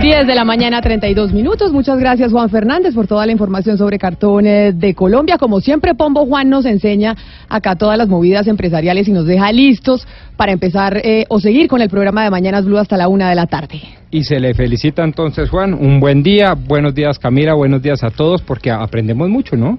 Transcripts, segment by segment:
10 de la mañana, 32 minutos. Muchas gracias, Juan Fernández, por toda la información sobre cartones de Colombia. Como siempre, Pombo Juan nos enseña acá todas las movidas empresariales y nos deja listos para empezar eh, o seguir con el programa de Mañanas Blue hasta la una de la tarde. Y se le felicita entonces, Juan. Un buen día. Buenos días, Camila. Buenos días a todos, porque aprendemos mucho, ¿no?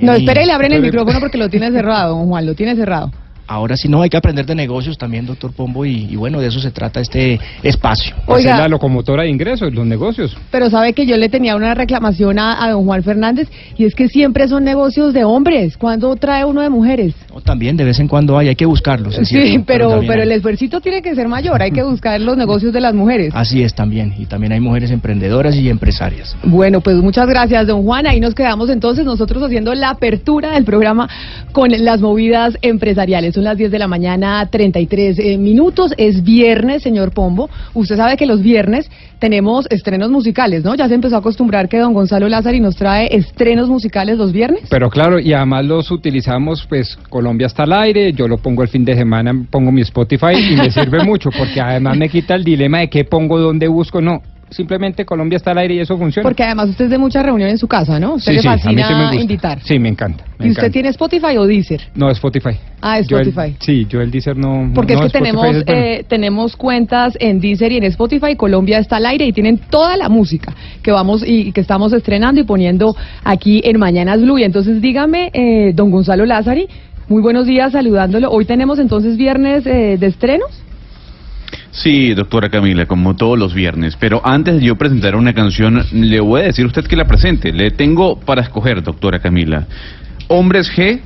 No, espere, le abren el micrófono porque lo tiene cerrado, don Juan, lo tiene cerrado. Ahora sí no, hay que aprender de negocios también, doctor Pombo, y, y bueno, de eso se trata este espacio. Pues es Oiga. la locomotora de ingresos, los negocios. Pero sabe que yo le tenía una reclamación a, a don Juan Fernández y es que siempre son negocios de hombres. ¿Cuándo trae uno de mujeres? No, también de vez en cuando hay, hay que buscarlos. es Sí, cierto, pero, pero el esfuercito tiene que ser mayor. Hay que buscar los negocios de las mujeres. Así es también, y también hay mujeres emprendedoras y empresarias. Bueno, pues muchas gracias, don Juan. Ahí nos quedamos entonces nosotros haciendo la apertura del programa con las movidas empresariales. Son las 10 de la mañana, 33 eh, minutos. Es viernes, señor Pombo. Usted sabe que los viernes tenemos estrenos musicales, ¿no? Ya se empezó a acostumbrar que don Gonzalo Lázari nos trae estrenos musicales los viernes. Pero claro, y además los utilizamos, pues Colombia está al aire, yo lo pongo el fin de semana, pongo mi Spotify y me sirve mucho, porque además me quita el dilema de qué pongo, dónde busco, no. Simplemente Colombia está al aire y eso funciona. Porque además usted es de mucha reunión en su casa, ¿no? Usted Sí, le sí, a mí fascina sí me invitar. Sí, me encanta. me ¿Y usted tiene Spotify o Deezer? No, Spotify. Ah, Yo el- Spotify. sí, yo el Deezer no... Porque no, es que Spotify tenemos es bueno. eh, tenemos cuentas en Deezer y en Spotify. Colombia está al aire y tienen toda la música que vamos y que estamos estrenando y poniendo aquí en Mañanas Blue. Y entonces dígame, eh, don Gonzalo Lázari, muy buenos días, saludándolo. Hoy tenemos entonces viernes eh, de estrenos. Sí, doctora Camila, como todos los viernes. Pero antes de yo presentar una canción, le voy a decir a usted que la presente. Le tengo para escoger, doctora Camila. Hombres G,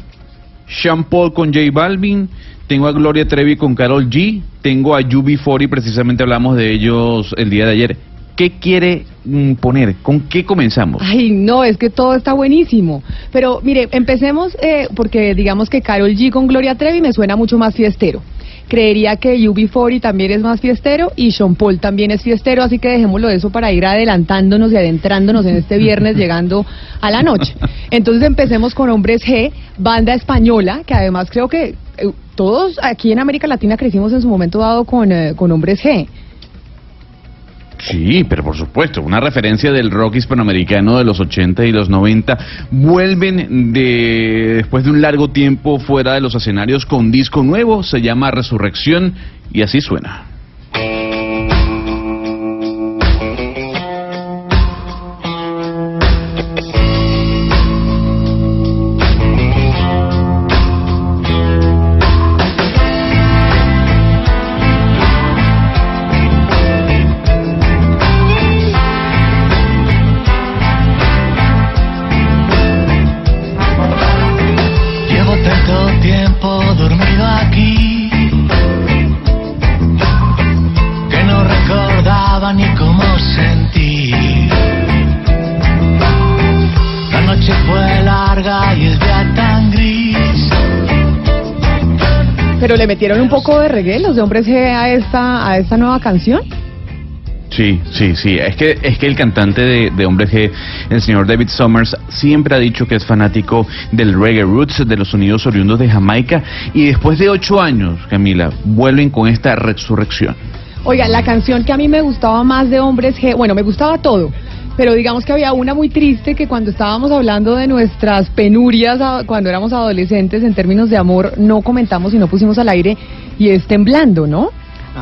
Sean Paul con J Balvin, tengo a Gloria Trevi con Carol G, tengo a UB40, precisamente hablamos de ellos el día de ayer. ¿Qué quiere mm, poner? ¿Con qué comenzamos? Ay, no, es que todo está buenísimo. Pero mire, empecemos eh, porque digamos que Carol G con Gloria Trevi me suena mucho más fiestero. Creería que UB40 también es más fiestero y Sean Paul también es fiestero, así que dejémoslo de eso para ir adelantándonos y adentrándonos en este viernes llegando a la noche. Entonces empecemos con Hombres G, banda española, que además creo que eh, todos aquí en América Latina crecimos en su momento dado con, eh, con Hombres G. Sí, pero por supuesto, una referencia del rock hispanoamericano de los 80 y los 90. Vuelven de después de un largo tiempo fuera de los escenarios con disco nuevo, se llama Resurrección y así suena. Pero le metieron un poco de reggae los de Hombres G a esta, a esta nueva canción. Sí, sí, sí. Es que, es que el cantante de, de Hombre G, el señor David Summers, siempre ha dicho que es fanático del reggae roots, de los sonidos oriundos de Jamaica. Y después de ocho años, Camila, vuelven con esta resurrección. Oiga, la canción que a mí me gustaba más de Hombres G, bueno, me gustaba todo, pero digamos que había una muy triste que cuando estábamos hablando de nuestras penurias cuando éramos adolescentes en términos de amor, no comentamos y no pusimos al aire, y es Temblando, ¿no?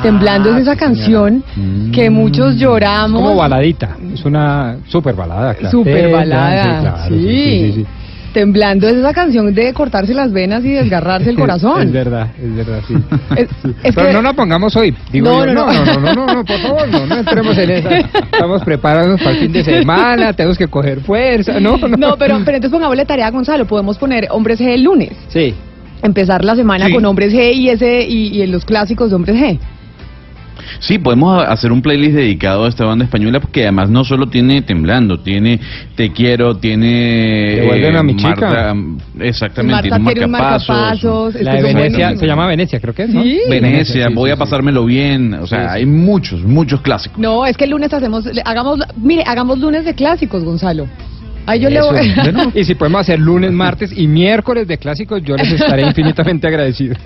Temblando es esa canción que muchos lloramos. Como baladita, es una super balada, claro. Super Eh, balada, claro, sí. sí, sí, sí. Temblando es esa canción de cortarse las venas y desgarrarse el corazón. es verdad, es verdad, sí. Es- es Pero que- no la pongamos hoy. Digo No, yo, no, no, no. no, no, no, no, por favor, no, no entremos en esa. Estamos preparándonos para el fin de semana, tenemos que coger fuerza, ¿no? No, No, pero, pero entonces pongámosle tarea a Gonzalo. Podemos poner Hombres G el lunes. Sí. Empezar la semana Sí. con Hombres G y ese y, y en los clásicos de Hombres G. Sí, podemos hacer un playlist dedicado a esta banda española porque además no solo tiene Temblando, tiene Te Quiero, tiene... Devuélveme a mi chica. Marta, exactamente, Marta tiene un marcapasos. La que de Venecia, se llama Venecia, creo que es, ¿no? Sí. Venecia, voy a pasármelo bien, o sea, Sí, sí. hay muchos, muchos clásicos. No, es que el lunes hacemos, le- hagamos, mire, hagamos lunes de clásicos, Gonzalo. Ahí yo le voy. Bueno, y si podemos hacer lunes, martes y miércoles de clásicos, yo les estaré infinitamente agradecido.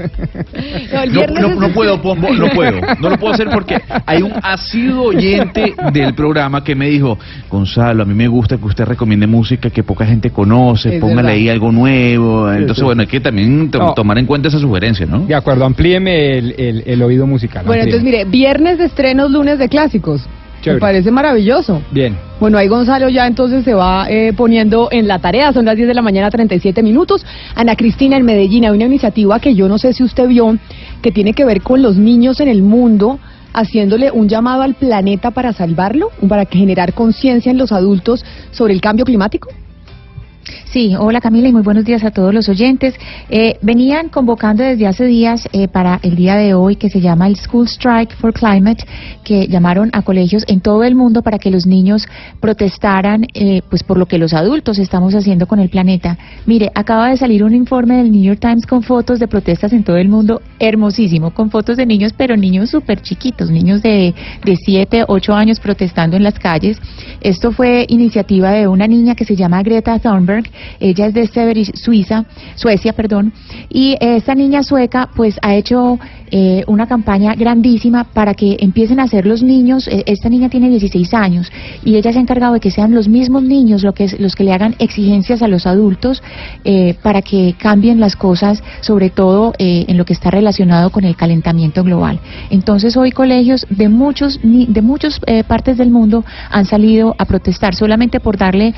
No, puedo, Pombo, no puedo. No lo puedo hacer porque hay un asiduo oyente del programa que me dijo, Gonzalo, a mí me gusta que usted recomiende música que poca gente conoce, Es póngale verdad. ahí algo nuevo. Entonces, bueno, hay que también to- No. tomar en cuenta esa sugerencia, ¿no? De acuerdo, amplíeme el, el, el oído musical. Bueno, entonces mire, viernes de estrenos, lunes de clásicos. Chévere. Me parece maravilloso. Bien. Bueno, ahí Gonzalo ya entonces se va eh, poniendo en la tarea, son las 10 de la mañana, 37 minutos. Ana Cristina en Medellín hay una iniciativa que yo no sé si usted vio, que tiene que ver con los niños en el mundo, haciéndole un llamado al planeta para salvarlo, para generar conciencia en los adultos sobre el cambio climático. Sí, hola Camila y muy buenos días a todos los oyentes. Eh, venían convocando desde hace días eh, para el día de hoy que se llama el School Strike for Climate, que llamaron a colegios en todo el mundo para que los niños protestaran eh, pues por lo que los adultos estamos haciendo con el planeta. Mire, acaba de salir un informe del New York Times con fotos de protestas en todo el mundo, hermosísimo, con fotos de niños, pero niños súper chiquitos, niños de, de 7, 8 años protestando en las calles. Esto fue iniciativa de una niña que se llama Greta Thunberg, ella es de Severich, Suiza, Suecia, perdón, y esta niña sueca pues ha hecho eh, una campaña grandísima para que empiecen a ser los niños, eh, esta niña tiene 16 años y ella se ha encargado de que sean los mismos niños lo que es- los que le hagan exigencias a los adultos eh, para que cambien las cosas, sobre todo eh, en lo que está relacionado con el calentamiento global. Entonces hoy colegios de muchos de muchas eh, partes del mundo han salido a protestar solamente por darle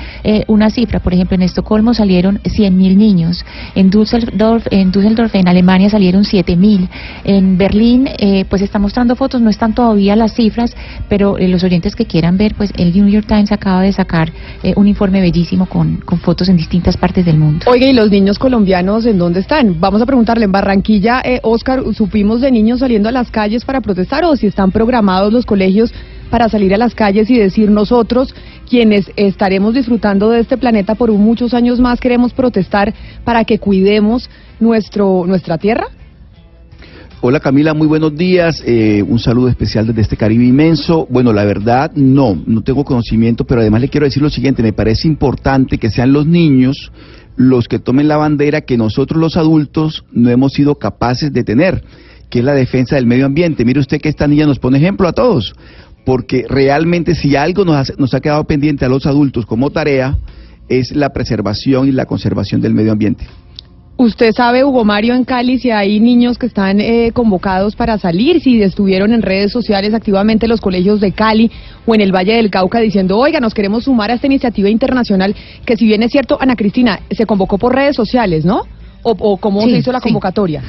una cifra. Por ejemplo, en Estocolmo salieron 100.000 niños, en Düsseldorf, en Düsseldorf, en Alemania salieron 7.000, en Berlín, eh, pues está mostrando fotos, no están todavía las cifras, pero eh, los oyentes que quieran ver, pues el New York Times acaba de sacar eh, un informe bellísimo con, con fotos en distintas partes del mundo. Oiga, ¿y los niños colombianos en dónde están? Vamos a preguntarle, en Barranquilla, eh, Oscar, ¿supimos de niños saliendo a las calles para protestar o si están programados los colegios para salir a las calles y decir nosotros, quienes estaremos disfrutando de este planeta por muchos años más, queremos protestar para que cuidemos nuestro, nuestra tierra? Hola Camila, muy buenos días. Eh, un saludo especial desde este Caribe inmenso. Bueno, la verdad, no, no tengo conocimiento, pero además le quiero decir lo siguiente, me parece importante que sean los niños los que tomen la bandera que nosotros los adultos no hemos sido capaces de tener, que es la defensa del medio ambiente. Mire usted que esta niña nos pone ejemplo a todos, porque realmente si algo nos, nos ha quedado pendiente a los adultos como tarea, es la preservación y la conservación del medio ambiente. ¿Usted sabe, Hugo Mario, en Cali, si hay niños que están eh, convocados para salir, si estuvieron en redes sociales activamente los colegios de Cali o en el Valle del Cauca diciendo, oiga, nos queremos sumar a esta iniciativa internacional, que si bien es cierto, Ana Cristina, se convocó por redes sociales, ¿no? ¿O, o cómo Sí, se hizo la sí. convocatoria?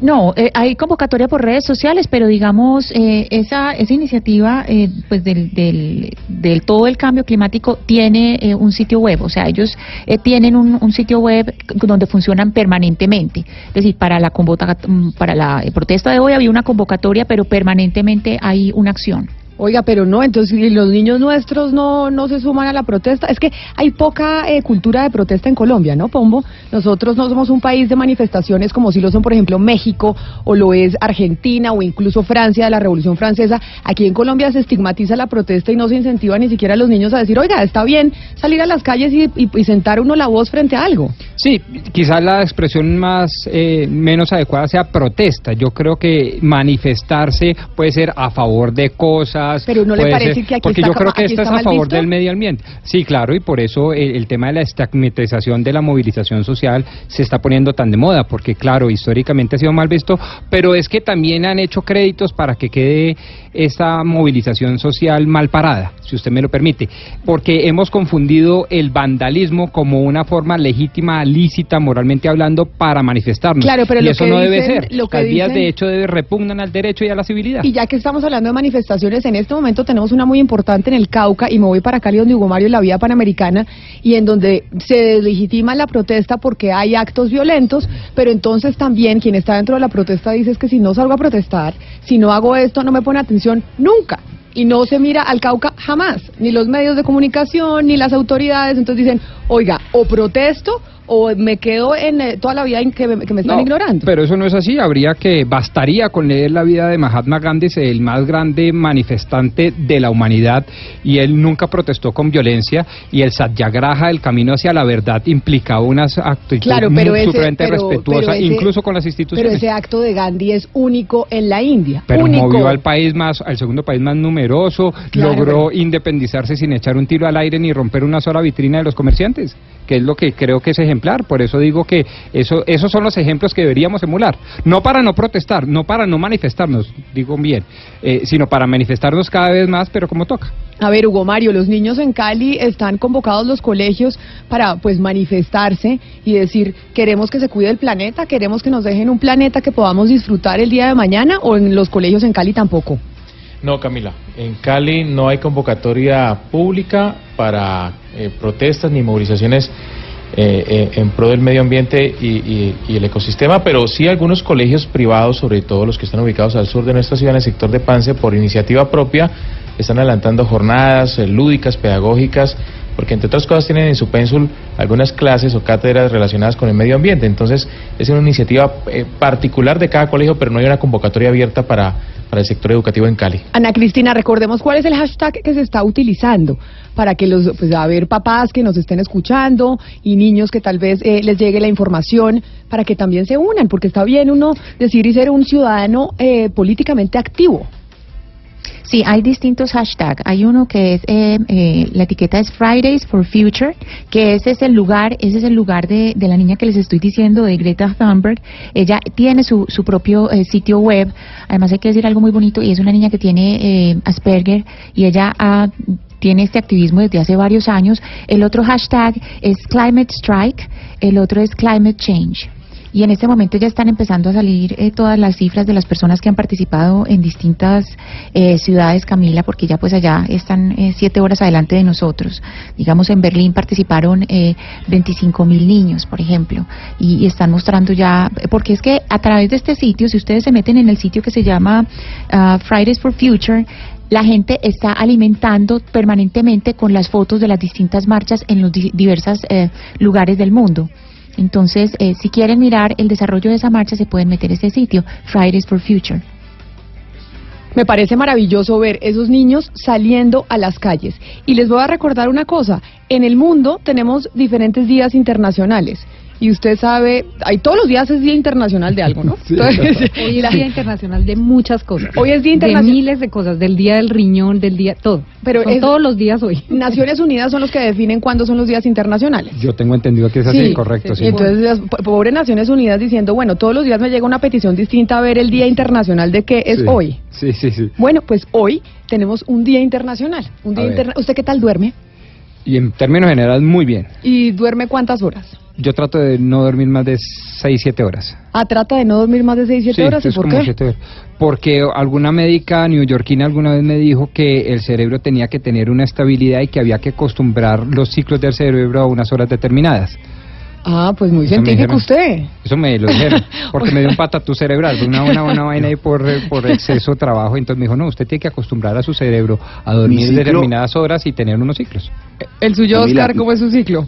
No, eh, hay convocatoria por redes sociales, pero digamos, eh, esa, esa iniciativa eh, pues del, del, del todo el cambio climático tiene eh, un sitio web, o sea, ellos eh, tienen un, un sitio web donde funcionan permanentemente. Es decir, para la, convoca- para la protesta de hoy había una convocatoria, pero permanentemente hay una acción. Oiga, pero no, entonces ¿y los niños nuestros no, no se suman a la protesta. Es que hay poca eh, cultura de protesta en Colombia, ¿no, Pombo? Nosotros no somos un país de manifestaciones como si lo son, por ejemplo, México o lo es Argentina o incluso Francia de la Revolución Francesa. Aquí en Colombia se estigmatiza la protesta y no se incentiva ni siquiera a los niños a decir, oiga, está bien salir a las calles y, y- y sentar uno la voz frente a algo. Sí, quizás la expresión más eh, menos adecuada sea protesta. Yo creo que manifestarse puede ser a favor de cosas. Pero ¿no le parece ser- que aquí porque está yo creo que esta es a favor visto? del medio ambiente. Sí, claro, y por eso el, el tema de la estigmatización de la movilización social se está poniendo tan de moda, porque claro, históricamente ha sido mal visto, pero es que también han hecho créditos para que quede esta movilización social mal parada, si usted me lo permite, porque hemos confundido el vandalismo como una forma legítima lícita, moralmente hablando, para manifestarnos. Claro, pero y lo eso que no debe dicen- ser. lo que Las vías de hecho debe, repugnan al derecho y a la civilidad. Y ya que estamos hablando de manifestaciones, en este momento tenemos una muy importante en el Cauca y me voy para Cali donde Hugo Mario la vía panamericana y en donde se deslegitima la protesta porque hay actos violentos, pero entonces también quien está dentro de la protesta dice es que si no salgo a protestar, si no hago esto, no me pone atención nunca. Y no se mira al Cauca jamás, ni los medios de comunicación, ni las autoridades. Entonces dicen, oiga, o protesto o me quedo en eh, toda la vida en que me, que me están No, ignorando. Pero eso no es así. Habría que, bastaría con leer la vida de Mahatma Gandhi, el más grande manifestante de la humanidad, y él nunca protestó con violencia, y el satyagraha, el camino hacia la verdad, implicaba unas actitudes Claro, pero muy ese- supremamente pero- respetuosas, pero ese- incluso con las instituciones. Pero ese acto de Gandhi es único en la India. Pero único. movió al país más, al segundo país más numeroso, Claro, logró independizarse sin echar un tiro al aire ni romper una sola vitrina de los comerciantes, que es lo que creo que es ejemplar. Por eso digo que eso, esos son los ejemplos que deberíamos emular. No para no protestar, no para no manifestarnos, digo bien, eh, sino para manifestarnos cada vez más, pero como toca. A ver, Hugo Mario, los niños en Cali están convocados los colegios para pues manifestarse y decir, queremos que se cuide el planeta, queremos que nos dejen un planeta que podamos disfrutar el día de mañana o en los colegios en Cali tampoco. No, Camila, en Cali no hay convocatoria pública para eh, protestas ni movilizaciones eh, eh, en pro del medio ambiente y, y- el ecosistema, pero sí algunos colegios privados, sobre todo los que están ubicados al sur de nuestra ciudad, en el sector de Pance, por iniciativa propia, están adelantando jornadas eh, lúdicas, pedagógicas, porque entre otras cosas tienen en su pénsul algunas clases o cátedras relacionadas con el medio ambiente. Entonces, es una iniciativa eh, particular de cada colegio, pero no hay una convocatoria abierta para, para el sector educativo en Cali. Ana Cristina, recordemos cuál es el hashtag que se está utilizando para que los, pues, a ver, papás que nos estén escuchando y niños que tal vez eh, les llegue la información para que también se unan, porque está bien uno decir y ser un ciudadano eh, políticamente activo. Sí, hay distintos hashtags. Hay uno que es, eh, eh, la etiqueta es Fridays for Future, que ese es el lugar, ese es el lugar de, de la niña que les estoy diciendo, de Greta Thunberg. Ella tiene su, su propio eh, sitio web. Además hay que decir algo muy bonito, y es una niña que tiene eh, Asperger, y ella ha tiene este activismo desde hace varios años. El otro hashtag es Climate Strike, el otro es Climate Change. Y en este momento ya están empezando a salir eh, todas las cifras de las personas que han participado en distintas eh, ciudades, Camila, porque ya pues allá están eh, siete horas adelante de nosotros. Digamos, en Berlín participaron eh, 25 mil niños, por ejemplo, y, están mostrando ya, porque es que a través de este sitio, si ustedes se meten en el sitio que se llama ah, Fridays for Future, la gente está alimentando permanentemente con las fotos de las distintas marchas en los di- diversos eh, lugares del mundo. Entonces, eh, si quieren mirar el desarrollo de esa marcha, se pueden meter a ese sitio, Fridays for Future. Me parece maravilloso ver esos niños saliendo a las calles. Y les voy a recordar una cosa, en el mundo tenemos diferentes días internacionales. Y usted sabe, hay todos los días es Día Internacional de algo, ¿no? Entonces, Hoy es la- Día Internacional de muchas cosas. Hoy es Día De Internacional- miles de cosas, del Día del Riñón, del día, todo. Pero Son es- todos los días hoy. Naciones Unidas son los que definen cuándo son los días internacionales. Yo tengo entendido que es así, correcto. Sí. Entonces las po- pobre Naciones Unidas diciendo, bueno, todos los días me llega una petición distinta a ver el Día Internacional de qué es Sí. hoy. Sí, sí, sí. Bueno, pues hoy tenemos un Día Internacional. Un día interna- ¿Usted qué tal duerme? Y en términos generales, muy bien. ¿Y duerme cuántas horas? Yo trato de no dormir más de 6, 7 horas. Ah, trata de no dormir más de 6, 7 Sí, horas. ¿Y es por como qué? siete horas. Porque alguna médica neoyorquina alguna vez me dijo que el cerebro tenía que tener una estabilidad y que había que acostumbrar los ciclos del cerebro a unas horas determinadas. Ah, pues muy Eso científico dijeron. usted. Eso me lo dijeron, porque me dio un patatú cerebral, una, una, una vaina ahí por, eh, por exceso de trabajo. Entonces me dijo, no, usted tiene que acostumbrar a su cerebro a dormir ciclo- determinadas horas y tener unos ciclos. El suyo, Oscar, ¿cómo es su ciclo?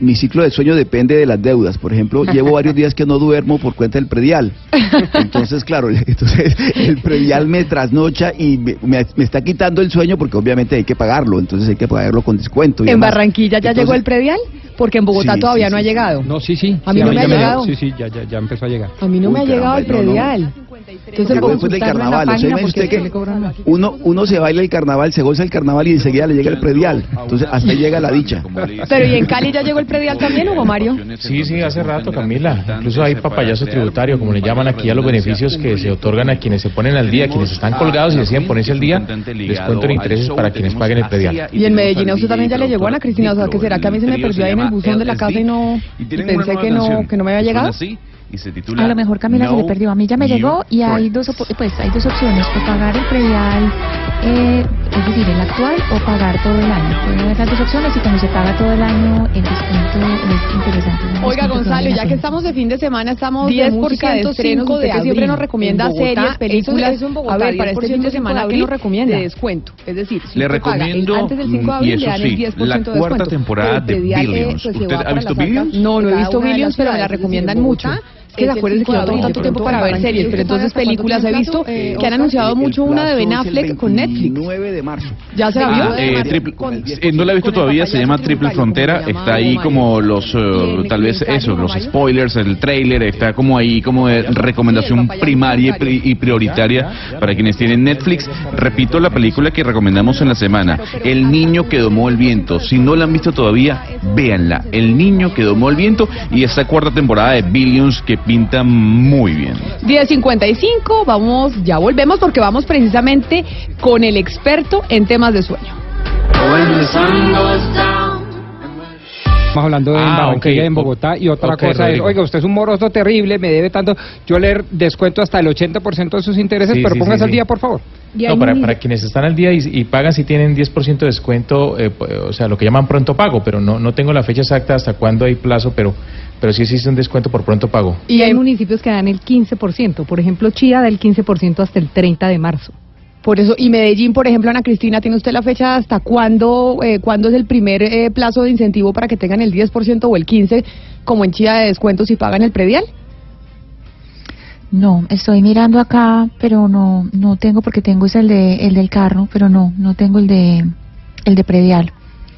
Mi ciclo de sueño depende de las deudas. Por ejemplo, llevo varios días que no duermo por cuenta del predial. Entonces, claro, entonces el predial me trasnocha y me, me- me está quitando el sueño porque obviamente hay que pagarlo. Entonces hay que pagarlo con descuento. y ¿En demás. Barranquilla ya Entonces, llegó el predial? Porque en Bogotá Sí, todavía sí, no sí, ha llegado. No, sí, sí. A mí sí, no me ha ya llegado. Sí, sí, ya, ya, ya empezó a llegar. A mí no Uy, me ha caramba, llegado el no, no. predial. Entonces, Llegó después del carnaval. O sea, imagínese usted que uno, uno se baila el carnaval, se goza el carnaval y enseguida le llega el predial. Entonces, hasta ahí llega la dicha. Pero ¿y en Cali ya llegó el predial también, Hugo Mario? Sí, sí, hace rato, Camila. Incluso hay papayazo tributario, como le llaman aquí a los beneficios que se otorgan a quienes se ponen al día, quienes están colgados y deciden ponerse al día, descuento en intereses para quienes paguen el predial. Y en Medellín a usted también ya le llegó Ana Cristina, o sea, ¿qué será que a mí se me perdió ahí en el buzón de la casa y no y pensé que no que no me había llegado? y se titula A lo mejor Camila se le perdió. A mí ya me You llegó y hay dos, opo- pues, hay dos opciones. O pagar el predial, eh, es decir, el actual, o pagar todo el año. Puede haber las dos opciones y cuando se paga todo el año, el descuento es interesante. un Oiga, Gonzalo, ya que estamos de fin de semana, estamos 10% de música de estrenos, usted de que siempre abril nos recomienda en Bogotá, series, películas. eso en Bogotá, a ver, para este 10% fin de semana, de ¿qué abril nos recomienda? de descuento. Es decir, si Le usted paga el- recomiendo, antes del 5 de mm, y abril le eso dan el sí, 10% la de cuarta descuento. temporada de Billions. pues, ¿Usted ha visto. Billions? No, no he visto una de Billions, pero me la recomiendan mucho. Es que se el acuérdense que 5 de yo no tengo abril, tanto tiempo para ver series, pero ¿usted entonces películas he visto eh, que han anunciado mucho una de Ben Affleck con Netflix. 29 de marzo. ¿Ya se la vio? Eh, eh, no la he visto todavía, se llama Triple Frontera, está ahí como los, eh, tal vez eso, los spoilers, el trailer, está como ahí como de recomendación primaria y pri- y prioritaria para quienes tienen Netflix. Repito la película que recomendamos en la semana, El niño que domó el viento. Si no la han visto todavía, véanla. El niño que domó el viento y esta cuarta temporada de Billions que pinta muy bien. 10.55, vamos, ya volvemos porque vamos precisamente con el experto en temas de sueño. Estamos hablando de Ah, en Bogotá y otra cosa es, oiga, usted es un moroso terrible, me debe tanto, yo le descuento hasta el 80% de sus intereses, Sí, pero sí, póngase sí, al sí. día, por favor. No, para, para quienes están al día y, y pagan si tienen 10% de descuento, eh, o sea, lo que llaman pronto pago, pero no, no tengo la fecha exacta hasta cuándo hay plazo, pero, pero sí existe un descuento por pronto pago. Y hay municipios que dan el 15%. Por ejemplo, Chía da el 15% hasta el 30 de marzo. Por eso, y Medellín, por ejemplo, Ana Cristina, ¿tiene usted la fecha hasta cuándo, eh, cuándo es el primer eh, plazo de incentivo para que tengan el 10% o el 15% como en Chía de descuento si pagan el predial? No, estoy mirando acá, pero no, no tengo porque tengo es el de, el del carro, pero no, no tengo el de, el de predial.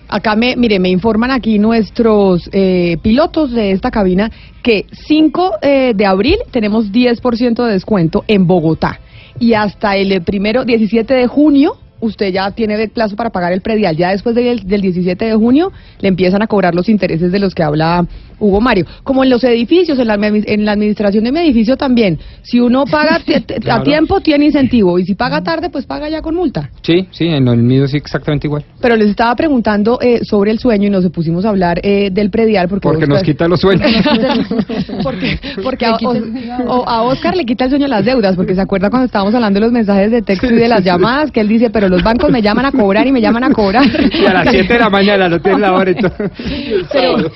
Acá me, mire, me informan aquí nuestros eh, pilotos de esta cabina que 5 eh, de abril tenemos 10% de descuento en Bogotá y hasta el primero 17 de junio usted ya tiene plazo para pagar el predial. Ya después del, del 17 de junio le empiezan a cobrar los intereses de los que habla Hugo Mario. Como en los edificios, en la, admi- en la administración de mi edificio también. Si uno paga a tiempo, tiene incentivo. Y si paga tarde, pues paga ya con multa. Sí, sí, en el mío sí exactamente igual. Pero les estaba preguntando eh, sobre el sueño y nos pusimos a hablar eh, del predial porque, Porque nos quita los sueños. porque porque a, Os- o- a Oscar le quita el sueño las deudas porque se acuerda cuando estábamos hablando de los mensajes de texto y de las llamadas que él dice pero los bancos me llaman a cobrar y me llaman a cobrar Y a las 7 de la mañana no tiene la hora y todo. pero,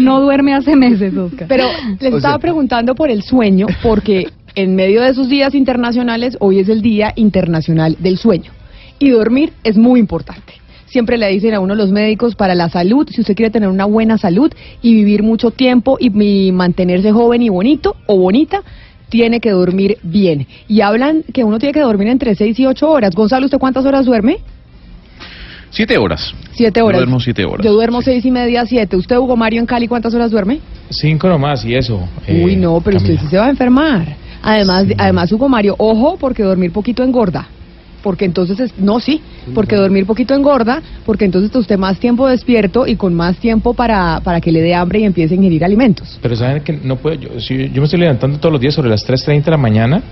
No duerme hace meses, Oscar. pero les estaba preguntando por el sueño porque en medio de esos días internacionales hoy es el día internacional del sueño y dormir es muy importante Siempre le dicen a uno los médicos para la salud, si usted quiere tener una buena salud y vivir mucho tiempo y, y mantenerse joven y bonito o bonita, tiene que dormir bien. Y hablan que uno tiene que dormir entre 6 y 8 horas. Gonzalo, ¿usted cuántas horas duerme? Siete horas. Siete Yo horas. duermo siete horas. Yo duermo seis y media, siete. ¿Usted, Hugo Mario, en Cali, cuántas horas duerme? Cinco nomás y eso. eh, Uy, no, pero usted sí se va a enfermar. Además, además Hugo Mario, ojo, porque dormir poquito engorda. Porque entonces, es, no, sí, porque dormir poquito engorda, porque entonces está usted más tiempo despierto y con más tiempo para, para que le dé hambre y empiece a ingerir alimentos. Pero saben que no puedo, yo, si- yo me estoy levantando todos los días sobre las 3.30 de la mañana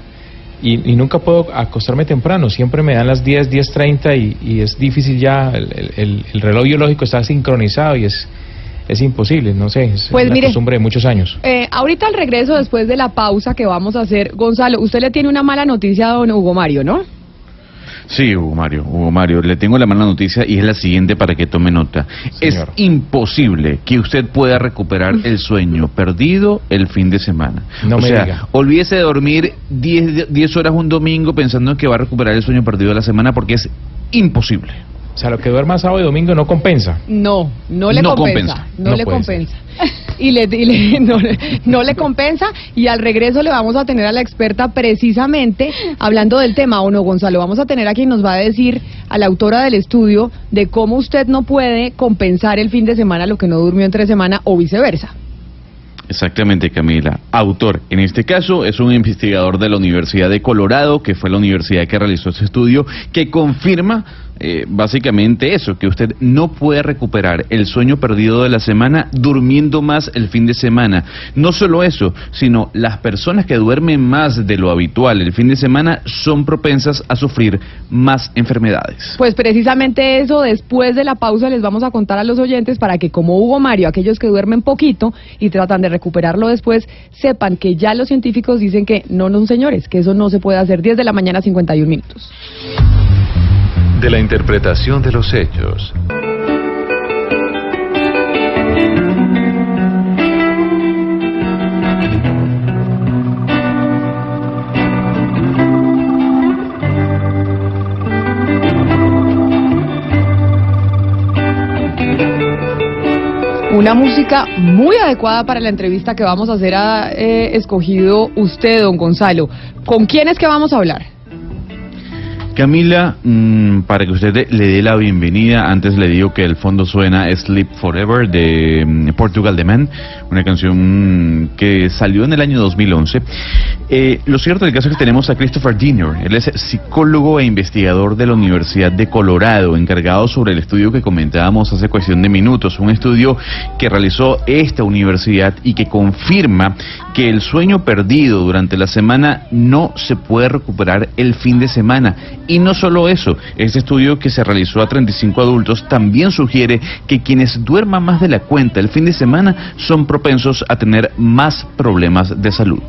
y, y nunca puedo acostarme temprano, siempre me dan las 10, 10.30 y, y es difícil ya, el, el- el- el reloj biológico está sincronizado y es, es imposible, no sé, es Pues mire. costumbre de muchos años. Eh, ahorita al regreso, después de la pausa que vamos a hacer, Gonzalo, usted le tiene una mala noticia a don Hugo Mario, ¿no? Sí, Hugo Mario, Hugo Mario, le tengo la mala noticia y es la siguiente para que tome nota. Es imposible que usted pueda recuperar el sueño perdido el fin de semana. No o me sea, diga. olvídese de dormir 10, 10 horas un domingo pensando en que va a recuperar el sueño perdido de la semana porque es imposible. O sea, lo que duerma sábado y domingo no compensa. No, no le No compensa, compensa. no, No le compensa. Y, le, y le- no, le- no le compensa y al regreso le vamos a tener a la experta precisamente hablando del tema, ¿o no, Gonzalo? Vamos a tener a quien nos va a decir, a la autora del estudio, de cómo usted no puede compensar el fin de semana lo que no durmió entre semana o viceversa. Exactamente, Camila. Autor, en este caso, es un investigador de la Universidad de Colorado, que fue la universidad que realizó este estudio, que confirma eh, básicamente eso, que usted no puede recuperar el sueño perdido de la semana durmiendo más el fin de semana. No solo eso, sino las personas que duermen más de lo habitual el fin de semana son propensas a sufrir más enfermedades. Pues precisamente eso, después de la pausa les vamos a contar a los oyentes para que como Hugo Mario, aquellos que duermen poquito y tratan de recuperarlo después, sepan que ya los científicos dicen que no, no, señores, que eso no se puede hacer 10 de la mañana 51 minutos de la interpretación de los hechos. Una música muy adecuada para la entrevista que vamos a hacer ha eh, escogido usted, don Gonzalo. ¿Con quién es que vamos a hablar? Camila, mm, para que usted le dé la bienvenida, antes le digo que el fondo suena Sleep Forever de mm, Portugal The Man, una canción que salió en el año 2011. Eh, lo cierto del caso es que tenemos a Christopher Diener, él es psicólogo e investigador de la Universidad de Colorado, encargado sobre el estudio que comentábamos hace cuestión de minutos, un estudio que realizó esta universidad y que confirma que el sueño perdido durante la semana no se puede recuperar el fin de semana y no solo eso, este estudio que se realizó a 35 adultos también sugiere que quienes duerman más de la cuenta el fin de semana son propensos a tener más problemas de salud.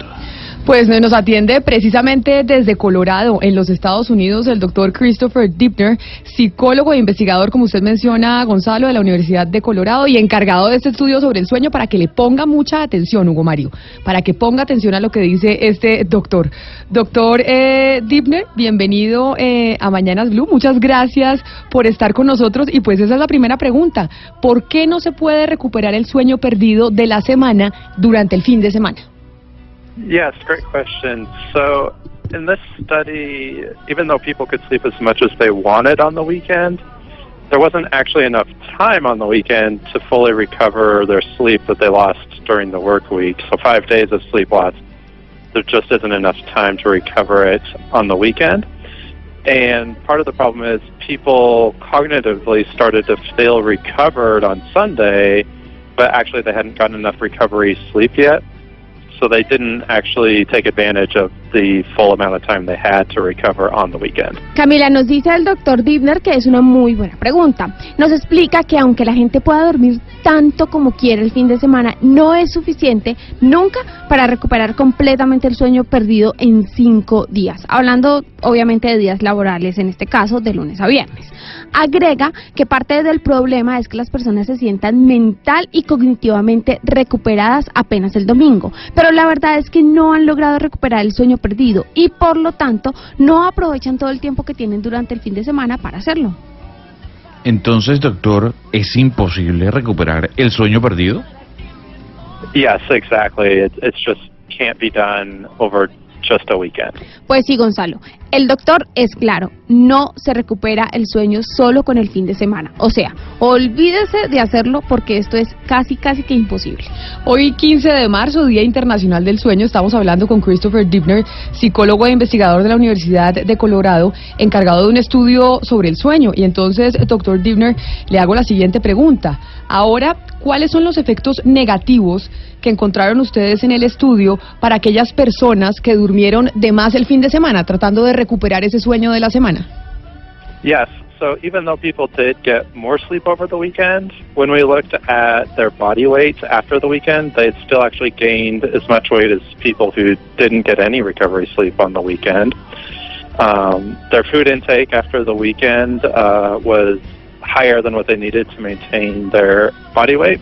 Pues nos atiende precisamente desde Colorado, en los Estados Unidos, el doctor Christopher Dipner, psicólogo e investigador, como usted menciona, Gonzalo, de la Universidad de Colorado y encargado de este estudio sobre el sueño para que le ponga mucha atención, Hugo Mario, para que ponga atención a lo que dice este doctor. Doctor eh, Dipner, bienvenido eh, a Mañanas Blue. Muchas gracias por estar con nosotros. Y pues esa es la primera pregunta. ¿Por qué no se puede recuperar el sueño perdido de la semana durante el fin de semana? Yes, great question. So, in this study, even though people could sleep as much as they wanted on the weekend, there wasn't actually enough time on the weekend to fully recover their sleep that they lost during the work week. So, five days of sleep loss, there just isn't enough time to recover it on the weekend. And part of the problem is people cognitively started to feel recovered on Sunday, but actually they hadn't gotten enough recovery sleep yet. So they didn't actually take advantage of the full amount of time they had to recover on the weekend. Camila, nos dice el doctor Dibner que es una muy buena pregunta. Nos explica que aunque la gente pueda dormir tanto como quiere el fin de semana, no es suficiente nunca para recuperar completamente el sueño perdido en cinco días. Hablando obviamente de días laborales, en este caso de lunes a viernes. Agrega que parte del problema es que las personas se sientan mental y cognitivamente recuperadas apenas el domingo, pero la verdad es que no han logrado recuperar el sueño perdido y por lo tanto no aprovechan todo el tiempo que tienen durante el fin de semana para hacerlo. Entonces, doctor, ¿es imposible recuperar el sueño perdido? Yes, exactly. It, it's just can't be done over just a weekend. Pues sí, Gonzalo. El doctor es claro, no se recupera el sueño solo con el fin de semana. O sea, olvídese de hacerlo porque esto es casi, casi que imposible. Hoy, 15 de marzo, Día Internacional del Sueño, estamos hablando con Christopher Dibner, psicólogo e investigador de la Universidad de Colorado, encargado de un estudio sobre el sueño. Y entonces, doctor Dibner, le hago la siguiente pregunta. Ahora, ¿cuáles son los efectos negativos que encontraron ustedes en el estudio para aquellas personas que durmieron de más el fin de semana, tratando de recuperar ese sueño de la semana? Yes. So even though people did get more sleep over the weekend, when we looked at their body weight after the weekend, they still actually gained as much weight as people who didn't get any recovery sleep on the weekend. Um, their food intake after the weekend uh, was higher than what they needed to maintain their body weight.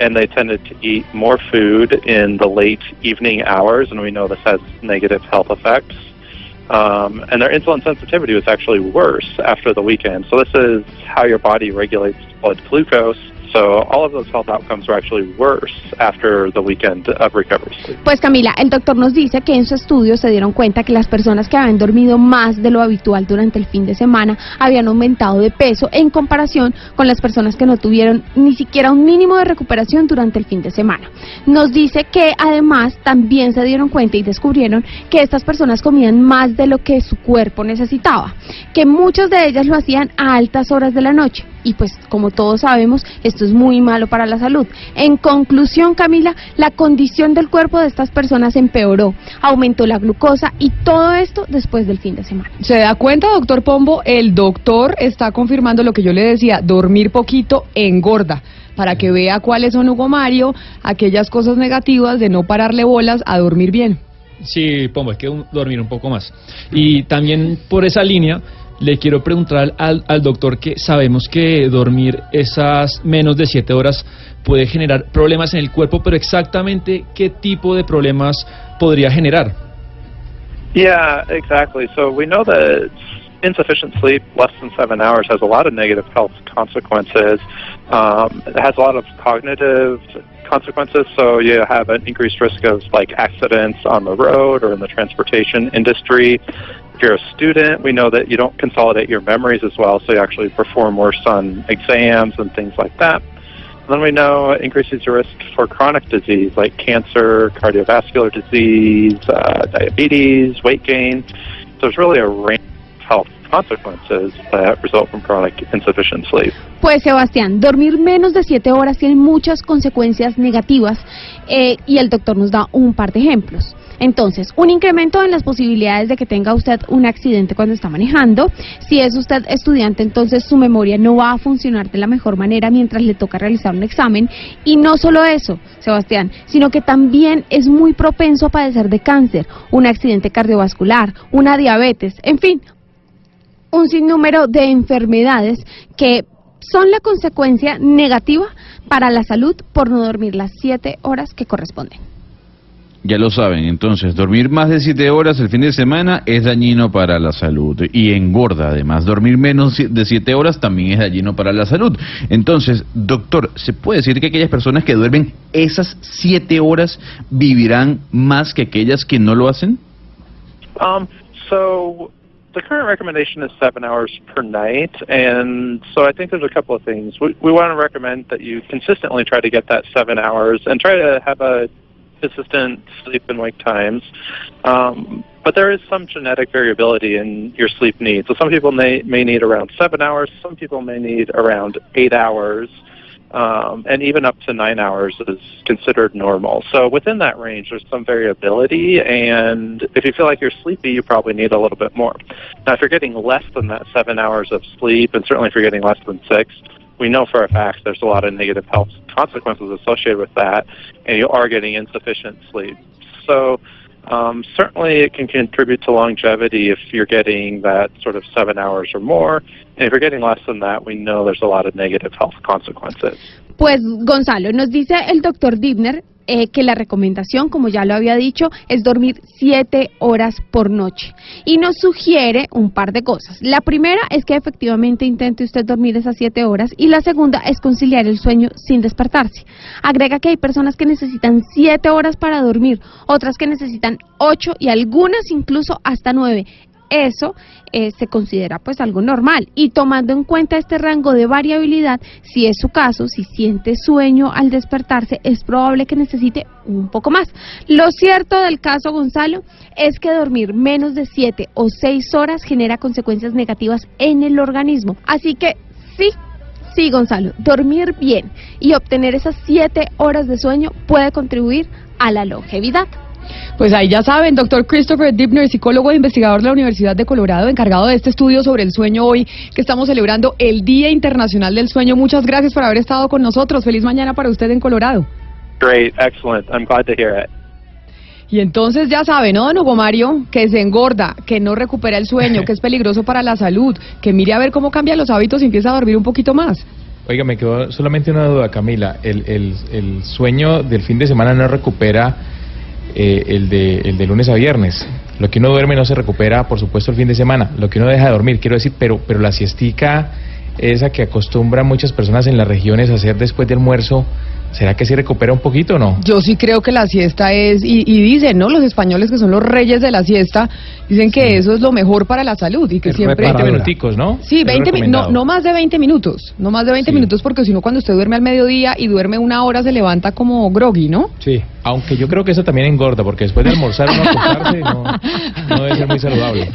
And they tended to eat more food in the late evening hours, and we know this has negative health effects. Um, and their insulin sensitivity was actually worse after the weekend. So this is how your body regulates blood glucose. So all of those health outcomes are actually worse after the weekend of recovery sleep. Pues Camila, el doctor nos dice que en su estudio se dieron cuenta que las personas que habían dormido más de lo habitual durante el fin de semana habían aumentado de peso en comparación con las personas que no tuvieron ni siquiera un mínimo de recuperación durante el fin de semana. Nos dice que además también se dieron cuenta y descubrieron que estas personas comían más de lo que su cuerpo necesitaba, que muchas de ellas lo hacían a altas horas de la noche y pues como todos sabemos esto es muy malo para la salud. En conclusión Camila, la condición del cuerpo de estas personas empeoró, aumentó la glucosa y todo esto después del fin de semana. ¿Se da cuenta, doctor Pombo? El doctor está confirmando lo que yo le decía, dormir poquito engorda para que vea cuáles son, Hugo Mario, aquellas cosas negativas de no pararle bolas a dormir bien. Sí, Pombo, hay que un- dormir un poco más. Y también por esa línea, le quiero preguntar al, al doctor que sabemos que dormir esas menos de siete horas puede generar problemas en el cuerpo, pero exactamente qué tipo de problemas podría generar. Yeah, exactly. So we know that insufficient sleep, less than seven hours, has a lot of negative health consequences. Um, it has a lot of cognitive consequences. So you have an increased risk of like accidents on the road or in the transportation industry. If you're a student, we know that you don't consolidate your memories as well, so you actually perform worse on exams and things like that. Then we know it increases your risk for chronic disease like cancer, cardiovascular disease, uh, diabetes, weight gain. So there's really a range of health consequences that result from chronic insufficient sleep. Pues Sebastián, dormir menos de 7 horas tiene muchas consecuencias negativas eh, y el doctor nos da un par de ejemplos. Entonces, un incremento en las posibilidades de que tenga usted un accidente cuando está manejando. Si es usted estudiante, entonces su memoria no va a funcionar de la mejor manera mientras le toca realizar un examen. Y no solo eso, Sebastián, sino que también es muy propenso a padecer de cáncer, un accidente cardiovascular, una diabetes, en fin, un sinnúmero de enfermedades que son la consecuencia negativa para la salud por no dormir las 7 horas que corresponden. Ya lo saben, entonces, dormir más de 7 horas el fin de semana es dañino para la salud y engorda. Además, dormir menos de 7 horas también es dañino para la salud. Entonces, doctor, ¿se puede decir que aquellas personas que duermen esas 7 horas vivirán más que aquellas que no lo hacen? Um, so the current recommendation is seven hours per night, and so I think there's a couple of things. We, we want to recommend that you consistently try to get that seven hours and try to have a consistent sleep and wake times. Um, but there is some genetic variability in your sleep needs. So some people may, may need around seven hours, some people may need around eight hours. Um, and even up to nine hours is considered normal. So within that range, there's some variability, and if you feel like you're sleepy, you probably need a little bit more. Now, if you're getting less than that seven hours of sleep, and certainly if you're getting less than six, we know for a fact there's a lot of negative health consequences associated with that, and you are getting insufficient sleep. So um, certainly it can contribute to longevity if you're getting that sort of seven hours or more. And if you're getting less than that, we know there's a lot of negative health consequences. Pues Gonzalo, nos dice el doctor Dibner eh, que la recomendación, como ya lo había dicho, es dormir 7 horas por noche. Y nos sugiere un par de cosas. La primera es que efectivamente intente usted dormir esas 7 horas y la segunda es conciliar el sueño sin despertarse. Agrega que hay personas que necesitan 7 horas para dormir, otras que necesitan 8 y algunas incluso hasta 9 eso eh, se considera pues algo normal y tomando en cuenta este rango de variabilidad, si es su caso, si siente sueño al despertarse, es probable que necesite un poco más. Lo cierto del caso Gonzalo es que dormir menos de 7 o 6 horas genera consecuencias negativas en el organismo, así que sí. Sí, Gonzalo, dormir bien y obtener esas 7 horas de sueño puede contribuir a la longevidad. Pues ahí ya saben, doctor Christopher Dibner, psicólogo e investigador de la Universidad de Colorado, encargado de este estudio sobre el sueño hoy, que estamos celebrando el Día Internacional del Sueño. Muchas gracias por haber estado con nosotros. Feliz mañana para usted en Colorado. Great, excellent. I'm glad to hear it. Y entonces ya saben, ¿no, don Hugo Mario? Que se engorda, que no recupera el sueño, que es peligroso para la salud, que mire a ver cómo cambian los hábitos y empieza a dormir un poquito más. Oiga, me quedó solamente una duda, Camila. El, el, el sueño del fin de semana no recupera eh, el, de, el de lunes a viernes. Lo que uno duerme no se recupera, por supuesto, el fin de semana. Lo que uno deja de dormir, quiero decir, pero, pero la siestica esa que acostumbran muchas personas en las regiones a hacer después de almuerzo, ¿será que sí recupera un poquito o no? Yo sí creo que la siesta es, y, y dicen, ¿no? Los españoles que son los reyes de la siesta, dicen que eso es lo mejor para la salud y que siempre... 20 minuticos, ¿no? Sí, Es 20 mi- no, no más de 20 minutos, no más de 20 minutos porque si no cuando usted duerme al mediodía y duerme una hora se levanta como groggy, ¿no? Sí. Aunque yo creo que eso también engorda, porque después de almorzar uno acostarse no, no debe ser muy saludable.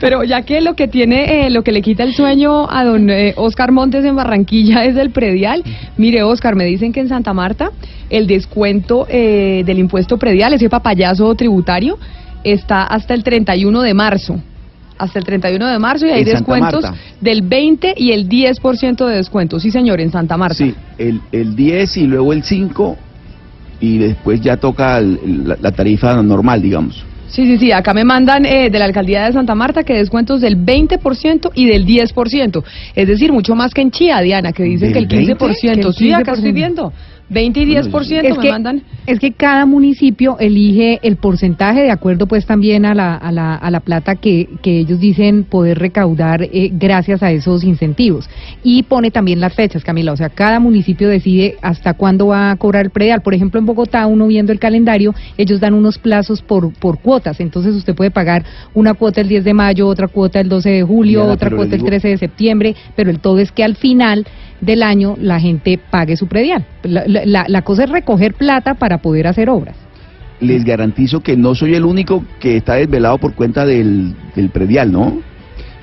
Pero ya que lo que tiene, eh, lo que le quita el sueño a don eh, Oscar Montes en Barranquilla es el predial. Mire, Oscar, me dicen que en Santa Marta el descuento eh, del impuesto predial, ese papayazo tributario, está hasta el 31 de marzo. Hasta el 31 de marzo y hay descuentos Marta. del 20 y el 10% de descuento. Sí, señor, en Santa Marta. Sí, el, el 10 y luego el 5 y después ya toca el- la, la tarifa normal, digamos. Sí, sí, sí. Acá me mandan eh, de la alcaldía de Santa Marta que descuentos del 20% y del 10%. Es decir, mucho más que en Chía, Diana, que dicen que el ¿Del 15%. 20? Que el Sí, acá estoy 15%. viendo. 20 y 10% es me que, mandan. es que cada municipio elige el porcentaje de acuerdo pues también a la, a la, a la plata que, que ellos dicen poder recaudar eh, gracias a esos incentivos. Y pone también las fechas, Camila. O sea, cada municipio decide hasta cuándo va a cobrar el predial. Por ejemplo, en Bogotá, uno viendo el calendario, ellos dan unos plazos por, por cuotas. Entonces usted puede pagar una cuota el 10 de mayo, otra cuota el 12 de julio, otra cuota el digo- 13 de septiembre, pero el todo es que al final del año la gente pague su predial. La, la- cosa es recoger plata para poder hacer obras. Les garantizo que no soy el único que está desvelado por cuenta del, del predial, ¿no?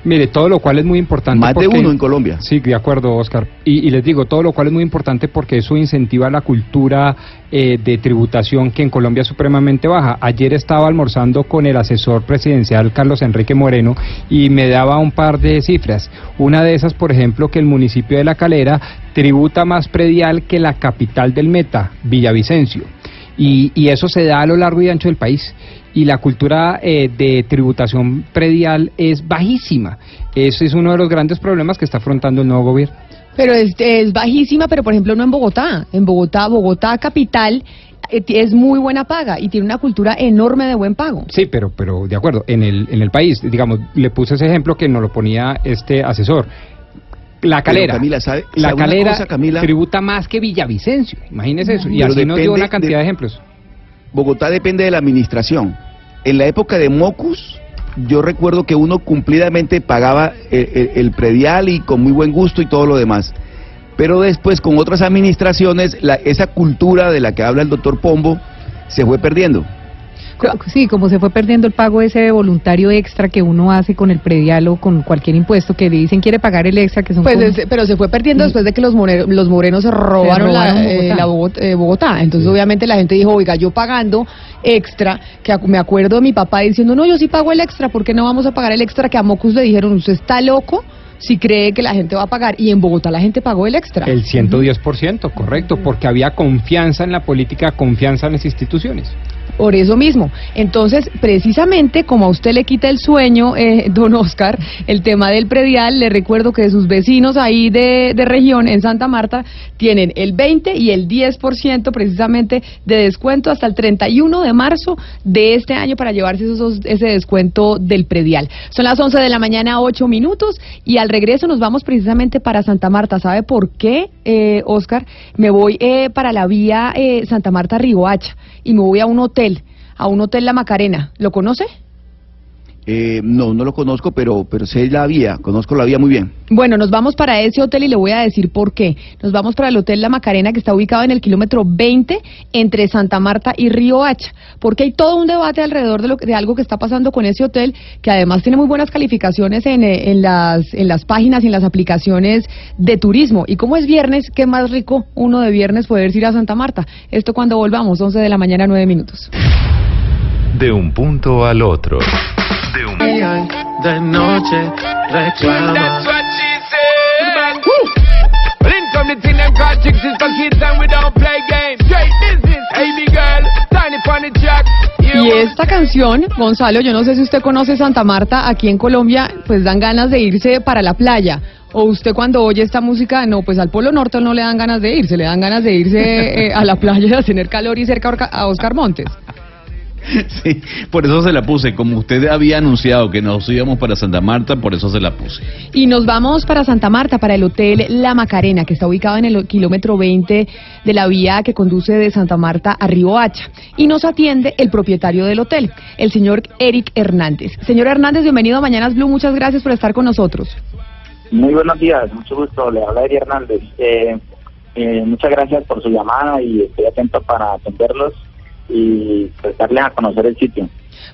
Mire, todo lo cual es muy importante. Más de uno en Colombia. Sí, de acuerdo, Oscar. Y, y les digo, todo lo cual es muy importante porque eso incentiva la cultura eh, de tributación que en Colombia es supremamente baja. Ayer estaba almorzando con el asesor presidencial Carlos Enrique Moreno y me daba un par de cifras. Una de esas, por ejemplo, que el municipio de La Calera tributa más predial que la capital del Meta, Villavicencio. Y, y eso se da a lo largo y ancho del país. Y la cultura eh, de tributación predial es bajísima. Ese es uno de los grandes problemas que está afrontando el nuevo gobierno. Pero es, es bajísima, pero por ejemplo no en Bogotá. En Bogotá, Bogotá capital, eh, es muy buena paga y tiene una cultura enorme de buen pago. Sí, pero, pero de acuerdo, en el, en el país, digamos, le puse ese ejemplo que nos lo ponía este asesor. La calera, Camila, ¿sabe- la sabe calera cosa, Camila? tributa más que Villavicencio, imagínese eso, y Pero así nos dio una cantidad de- de ejemplos. Bogotá depende de la administración. En la época de Mocus, yo recuerdo que uno cumplidamente pagaba el, el- el predial y con muy buen gusto y todo lo demás. Pero después, con otras administraciones, la- esa cultura de la que habla el doctor Pombo se fue perdiendo. Sí, como se fue perdiendo el pago ese voluntario extra que uno hace con el predial o con cualquier impuesto que le dicen quiere pagar el extra, que son Pues como- es- pero se fue perdiendo después de que los, more- los morenos se robaron, la- robaron eh, Bogotá. la Bogotá. eh, Bogotá. Entonces obviamente la gente dijo, oiga, yo pagando extra, que me acuerdo de mi papá diciendo, no, yo sí pago el extra, ¿por qué no vamos a pagar el extra? Que a Mocus le dijeron, usted está loco si cree que la gente va a pagar. Y en Bogotá la gente pagó el extra. El 110%, correcto, porque había confianza en la política, confianza en las instituciones. Por eso mismo. Entonces, precisamente como a usted le quita el sueño, eh, don Oscar, el tema del predial, le recuerdo que sus vecinos ahí de, de región, en Santa Marta, tienen el 20 y el 10% precisamente de descuento hasta el 31 de marzo de este año para llevarse esos, ese descuento del predial. Son las 11 de la mañana, 8 minutos, y al regreso nos vamos precisamente para Santa Marta. ¿Sabe por qué, eh, Oscar? Me voy eh, para la vía eh, Santa Marta-Riohacha y me voy a un hotel, a un hotel La Macarena. ¿Lo conoce? Eh, no, no lo conozco, pero, pero sé la vía, conozco la vía muy bien. Bueno, nos vamos para ese hotel y le voy a decir por qué. Nos vamos para el Hotel La Macarena que está ubicado en el kilómetro 20 entre Santa Marta y Río Hacha, porque hay todo un debate alrededor de, lo, de algo que está pasando con ese hotel, que además tiene muy buenas calificaciones en, eh, en, las, en las páginas y en las aplicaciones de turismo. Y como es viernes, qué más rico uno de viernes poder ir a Santa Marta. Esto cuando volvamos, 11 de la mañana, 9 minutos. De un punto al otro. De un de noche reclama. Y esta canción, Gonzalo, yo no sé si usted conoce Santa Marta, aquí en Colombia, pues dan ganas de irse para la playa. O usted cuando oye esta música, no, pues al Polo Norte no le dan ganas de irse, le dan ganas de irse eh, a la playa a tener calor y cerca a Oscar Montes. Sí, por eso se la puse. Como usted había anunciado que nos íbamos para Santa Marta, por eso se la puse. Y nos vamos para Santa Marta, para el Hotel La Macarena, que está ubicado en el kilómetro 20 de la vía que conduce de Santa Marta a Río Hacha. Y nos atiende el propietario del hotel, el señor Eric Hernández. Señor Hernández, bienvenido a Mañanas Blue. Muchas gracias por estar con nosotros. Muy buenos días, mucho gusto. Le habla Eric Hernández. Eh, eh, muchas gracias por su llamada y estoy atento para atenderlos y pues, darles a conocer el sitio.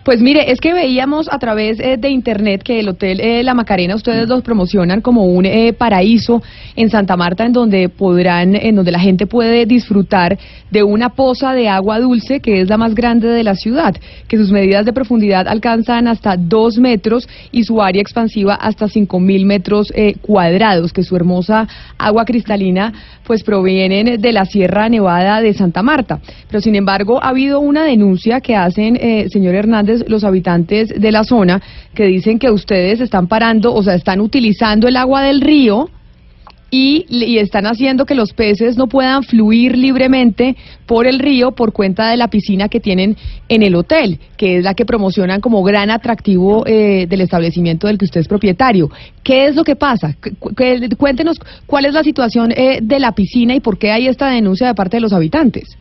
Pues mire, es que veíamos a través eh, de internet que el Hotel eh, La Macarena ustedes los promocionan como un eh, paraíso en Santa Marta en donde podrán, en donde la gente puede disfrutar de una poza de agua dulce que es la más grande de la ciudad, que sus medidas de profundidad alcanzan hasta dos metros y su área expansiva hasta cinco mil metros cuadrados, que su hermosa agua cristalina pues provienen de la Sierra Nevada de Santa Marta. Pero sin embargo ha habido una denuncia que hacen, señor Hernández, los habitantes de la zona que dicen que ustedes están parando, o sea, están utilizando el agua del río y, y, están haciendo que los peces no puedan fluir libremente por el río por cuenta de la piscina que tienen en el hotel, que es la que promocionan como gran atractivo eh, del establecimiento del que usted es propietario. ¿Qué es lo que pasa? cuéntenos cuál es la situación eh, de la piscina y por qué hay esta denuncia de parte de los habitantes.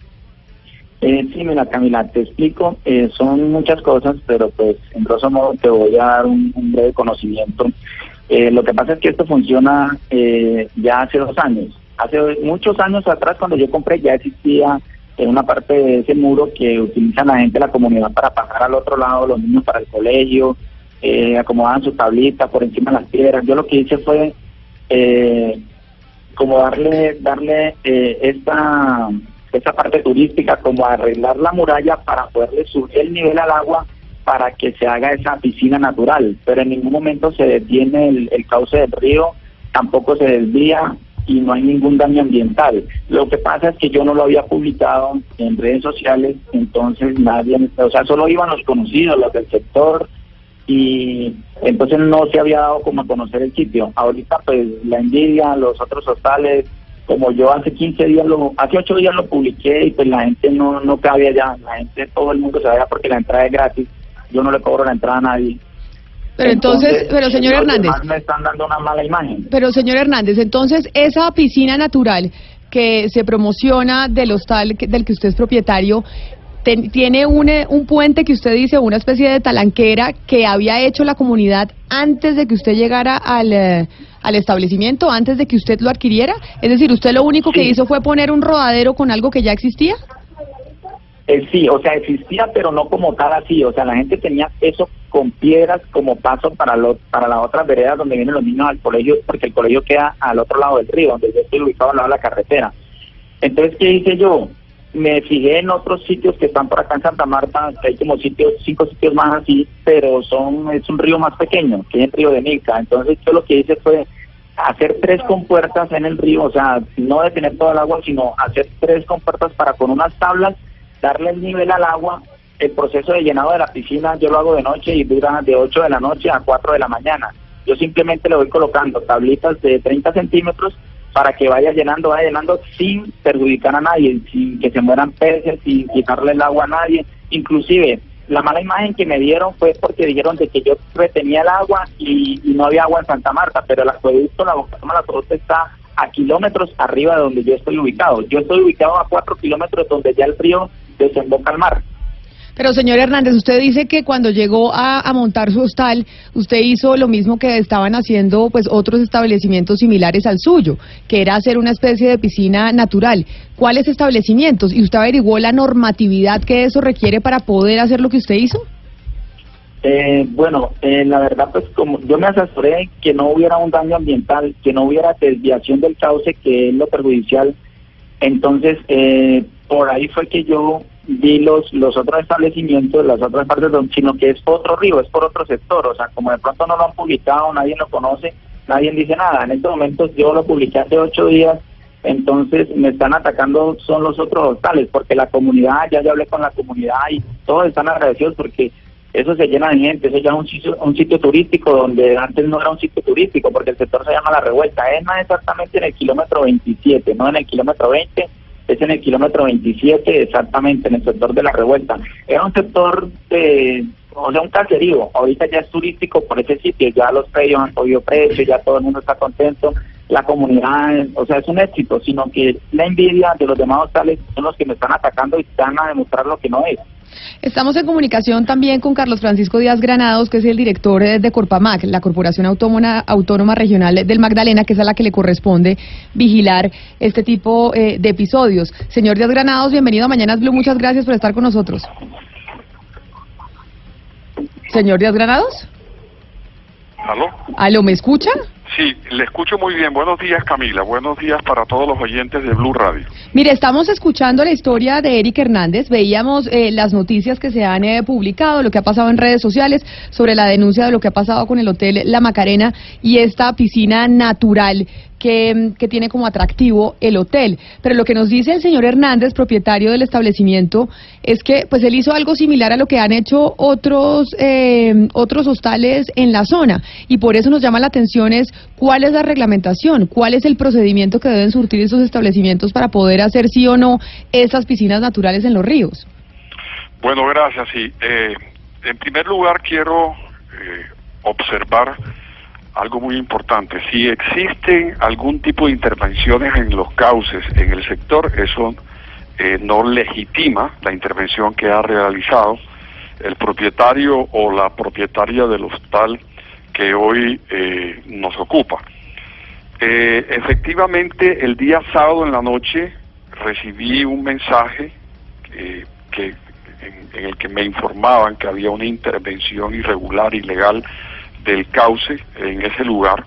Eh, sí, mira, Camila, te explico. Eh, son muchas cosas, pero pues en grosso modo te voy a dar un, breve conocimiento. Eh, lo que pasa es que esto funciona eh, ya hace dos años. Hace muchos años atrás, cuando yo compré, ya existía en una parte de ese muro que utilizan la gente de la comunidad para pasar al otro lado, los niños para el colegio, eh, acomodaban su tablita por encima de las piedras. Yo lo que hice fue eh, como darle, darle eh, esta esa parte turística, como arreglar la muralla para poderle subir el nivel al agua para que se haga esa piscina natural, pero en ningún momento se detiene el, cauce del río, tampoco se desvía y no hay ningún daño ambiental. Lo que pasa es que yo no lo había publicado en redes sociales, entonces nadie, o sea, solo iban los conocidos, los del sector, y entonces no se había dado como a conocer el sitio. Ahorita pues la envidia, los otros hostales, como yo hace 15 días, lo, hace 8 días lo publiqué y pues la gente no, no cabía ya, la gente, todo el mundo se vaya porque la entrada es gratis, yo no le cobro la entrada a nadie. Pero entonces, pero señor Hernández. Me están dando una mala imagen. Pero señor Hernández, entonces esa piscina natural que se promociona del hostal del que usted es propietario, tiene un, eh, un puente que usted dice, una especie de talanquera que había hecho la comunidad antes de que usted llegara al, eh, al establecimiento, antes de que usted lo adquiriera. Es decir, usted lo único que hizo fue poner un rodadero con algo que ya existía. Eh, sí, o sea, existía, pero no como tal así. O sea, la gente tenía eso con piedras como paso para los para las otras veredas donde vienen los niños al colegio, porque el colegio queda al otro lado del río, donde yo estoy ubicado al lado de la carretera. Entonces, ¿qué hice yo? Me fijé en otros sitios que están por acá en Santa Marta, hay como sitios, cinco sitios más así, pero son es un río más pequeño, que es el río de Milca. Entonces yo lo que hice fue hacer tres compuertas en el río, o sea, no detener todo el agua, sino hacer tres compuertas para con unas tablas darle el nivel al agua. El proceso de llenado de la piscina yo lo hago de noche y dura de 8 de la noche a 4 de la mañana. Yo simplemente le voy colocando tablitas de 30 centímetros para que vaya llenando, vaya llenando sin perjudicar a nadie, sin que se mueran peces, sin quitarle el agua a nadie. Inclusive, la mala imagen que me dieron fue porque dijeron de que yo retenía el agua y, no había agua en Santa Marta, pero el acueducto, la boca la Costa está a kilómetros arriba de donde yo estoy ubicado. Yo estoy ubicado a cuatro kilómetros donde ya el río desemboca al mar. Pero señor Hernández, usted dice que cuando llegó a, montar su hostal, usted hizo lo mismo que estaban haciendo pues otros establecimientos similares al suyo, que era hacer una especie de piscina natural. ¿Cuáles establecimientos? ¿Y usted averiguó la normatividad que eso requiere para poder hacer lo que usted hizo? Eh, bueno, eh, la verdad, pues como yo me asesoré que no hubiera un daño ambiental, que no hubiera desviación del cauce, que es lo perjudicial. Entonces, eh, por ahí fue que yo vi los, los otros establecimientos, las otras partes, sino que es otro río, es por otro sector, o sea, como de pronto no lo han publicado, nadie lo conoce, nadie dice nada. En estos momentos yo lo publiqué hace ocho días, entonces me están atacando son los otros hostales, porque la comunidad, ya yo hablé con la comunidad y todos están agradecidos porque eso se llena de gente, eso ya es un sitio, un sitio turístico donde antes no era un sitio turístico, porque el sector se llama La Revuelta, es más exactamente en el kilómetro 27, no en el kilómetro 20, es en el kilómetro 27, exactamente, en el sector de la revuelta. Era un sector de, o sea, un caserío. Ahorita ya es turístico por ese sitio, ya los predios han podido precio, ya todo el mundo está contento, la comunidad, o sea, es un éxito, sino que la envidia de los demás hostales son los que me están atacando y están a demostrar lo que no es. Estamos en comunicación también con Carlos Francisco Díaz Granados, que es el director eh, de Corpamac, la Corporación Autónoma, Autónoma Regional del Magdalena, que es a la que le corresponde vigilar este tipo eh, de episodios. Señor Díaz Granados, bienvenido a Mañanas Blue, muchas gracias por estar con nosotros. Señor Díaz Granados. ¿Aló? ¿Aló, me escucha? Sí, le escucho muy bien. Buenos días, Camila. Buenos días para todos los oyentes de Blue Radio. Mire, estamos escuchando la historia de Eric Hernández. Veíamos eh, las noticias que se han eh, publicado, lo que ha pasado en redes sociales sobre la denuncia de lo que ha pasado con el Hotel La Macarena y esta piscina natural que, que, tiene como atractivo el hotel. Pero lo que nos dice el señor Hernández, propietario del establecimiento, es que pues él hizo algo similar a lo que han hecho otros eh, otros hostales en la zona y por eso nos llama la atención es cuál es la reglamentación, cuál es el procedimiento que deben surtir esos establecimientos para poder hacer sí o no esas piscinas naturales en los ríos. Bueno, gracias. Sí, eh, en primer lugar quiero eh, observar algo muy importante. Si existen algún tipo de intervenciones en los cauces en el sector, eso eh, no legitima la intervención que ha realizado el propietario o la propietaria del hostal que hoy eh, nos ocupa. Eh, efectivamente, el día sábado en la noche recibí un mensaje que en el que me informaban que había una intervención irregular, ilegal, del cauce en ese lugar.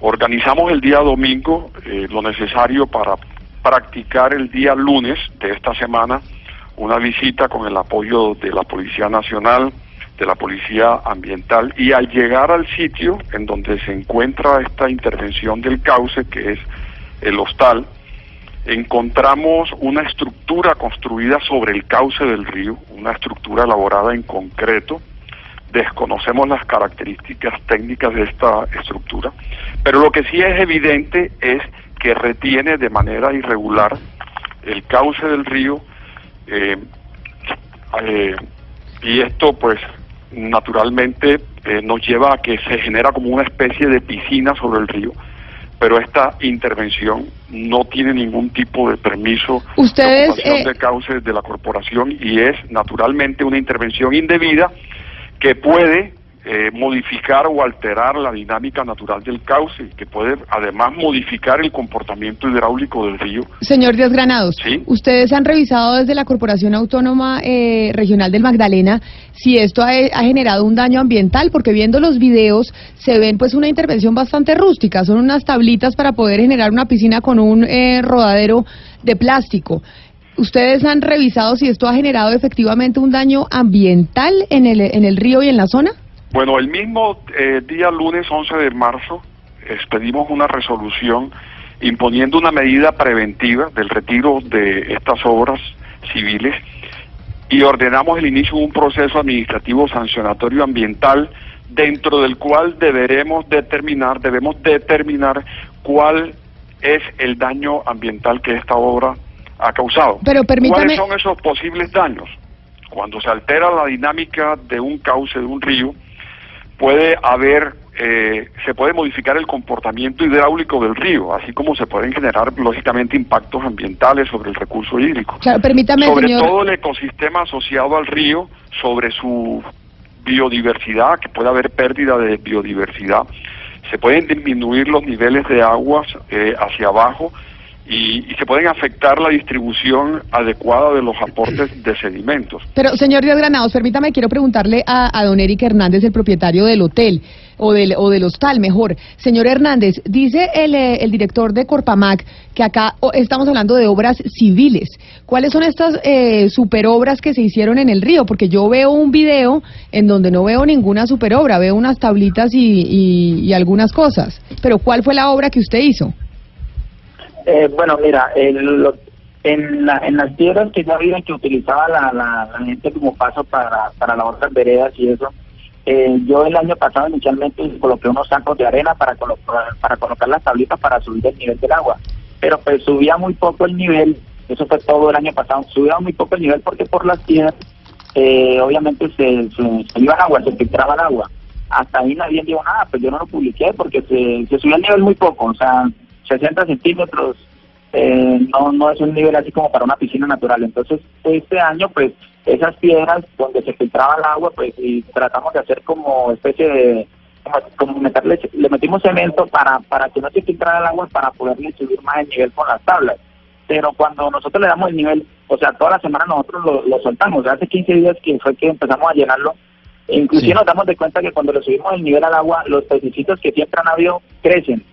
Organizamos el día domingo eh, lo necesario para practicar el día lunes de esta semana una visita con el apoyo de la Policía Nacional, de la Policía Ambiental y al llegar al sitio en donde se encuentra esta intervención del cauce, que es el hostal, encontramos una estructura construida sobre el cauce del río, una estructura elaborada en concreto, desconocemos las características técnicas de esta estructura, pero lo que sí es evidente es que retiene de manera irregular el cauce del río eh, eh, y esto pues naturalmente eh, nos lleva a que se genera como una especie de piscina sobre el río pero esta intervención no tiene ningún tipo de permiso Ustedes, de de cauces de la corporación y es naturalmente una intervención indebida que puede eh, modificar o alterar la dinámica natural del cauce, que puede además modificar el comportamiento hidráulico del río. Señor Díaz Granados, ustedes han revisado desde la Corporación Autónoma eh, Regional del Magdalena si esto ha, ha, generado un daño ambiental, porque viendo los videos se ven pues una intervención bastante rústica, son unas tablitas para poder generar una piscina con un eh, rodadero de plástico. ¿Ustedes han revisado si esto ha generado efectivamente un daño ambiental en el, en el río y en la zona? Bueno, el mismo eh, día lunes 11 de marzo expedimos una resolución imponiendo una medida preventiva del retiro de estas obras civiles y ordenamos el inicio de un proceso administrativo sancionatorio ambiental dentro del cual deberemos determinar, debemos determinar cuál es el daño ambiental que esta obra ha causado. Pero ¿Cuáles son esos posibles daños? Cuando se altera la dinámica de un cauce, de un río, puede haber, eh, se puede modificar el comportamiento hidráulico del río, así como se pueden generar, lógicamente, impactos ambientales sobre el recurso hídrico. permítame, sobre todo el ecosistema asociado al río, sobre su biodiversidad, que puede haber pérdida de biodiversidad. Se pueden disminuir los niveles de aguas eh, hacia abajo y, se pueden afectar la distribución adecuada de los aportes de sedimentos. Pero, señor Díaz Granados, permítame, quiero preguntarle a, don Eric Hernández, el propietario del hotel, o del, o del hostal, mejor. Señor Hernández, dice el, eh, el director de Corpamac que acá estamos hablando de obras civiles. ¿Cuáles son estas eh, superobras que se hicieron en el río? Porque yo veo un video en donde no veo ninguna superobra, veo unas tablitas y, y algunas cosas. Pero, ¿cuál fue la obra que usted hizo? Eh, bueno, mira, el, en, la, en las piedras que ya había que utilizaba la, la, gente como paso para, para las otras veredas y eso, eh, yo el año pasado inicialmente coloqué unos sacos de arena para, colocar, para colocar las tablitas para subir el nivel del agua, pero pues subía muy poco el nivel Eso fue todo el año pasado. Subía muy poco el nivel porque por las piedras, eh, obviamente se, se, se iba el agua, se filtraba el agua. Hasta ahí nadie dijo nada, pues yo no lo publiqué porque se, se subió el nivel muy poco, o sea, 60 centímetros, eh, no, no es un nivel así como para una piscina natural. Entonces, este año, pues, esas piedras donde se filtraba el agua, pues, y tratamos de hacer como especie de, como, como meterle, le metimos cemento para, para que no se filtrara el agua, para poderle subir más el nivel con las tablas. Pero cuando nosotros le damos el nivel, o sea, toda la semana nosotros lo, lo soltamos. Hace 15 días que fue que empezamos a llenarlo, inclusive nos damos de cuenta que cuando le subimos el nivel al agua, los pececitos que siempre han habido crecen,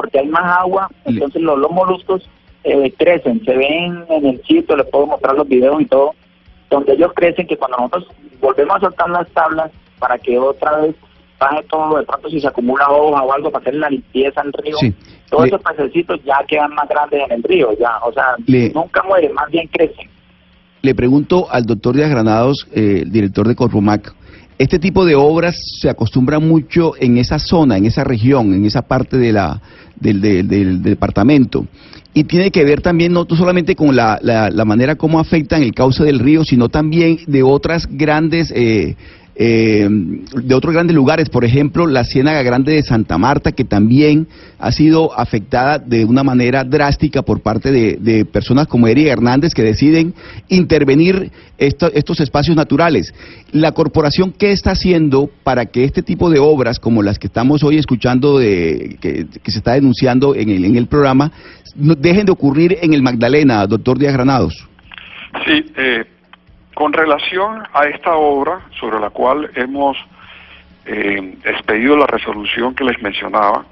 porque hay más agua, entonces los, los moluscos eh, crecen, se ven en el sitio, les puedo mostrar los videos y todo, donde ellos crecen, que cuando nosotros volvemos a soltar las tablas para que otra vez baje todo, de pronto si se acumula hoja o algo para hacer la limpieza al río, Sí. todos Le- esos pececitos ya quedan más grandes en el río, ya, o sea, Le- nunca mueren, más bien crecen. Le pregunto al doctor Díaz Granados, eh, el director de Corpomac, este tipo de obras se acostumbra mucho en esa zona, en esa región, en esa parte de la, del, del- del departamento. Y tiene que ver también no solamente con la, la- la manera como afectan el cauce del río, sino también de otras grandes eh, eh, de otros grandes lugares, por ejemplo, la Ciénaga Grande de Santa Marta, que también ha sido afectada de una manera drástica por parte de, personas como Eri Hernández que deciden intervenir esto- estos espacios naturales. La corporación, ¿qué está haciendo para que este tipo de obras, como las que estamos hoy escuchando, de, que, que se está denunciando en el, en el programa, no dejen de ocurrir en el Magdalena, doctor Díaz Granados? Sí, eh, con relación a esta obra sobre la cual hemos eh, expedido la resolución que les mencionaba,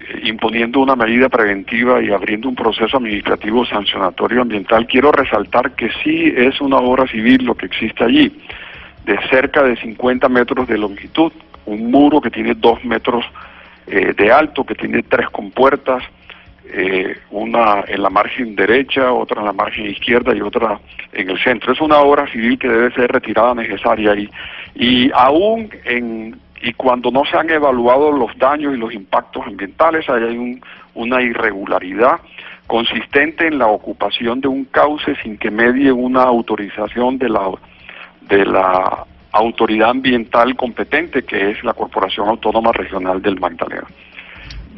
eh, imponiendo una medida preventiva y abriendo un proceso administrativo sancionatorio ambiental, quiero resaltar que sí es una obra civil lo que existe allí, de cerca de 50 metros de longitud, un muro que tiene dos metros eh, de alto, que tiene tres compuertas, eh, una en la margen derecha, otra en la margen izquierda y otra en el centro. Es una obra civil que debe ser retirada necesaria y, y aún en, y cuando no se han evaluado los daños y los impactos ambientales, hay un- una irregularidad consistente en la ocupación de un cauce sin que medie una autorización de la de la autoridad ambiental competente que es la Corporación Autónoma Regional del Magdalena.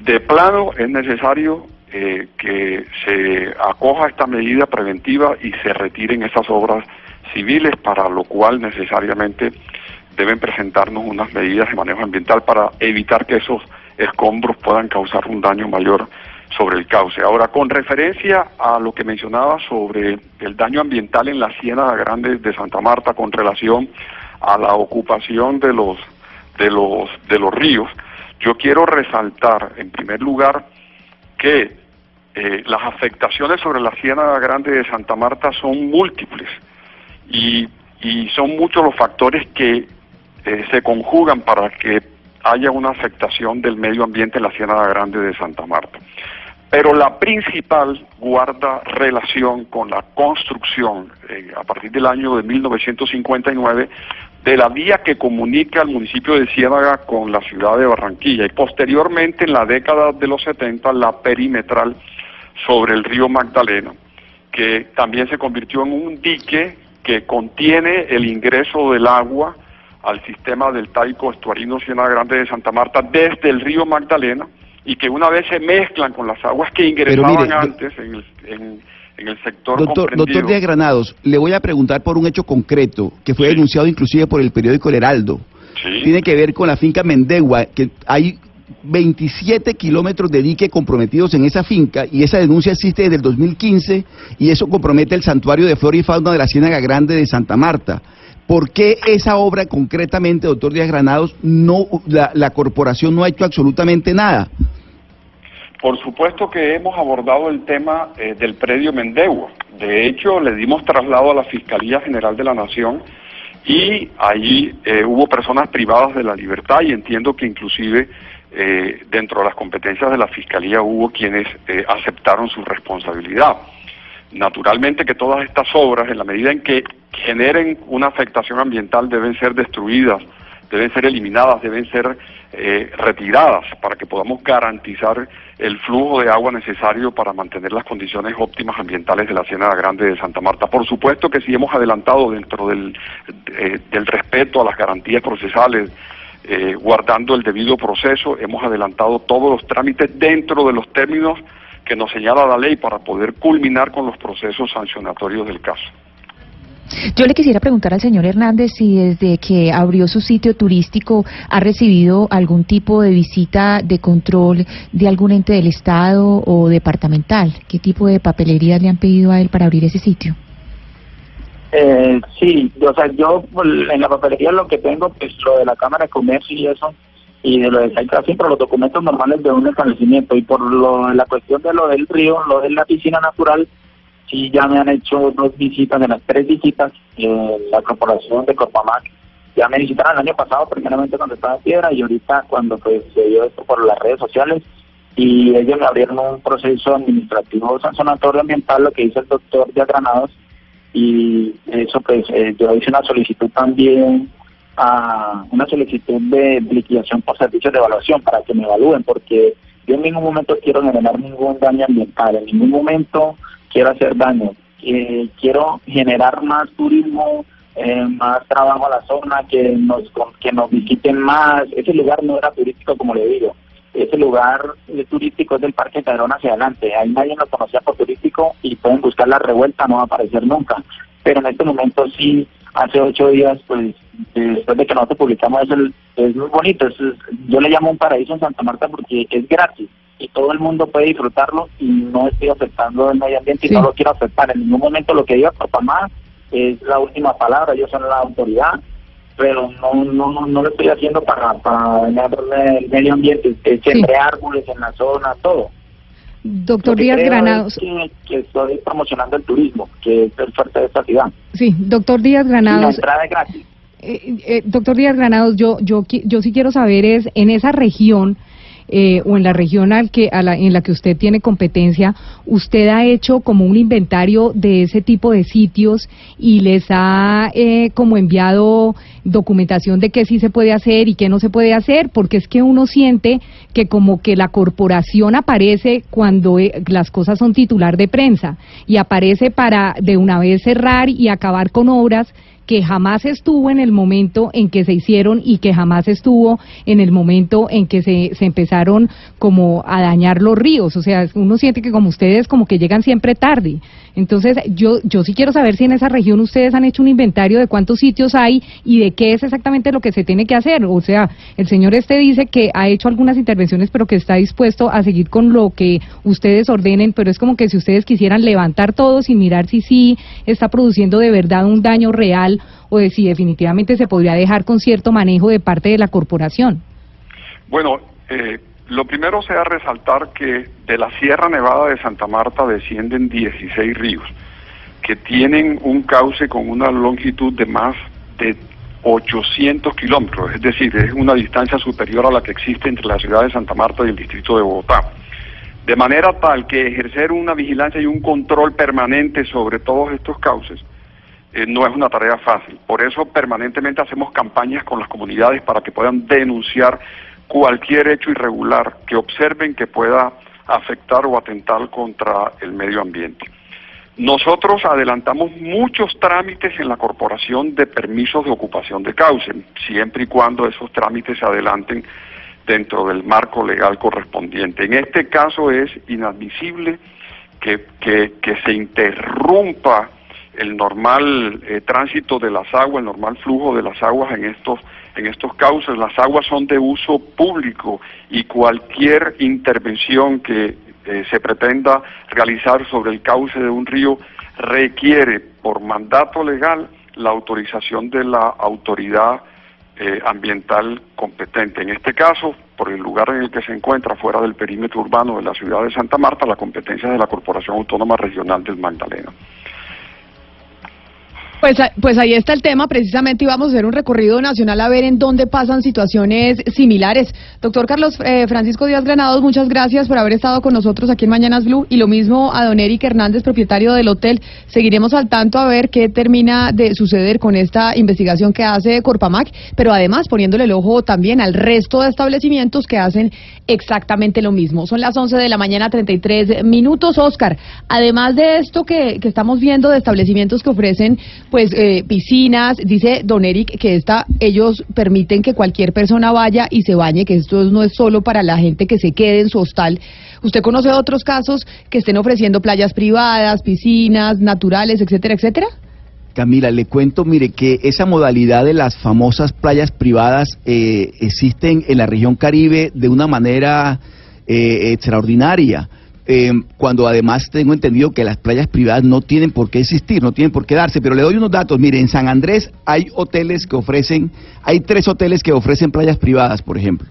De plano es necesario eh, que se acoja esta medida preventiva y se retiren esas obras civiles, para lo cual necesariamente deben presentarnos unas medidas de manejo ambiental para evitar que esos escombros puedan causar un daño mayor sobre el cauce. Ahora, con referencia a lo que mencionaba sobre el daño ambiental en la Ciénaga Grande de Santa Marta con relación a la ocupación de los de los de los ríos, yo quiero resaltar en primer lugar que eh, las afectaciones sobre la Ciénaga Grande de Santa Marta son múltiples y, son muchos los factores que eh, se conjugan para que haya una afectación del medio ambiente en la Ciénaga Grande de Santa Marta. Pero la principal guarda relación con la construcción eh, a partir del año de 1959 de la vía que comunica al municipio de Ciénaga con la ciudad de Barranquilla y posteriormente en la década de los 70 la perimetral sobre el río Magdalena, que también se convirtió en un dique que contiene el ingreso del agua al sistema del Taico Estuarino Ciénaga Grande de Santa Marta desde el río Magdalena y que una vez se mezclan con las aguas que ingresaban mire, antes en el, en, en el sector Doctor, comprendido. doctor Díaz Granados, le voy a preguntar por un hecho concreto que fue denunciado inclusive por el periódico El Heraldo. Tiene que ver con la finca Mendegua, que hay 27 kilómetros de dique comprometidos en esa finca y esa denuncia existe desde el 2015 y eso compromete el santuario de flora y fauna de la Ciénaga Grande de Santa Marta. ¿Por qué esa obra concretamente, doctor Díaz Granados, no la, la corporación no ha hecho absolutamente nada? Por supuesto que hemos abordado el tema eh, del predio Mendegua. De hecho, le dimos traslado a la Fiscalía General de la Nación y ahí eh, hubo personas privadas de la libertad y entiendo que inclusive eh, dentro de las competencias de la Fiscalía hubo quienes eh, aceptaron su responsabilidad. Naturalmente que todas estas obras, en la medida en que generen una afectación ambiental, deben ser destruidas deben ser eliminadas, deben ser eh, retiradas para que podamos garantizar el flujo de agua necesario para mantener las condiciones óptimas ambientales de la Ciénaga Grande de Santa Marta. Por supuesto que sí hemos adelantado dentro del, eh, del respeto a las garantías procesales, eh, guardando el debido proceso, hemos adelantado todos los trámites dentro de los términos que nos señala la ley para poder culminar con los procesos sancionatorios del caso. Yo le quisiera preguntar al señor Hernández si desde que abrió su sitio turístico ha recibido algún tipo de visita de control de algún ente del Estado o departamental. ¿Qué tipo de papelerías le han pedido a él para abrir ese sitio? Eh, sí, o sea, yo pues, en la papelería lo que tengo, pues lo de la Cámara de Comercio y eso, y de lo de Saica, siempre los documentos normales de un establecimiento. Y por lo, la cuestión de lo del río, lo de la piscina natural, sí ya me han hecho dos visitas, de las tres visitas, eh, la corporación de Corpamac ya me visitaron el año pasado, primeramente cuando estaba en Piedra, y ahorita cuando pues se dio esto por las redes sociales, y ellos me abrieron un proceso administrativo sancionatorio ambiental, lo que dice el doctor de Granados, y eso pues eh, yo hice una solicitud también a una solicitud de liquidación por servicios de evaluación para que me evalúen porque yo en ningún momento quiero generar ningún daño ambiental, en ningún momento quiero hacer daño, eh, quiero generar más turismo, eh, más trabajo a la zona, que nos que nos visiten más, ese lugar no era turístico como le digo, ese lugar turístico es del Parque Cadrón hacia adelante. Ahí nadie lo conocía por turístico y pueden buscar la revuelta, no va a aparecer nunca. Pero en este momento sí, hace ocho días, pues después de que nosotros publicamos eso, es muy bonito. yo le llamo un paraíso en Santa Marta porque es gratis y todo el mundo puede disfrutarlo y no estoy afectando el medio ambiente y no lo quiero afectar. En ningún momento lo que diga Papamá es la última palabra, yo soy la autoridad pero no no no lo estoy haciendo para para el medio ambiente, es árboles en la zona, todo. Doctor Díaz Granados. que, estoy promocionando el turismo, que es el fuerte de esta ciudad. Sí, doctor Díaz Granados. la entrada es gratis. Eh, eh, doctor Díaz Granados, yo, yo, yo sí quiero saber es, en esa región, eh, o en la región al que, a la, en la que usted tiene competencia, usted ha hecho como un inventario de ese tipo de sitios y les ha eh, como enviado documentación de qué sí se puede hacer y qué no se puede hacer, porque es que uno siente que como que la corporación aparece cuando eh, las cosas son titular de prensa y aparece para de una vez cerrar y acabar con obras que jamás estuvo en el momento en que se hicieron y que jamás estuvo en el momento en que se, empezaron como a dañar los ríos. O sea, uno siente que como ustedes como que llegan siempre tarde. Entonces, yo, yo sí quiero saber si en esa región ustedes han hecho un inventario de cuántos sitios hay y de qué es exactamente lo que se tiene que hacer. O sea, el señor este dice que ha hecho algunas intervenciones, pero que está dispuesto a seguir con lo que ustedes ordenen, pero es como que si ustedes quisieran levantar todos y mirar si sí está produciendo de verdad un daño real o de si definitivamente se podría dejar con cierto manejo de parte de la corporación. Bueno, eh, lo primero sea resaltar que de la Sierra Nevada de Santa Marta descienden 16 ríos que tienen un cauce con una longitud de más de 800 kilómetros, es decir, es una distancia superior a la que existe entre la ciudad de Santa Marta y el distrito de Bogotá. De manera tal que ejercer una vigilancia y un control permanente sobre todos estos cauces eh, no es una tarea fácil. Por eso permanentemente hacemos campañas con las comunidades para que puedan denunciar cualquier hecho irregular que observen que pueda afectar o atentar contra el medio ambiente. Nosotros adelantamos muchos trámites en la corporación de permisos de ocupación de cauce, siempre y cuando esos trámites se adelanten dentro del marco legal correspondiente. En este caso es inadmisible que, que, se interrumpa el normal eh, tránsito de las aguas, el normal flujo de las aguas en estos en estos cauces. Las aguas son de uso público y cualquier intervención que eh, se pretenda realizar sobre el cauce de un río requiere por mandato legal la autorización de la autoridad eh, ambiental competente. En este caso, por el lugar en el que se encuentra, fuera del perímetro urbano de la ciudad de Santa Marta, la competencia de la Corporación Autónoma Regional del Magdalena. Pues, pues ahí está el tema, precisamente íbamos a hacer un recorrido nacional a ver en dónde pasan situaciones similares. Doctor Carlos eh, Francisco Díaz Granados, muchas gracias por haber estado con nosotros aquí en Mañanas Blue y lo mismo a don Eric Hernández, propietario del hotel. Seguiremos al tanto a ver qué termina de suceder con esta investigación que hace Corpamac, pero además poniéndole el ojo también al resto de establecimientos que hacen exactamente lo mismo. Son las 11 de la mañana, 33 minutos, Oscar. Además de esto que, que estamos viendo de establecimientos que ofrecen pues eh, piscinas, dice Don Eric que esta, ellos permiten que cualquier persona vaya y se bañe, que esto no es solo para la gente que se quede en su hostal. ¿Usted conoce otros casos que estén ofreciendo playas privadas, piscinas, naturales, etcétera, etcétera? Camila, le cuento, mire, que esa modalidad de las famosas playas privadas eh, existen en la región Caribe de una manera eh, extraordinaria. Eh, cuando además tengo entendido que las playas privadas no tienen por qué existir, no tienen por qué darse, pero le doy unos datos. Mire, en San Andrés hay hoteles que ofrecen, hay tres hoteles que ofrecen playas privadas, por ejemplo.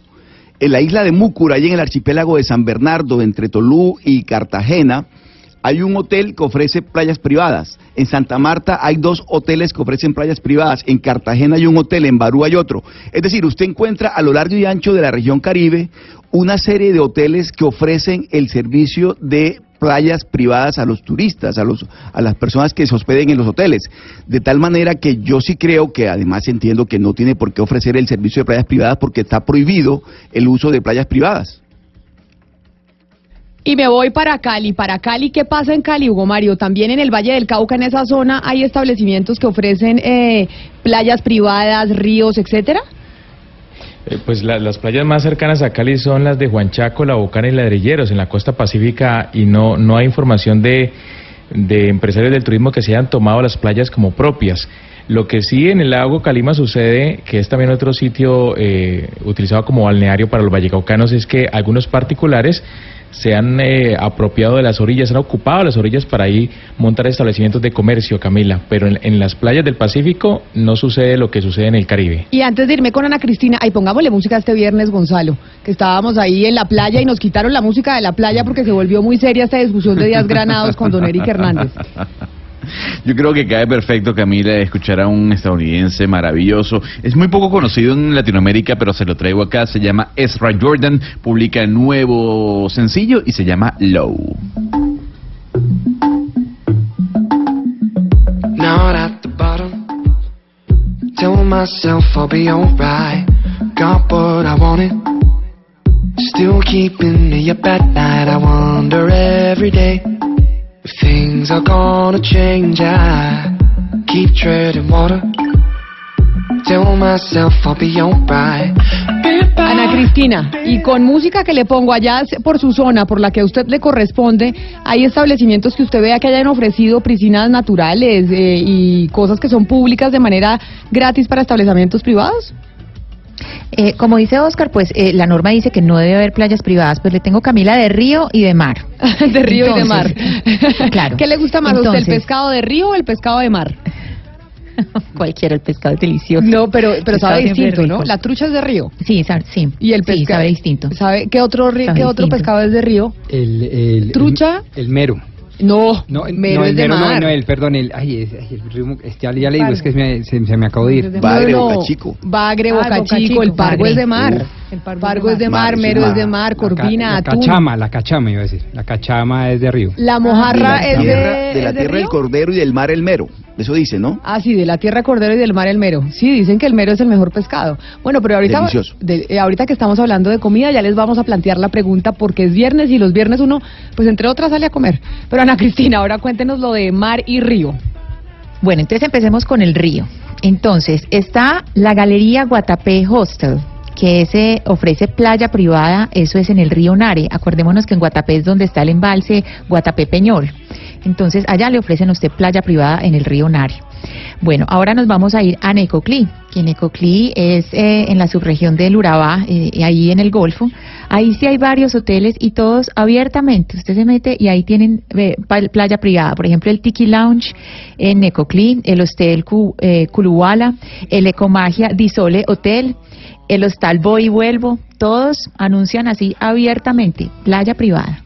En la isla de Múcura, y en el archipiélago de San Bernardo, entre Tolú y Cartagena, hay un hotel que ofrece playas privadas. En Santa Marta hay dos hoteles que ofrecen playas privadas. En Cartagena hay un hotel, en Barú hay otro. Es decir, usted encuentra a lo largo y ancho de la región Caribe una serie de hoteles que ofrecen el servicio de playas privadas a los turistas, a, los, a las personas que se hospeden en los hoteles. De tal manera que yo sí creo que además entiendo que no tiene por qué ofrecer el servicio de playas privadas porque está prohibido el uso de playas privadas. Y me voy para Cali. Para Cali, ¿qué pasa en Cali, Hugo Mario? También en el Valle del Cauca, en esa zona, hay establecimientos que ofrecen eh, playas privadas, ríos, etcétera. Eh, Pues la- las playas más cercanas a Cali son las de Huanchaco, La Bocana y Ladrilleros, en la costa pacífica, y no, no hay información de, de empresarios del turismo que se hayan tomado las playas como propias. Lo que sí en el lago Calima sucede, que es también otro sitio eh, utilizado como balneario para los vallecaucanos, es que algunos particulares se han eh, apropiado de las orillas, han ocupado las orillas para ahí montar establecimientos de comercio, Camila, pero en, en las playas del Pacífico no sucede lo que sucede en el Caribe. Y antes de irme con Ana Cristina, ay, pongámosle música este viernes, Gonzalo, que estábamos ahí en la playa y nos quitaron la música de la playa porque se volvió muy seria esta discusión de Díaz Granados con don Eric Hernández. Yo creo que cae perfecto, Camila, escuchar a un estadounidense maravilloso. Es muy poco conocido en Latinoamérica, pero se lo traigo acá. Se llama Ezra Jordan, publica nuevo sencillo y se llama Low. Now at the bottom, myself I'll be alright. Got what I wanted, still keeping. I wonder every day things are gonna change. I keep treading water, tell myself I'll be alright. Ana Cristina, y con música que le pongo allá por su zona, por la que a usted le corresponde, hay establecimientos que usted vea que hayan ofrecido piscinas naturales eh, y cosas que son públicas de manera gratis para establecimientos privados. Eh, como dice Oscar, pues eh, la norma dice que no debe haber playas privadas, pues le tengo Camila de río y de mar. de río y de mar. claro. ¿Qué le gusta más a usted, el Entonces- pescado de río o el pescado de mar? Cualquiera, el pescado es delicioso. No, pero, pero sabe distinto. ¿no? La trucha es de río. Sí, sa- sí. Y el Sí, pescado. sabe distinto. ¿Sabe qué otro, Sabe qué otro pescado es de río? El, el, ¿Trucha? El, el mero. No, No, mero no, es el de mero, mar. no, no, el, perdón, el, ay, es- ay, el ritmo, ya, ya le digo, es que me- se, se me acabó de ir. Bagre, No, no. Boca Chico. Bagre, Ah, Boca Boca Chico, el pargo Bagre. es de mar. Uf. El pargo Pargo es de Mar, mero es de mar, La ca- corvina, la atún. cachama, la cachama iba a decir. La cachama es de río. La mojarra de es la de, tierra, de la ¿es tierra río? cordero y del mar el mero. Eso dice, ¿no? Ah, sí, de la tierra cordero y del mar el mero. Sí, dicen que el mero es el mejor pescado. Bueno, pero ahorita, de- eh, ahorita que estamos hablando de comida, ya les vamos a plantear la pregunta porque es viernes y los viernes uno, pues entre otras, sale a comer. Pero Ana Cristina, ahora cuéntenos lo de mar y río. Bueno, entonces empecemos con el río. Entonces, está la Galería Guatapé Hostel, que ese ofrece playa privada, eso es en el río Nare. Acordémonos que en Guatapé es donde está el embalse Guatapé Peñol. Entonces, allá le ofrecen a usted playa privada en el río Nare. Bueno, ahora nos vamos a ir a Necoclí, que Necoclí es eh, en la subregión del Urabá, eh, ahí en el Golfo. Ahí sí hay varios hoteles y todos abiertamente. Usted se mete y ahí tienen playa privada. Por ejemplo, el Tiki Lounge en Necoclí, el Hostel Cu- eh, Culuala, el Ecomagia Disole Hotel, el Hostal Voy y Vuelvo. Todos anuncian así abiertamente, playa privada.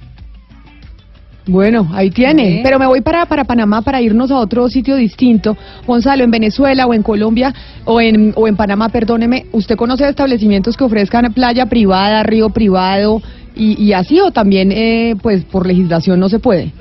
Bueno, ahí tiene. Pero me voy para, para Panamá para irnos a otro sitio distinto. Gonzalo, en Venezuela o en Colombia o en, o en Panamá, perdóneme, ¿usted conoce establecimientos que ofrezcan playa privada, río privado y, y así o también, eh, pues por legislación no se puede?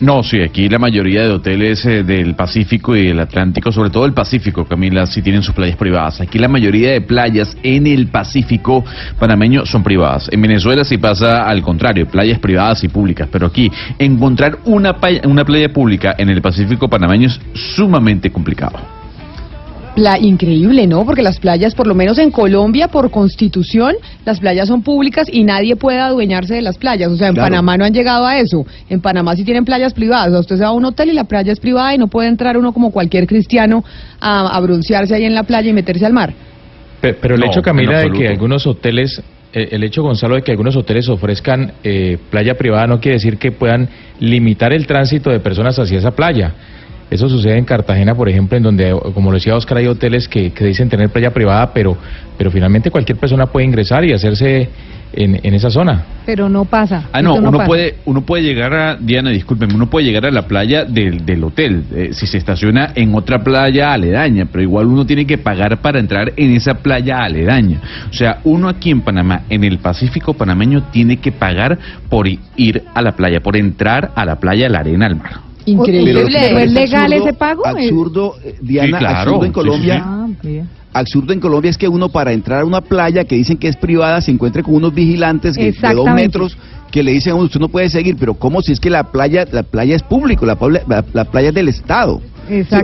No, sí, aquí la mayoría de hoteles eh, del Pacífico y del Atlántico, sobre todo el Pacífico, Camila, sí tienen sus playas privadas. Aquí la mayoría de playas en el Pacífico panameño son privadas. En Venezuela sí pasa al contrario, playas privadas y públicas, pero aquí encontrar una, playa- una playa pública en el Pacífico panameño es sumamente complicado. Pla- increíble, ¿no? Porque las playas, por lo menos en Colombia, por constitución, las playas son públicas y nadie puede adueñarse de las playas. O sea, en Claro. Panamá no han llegado a eso. En Panamá sí tienen playas privadas. O sea, usted se va a un hotel y la playa es privada y no puede entrar uno como cualquier cristiano a, a broncearse ahí en la playa y meterse al mar. Pe- Pero el No, hecho, Camila, de que algunos hoteles, eh, el hecho, Gonzalo, de que algunos hoteles ofrezcan eh, playa privada no quiere decir que puedan limitar el tránsito de personas hacia esa playa. Eso sucede en Cartagena, por ejemplo, en donde, como lo decía Oscar, hay hoteles que, que dicen tener playa privada, pero, pero finalmente cualquier persona puede ingresar y hacerse en, en esa zona. Pero no pasa. Ah, no, uno pasa. puede, uno puede llegar a, Diana, discúlpeme, uno puede llegar a la playa del, del hotel, eh, si se estaciona en otra playa aledaña, pero igual uno tiene que pagar para entrar en esa playa aledaña. O sea, uno aquí en Panamá, en el Pacífico panameño, tiene que pagar por ir a la playa, por entrar a la playa, la arena, al mar. Increíble. Pero lo que me ¿Pero es parece legal absurdo- ese pago? Absurdo, eh, Diana, Sí, claro, absurdo en sí, Colombia. sí. Ah. Absurdo en Colombia es que uno para entrar a una playa que dicen que es privada se encuentre con unos vigilantes de dos metros que le dicen a uno, usted no puede seguir, pero ¿cómo si es que la playa la playa es público, la, la, la playa es del Estado?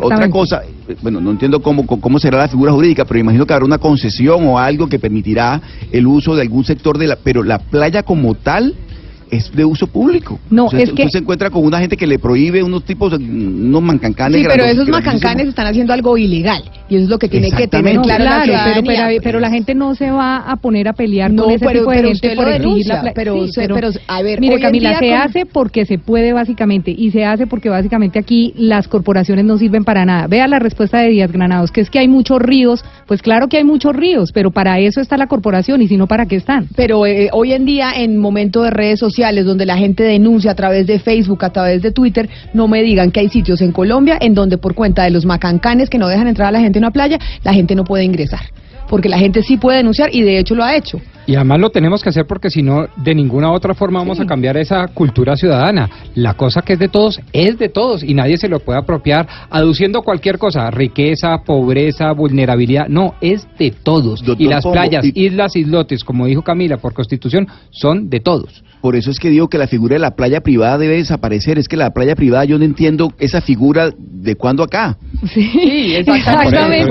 Otra cosa, eh, bueno, no entiendo cómo, cómo cómo será la figura jurídica, pero imagino que habrá una concesión o algo que permitirá el uso de algún sector de la... Pero la playa como tal es de uso público. No, O sea, es usted que- se encuentra con una gente que le prohíbe unos tipos, unos mancancanes Sí, pero esos macancanes están haciendo algo ilegal. Y eso es lo que tiene que tener claro, la pero, pero, pero la gente no se va a poner a pelear No, con ese pero- tipo de pero gente por denuncia, la pero pero, a ver, mire Camila, se con- hace porque se puede básicamente y se hace porque básicamente aquí las corporaciones no sirven para nada. Vea la respuesta de Díaz Granados, que es que hay muchos ríos, pues claro que hay muchos ríos, pero para eso está la corporación y si no, ¿para qué están? Pero eh, hoy en día, en momento de redes sociales, donde la gente denuncia a través de Facebook, a través de Twitter, no me digan que hay sitios en Colombia en donde por cuenta de los macancanes que no dejan entrar a la gente en una playa, la gente no puede ingresar. Porque la gente sí puede denunciar y de hecho lo ha hecho. Y además lo tenemos que hacer porque si no, de ninguna otra forma vamos a cambiar esa cultura ciudadana. La cosa que es de todos es de todos y nadie se lo puede apropiar aduciendo cualquier cosa, riqueza, pobreza, vulnerabilidad. No, es de todos. Doctor y las Pombo, playas, y- islas, islotes, como dijo Camila, por constitución, son de todos. Por eso es que digo que la figura de la playa privada debe desaparecer. Es que la playa privada yo no entiendo esa figura de cuándo acá. Sí, exactamente.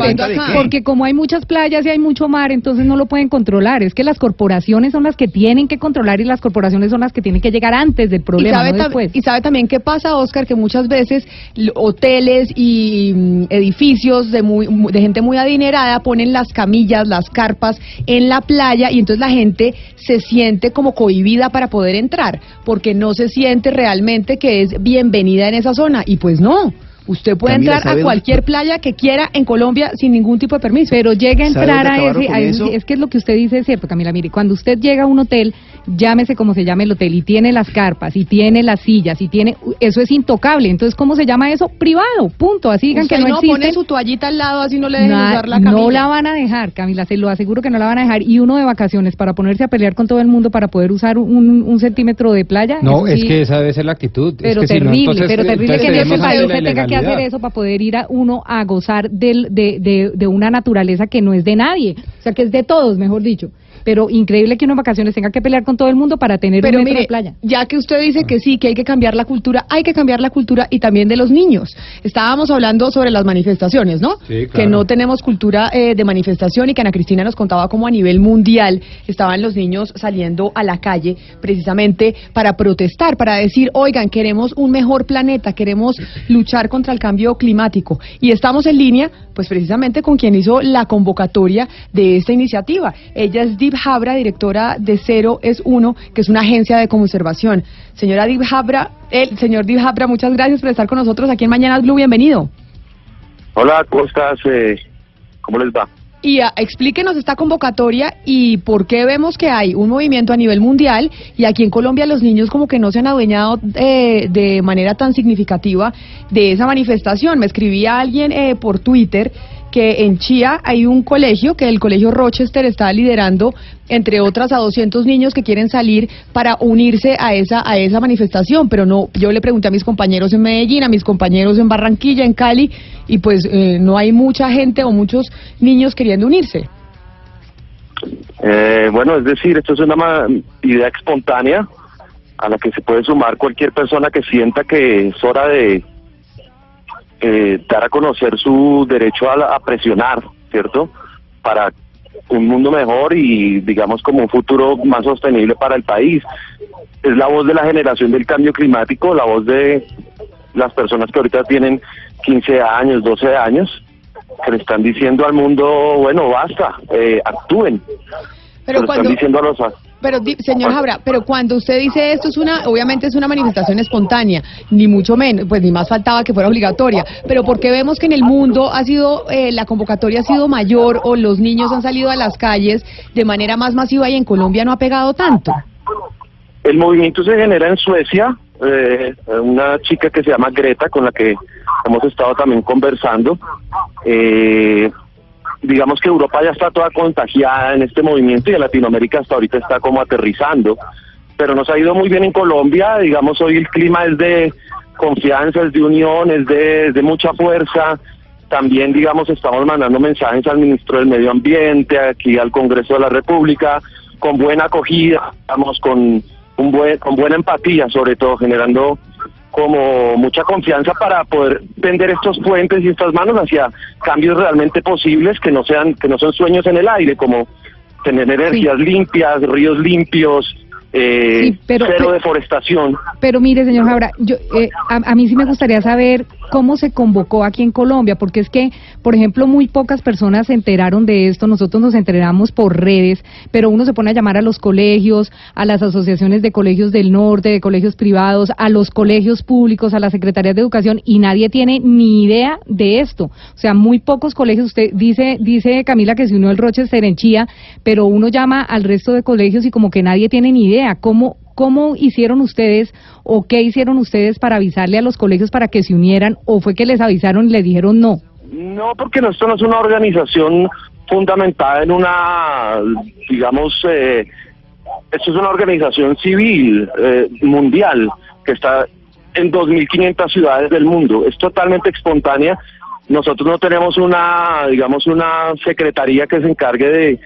Porque como hay muchas playas y hay mucho mar, entonces no lo pueden controlar. Es que las corporaciones son las que tienen que controlar y las corporaciones son las que tienen que llegar antes del Y problema, sabe, no tam- después. y sabe también qué pasa, Oscar, que muchas veces hoteles y mm, edificios de, muy, mu- de gente muy adinerada ponen las camillas, las carpas en la playa y entonces la gente se siente como cohibida para poder entrar, porque no se siente realmente que es bienvenida en esa zona. Y pues no. Usted puede Camila, entrar ¿sabe a dónde- cualquier playa que quiera en Colombia sin ningún tipo de permiso. Pero llega a ¿Sabe entrar a ese, a es que es lo que usted dice es cierto, Camila, mire, cuando usted llega a un hotel, llámese como se llame el hotel, y tiene las carpas, y tiene las sillas, y tiene, eso es intocable, entonces, ¿cómo se llama eso? Privado, punto, así digan Usted que no, no existe. pone su toallita al lado así no le dejen usar la no camilla. la van a dejar, Camila, se lo aseguro que no la van a dejar. Y uno de vacaciones para ponerse a pelear con todo el mundo para poder usar un, un centímetro de playa. No, es que esa debe ser la actitud. Es Pero si no, terrible, entonces- pero terrible entonces que en ese país se tenga que hacer eso para poder ir a uno a gozar del, de, de, de una naturaleza que no es de nadie, o sea, que es de todos, mejor dicho. Pero increíble que uno en vacaciones tenga que pelear con todo el mundo para tener Pero un metro mire, de playa. ya que usted dice que sí, que hay que cambiar la cultura, hay que cambiar la cultura y también de los niños. Estábamos hablando sobre las manifestaciones, ¿no? Sí, claro. Que no tenemos cultura eh, de manifestación y que Ana Cristina nos contaba como a nivel mundial estaban los niños saliendo a la calle precisamente para protestar, para decir, oigan, queremos un mejor planeta, queremos luchar contra el cambio climático. Y estamos en línea, pues precisamente con quien hizo la convocatoria de esta iniciativa. Ella es Dib Habra, directora de Cero es Uno, que es una agencia de conservación. Señora Dib Habra, el señor Dib Habra, muchas gracias por estar con nosotros aquí en Mañanas Blue. Bienvenido. Hola, ¿cómo estás? Eh, ¿Cómo les va? Y ah, explíquenos esta convocatoria y por qué vemos que hay un movimiento a nivel mundial y aquí en Colombia los niños como que no se han adueñado eh, de manera tan significativa de esa manifestación. Me escribía alguien eh, por Twitter que en Chía hay un colegio, que el colegio Rochester está liderando, entre otras, a 200 niños que quieren salir para unirse a esa, a esa manifestación. Pero no, yo le pregunté a mis compañeros en Medellín, a mis compañeros en Barranquilla, en Cali, y pues eh, no hay mucha gente o muchos niños queriendo unirse. Eh, bueno, es decir, esto es una idea espontánea a la que se puede sumar cualquier persona que sienta que es hora de eh, dar a conocer su derecho a, la- a presionar, ¿cierto? Para un mundo mejor y, digamos, como un futuro más sostenible para el país. Es la voz de la generación del cambio climático, la voz de las personas que ahorita tienen 15 años, 12 años, que le están diciendo al mundo, bueno, basta, eh, actúen. Pero Se lo cuando- están diciendo a los Pero, di- señor Jabra, pero cuando usted dice esto es una, obviamente es una manifestación espontánea, ni mucho menos, pues ni más faltaba que fuera obligatoria. Pero ¿por qué vemos que en el mundo ha sido, eh, la convocatoria ha sido mayor o los niños han salido a las calles de manera más masiva y en Colombia no ha pegado tanto? El movimiento se genera en Suecia, eh, una chica que se llama Greta, con la que hemos estado también conversando. Eh, digamos que Europa ya está toda contagiada en este movimiento y en Latinoamérica hasta ahorita está como aterrizando, pero nos ha ido muy bien en Colombia, digamos hoy el clima es de confianza, es de unión, es de, es de mucha fuerza. También, digamos, estamos mandando mensajes al ministro del Medio Ambiente, aquí al Congreso de la República, con buena acogida, digamos, con, un buen, con buena empatía, sobre todo, generando como mucha confianza para poder tender estos puentes y estas manos hacia cambios realmente posibles que no sean que no son sueños en el aire como tener energías limpias ríos limpios eh, Sí, pero- cero deforestación. Pero mire, señor Jabra, yo, eh, a, a mí sí me gustaría saber cómo se convocó aquí en Colombia, porque es que, por ejemplo, muy pocas personas se enteraron de esto, nosotros nos enteramos por redes, pero uno se pone a llamar a los colegios, a las asociaciones de colegios del norte, de colegios privados, a los colegios públicos, a las secretarías de educación, y nadie tiene ni idea de esto. O sea, muy pocos colegios, usted dice, dice Camila que se unió el Rochester en Chía, pero uno llama al resto de colegios y como que nadie tiene ni idea. ¿Cómo, ¿Cómo hicieron ustedes o qué hicieron ustedes para avisarle a los colegios para que se unieran o fue que les avisaron y le dijeron no? No, porque no, esto no es una organización fundamentada en una, digamos, eh, esto es una organización civil eh, mundial que está en 2.500 ciudades del mundo. Es totalmente espontánea. Nosotros no tenemos una, digamos, una secretaría que se encargue de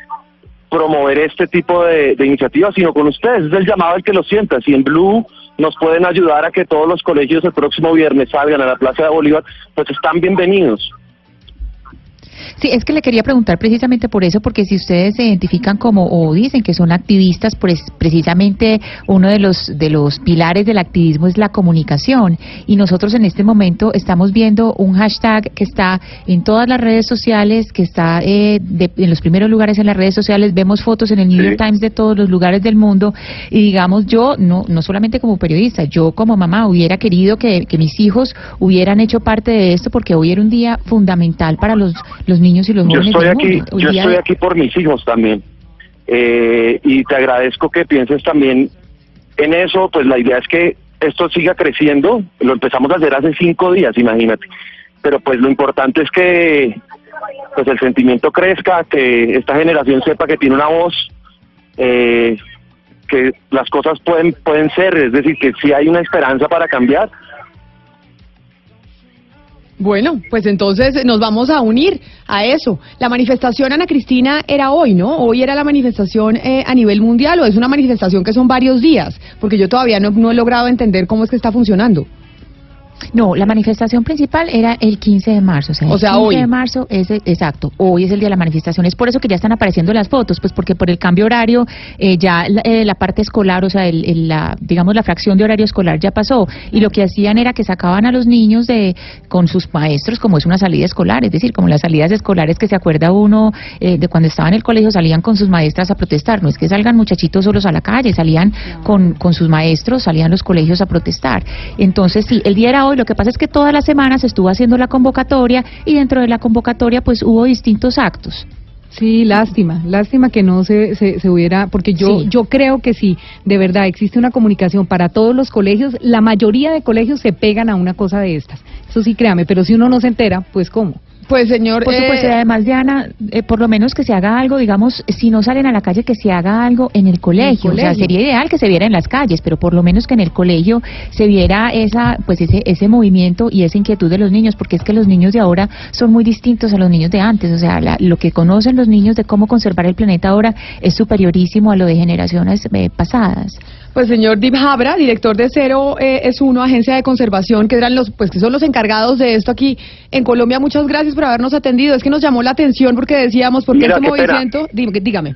promover este tipo de, iniciativas, sino con ustedes. Es el llamado al que lo sienta. Si en Blue nos pueden ayudar a que todos los colegios el próximo viernes salgan a la Plaza de Bolívar, pues están bienvenidos. Sí, es que le quería preguntar precisamente por eso, porque si ustedes se identifican como o dicen que son activistas, pues precisamente uno de los de los pilares del activismo es la comunicación. Y nosotros en este momento estamos viendo un hashtag que está en todas las redes sociales, que está eh, de- en los primeros lugares en las redes sociales, vemos fotos en el New York Times de todos los lugares del mundo. Y digamos yo no no solamente como periodista, yo como mamá hubiera querido que, que mis hijos hubieran hecho parte de esto porque hoy era un día fundamental para los los niños y los Yo jóvenes estoy del aquí, yo estoy aquí por mis hijos también. Eh, y te agradezco que pienses también en eso, pues la idea es que esto siga creciendo. Lo empezamos a hacer hace cinco días, imagínate. Pero pues lo importante es que pues el sentimiento crezca, que esta generación sepa que tiene una voz, eh, que las cosas pueden pueden ser, es decir, que si hay una esperanza para cambiar. Bueno, pues entonces nos vamos a unir a eso. La manifestación, Ana Cristina, era hoy, ¿no? Hoy era la manifestación eh, a nivel mundial o es una manifestación que son varios días, porque yo todavía no, no he logrado entender cómo es que está funcionando. No, la manifestación principal era el 15 de marzo. O sea, O el sea, 15 hoy. de marzo es exacto. Hoy es el día de la manifestación. Es por eso que ya están apareciendo las fotos, pues porque por el cambio horario eh, ya la, eh, la parte escolar, o sea, el, el- la, digamos la fracción de horario escolar ya pasó. Y lo que hacían era que sacaban a los niños de con sus maestros como es una salida escolar, es decir, como las salidas escolares que se acuerda uno eh, de cuando estaba en el colegio salían con sus maestras a protestar. No es que salgan muchachitos solos a la calle, salían con, con sus maestros, salían los colegios a protestar. Entonces, sí, el día era hoy. Lo que pasa es que todas las semanas estuvo haciendo la convocatoria y dentro de la convocatoria pues hubo distintos actos. Sí, lástima, lástima que no se, se, se hubiera, porque yo, Sí. yo creo que sí, de verdad existe una comunicación para todos los colegios, la mayoría de colegios se pegan a una cosa de estas, eso sí créame, pero si uno no se entera, pues cómo. Pues señor, Por supuesto, y además, Diana, eh, por lo menos que se haga algo, digamos, si no salen a la calle, que se haga algo en el colegio. O sea, colegio. sería ideal que se viera en las calles, pero por lo menos que en el colegio se viera esa, pues ese, ese movimiento y esa inquietud de los niños, porque es que los niños de ahora son muy distintos a los niños de antes. O sea, la- lo que conocen los niños de cómo conservar el planeta ahora es superiorísimo a lo de generaciones eh, pasadas. Pues señor Dib Habra, director de Cero eh, es uno, agencia de conservación, que eran los, pues que son los encargados de esto aquí en Colombia. Muchas gracias por habernos atendido. Es que nos llamó la atención porque decíamos, porque Mira, este pena. movimiento, Dí- dígame.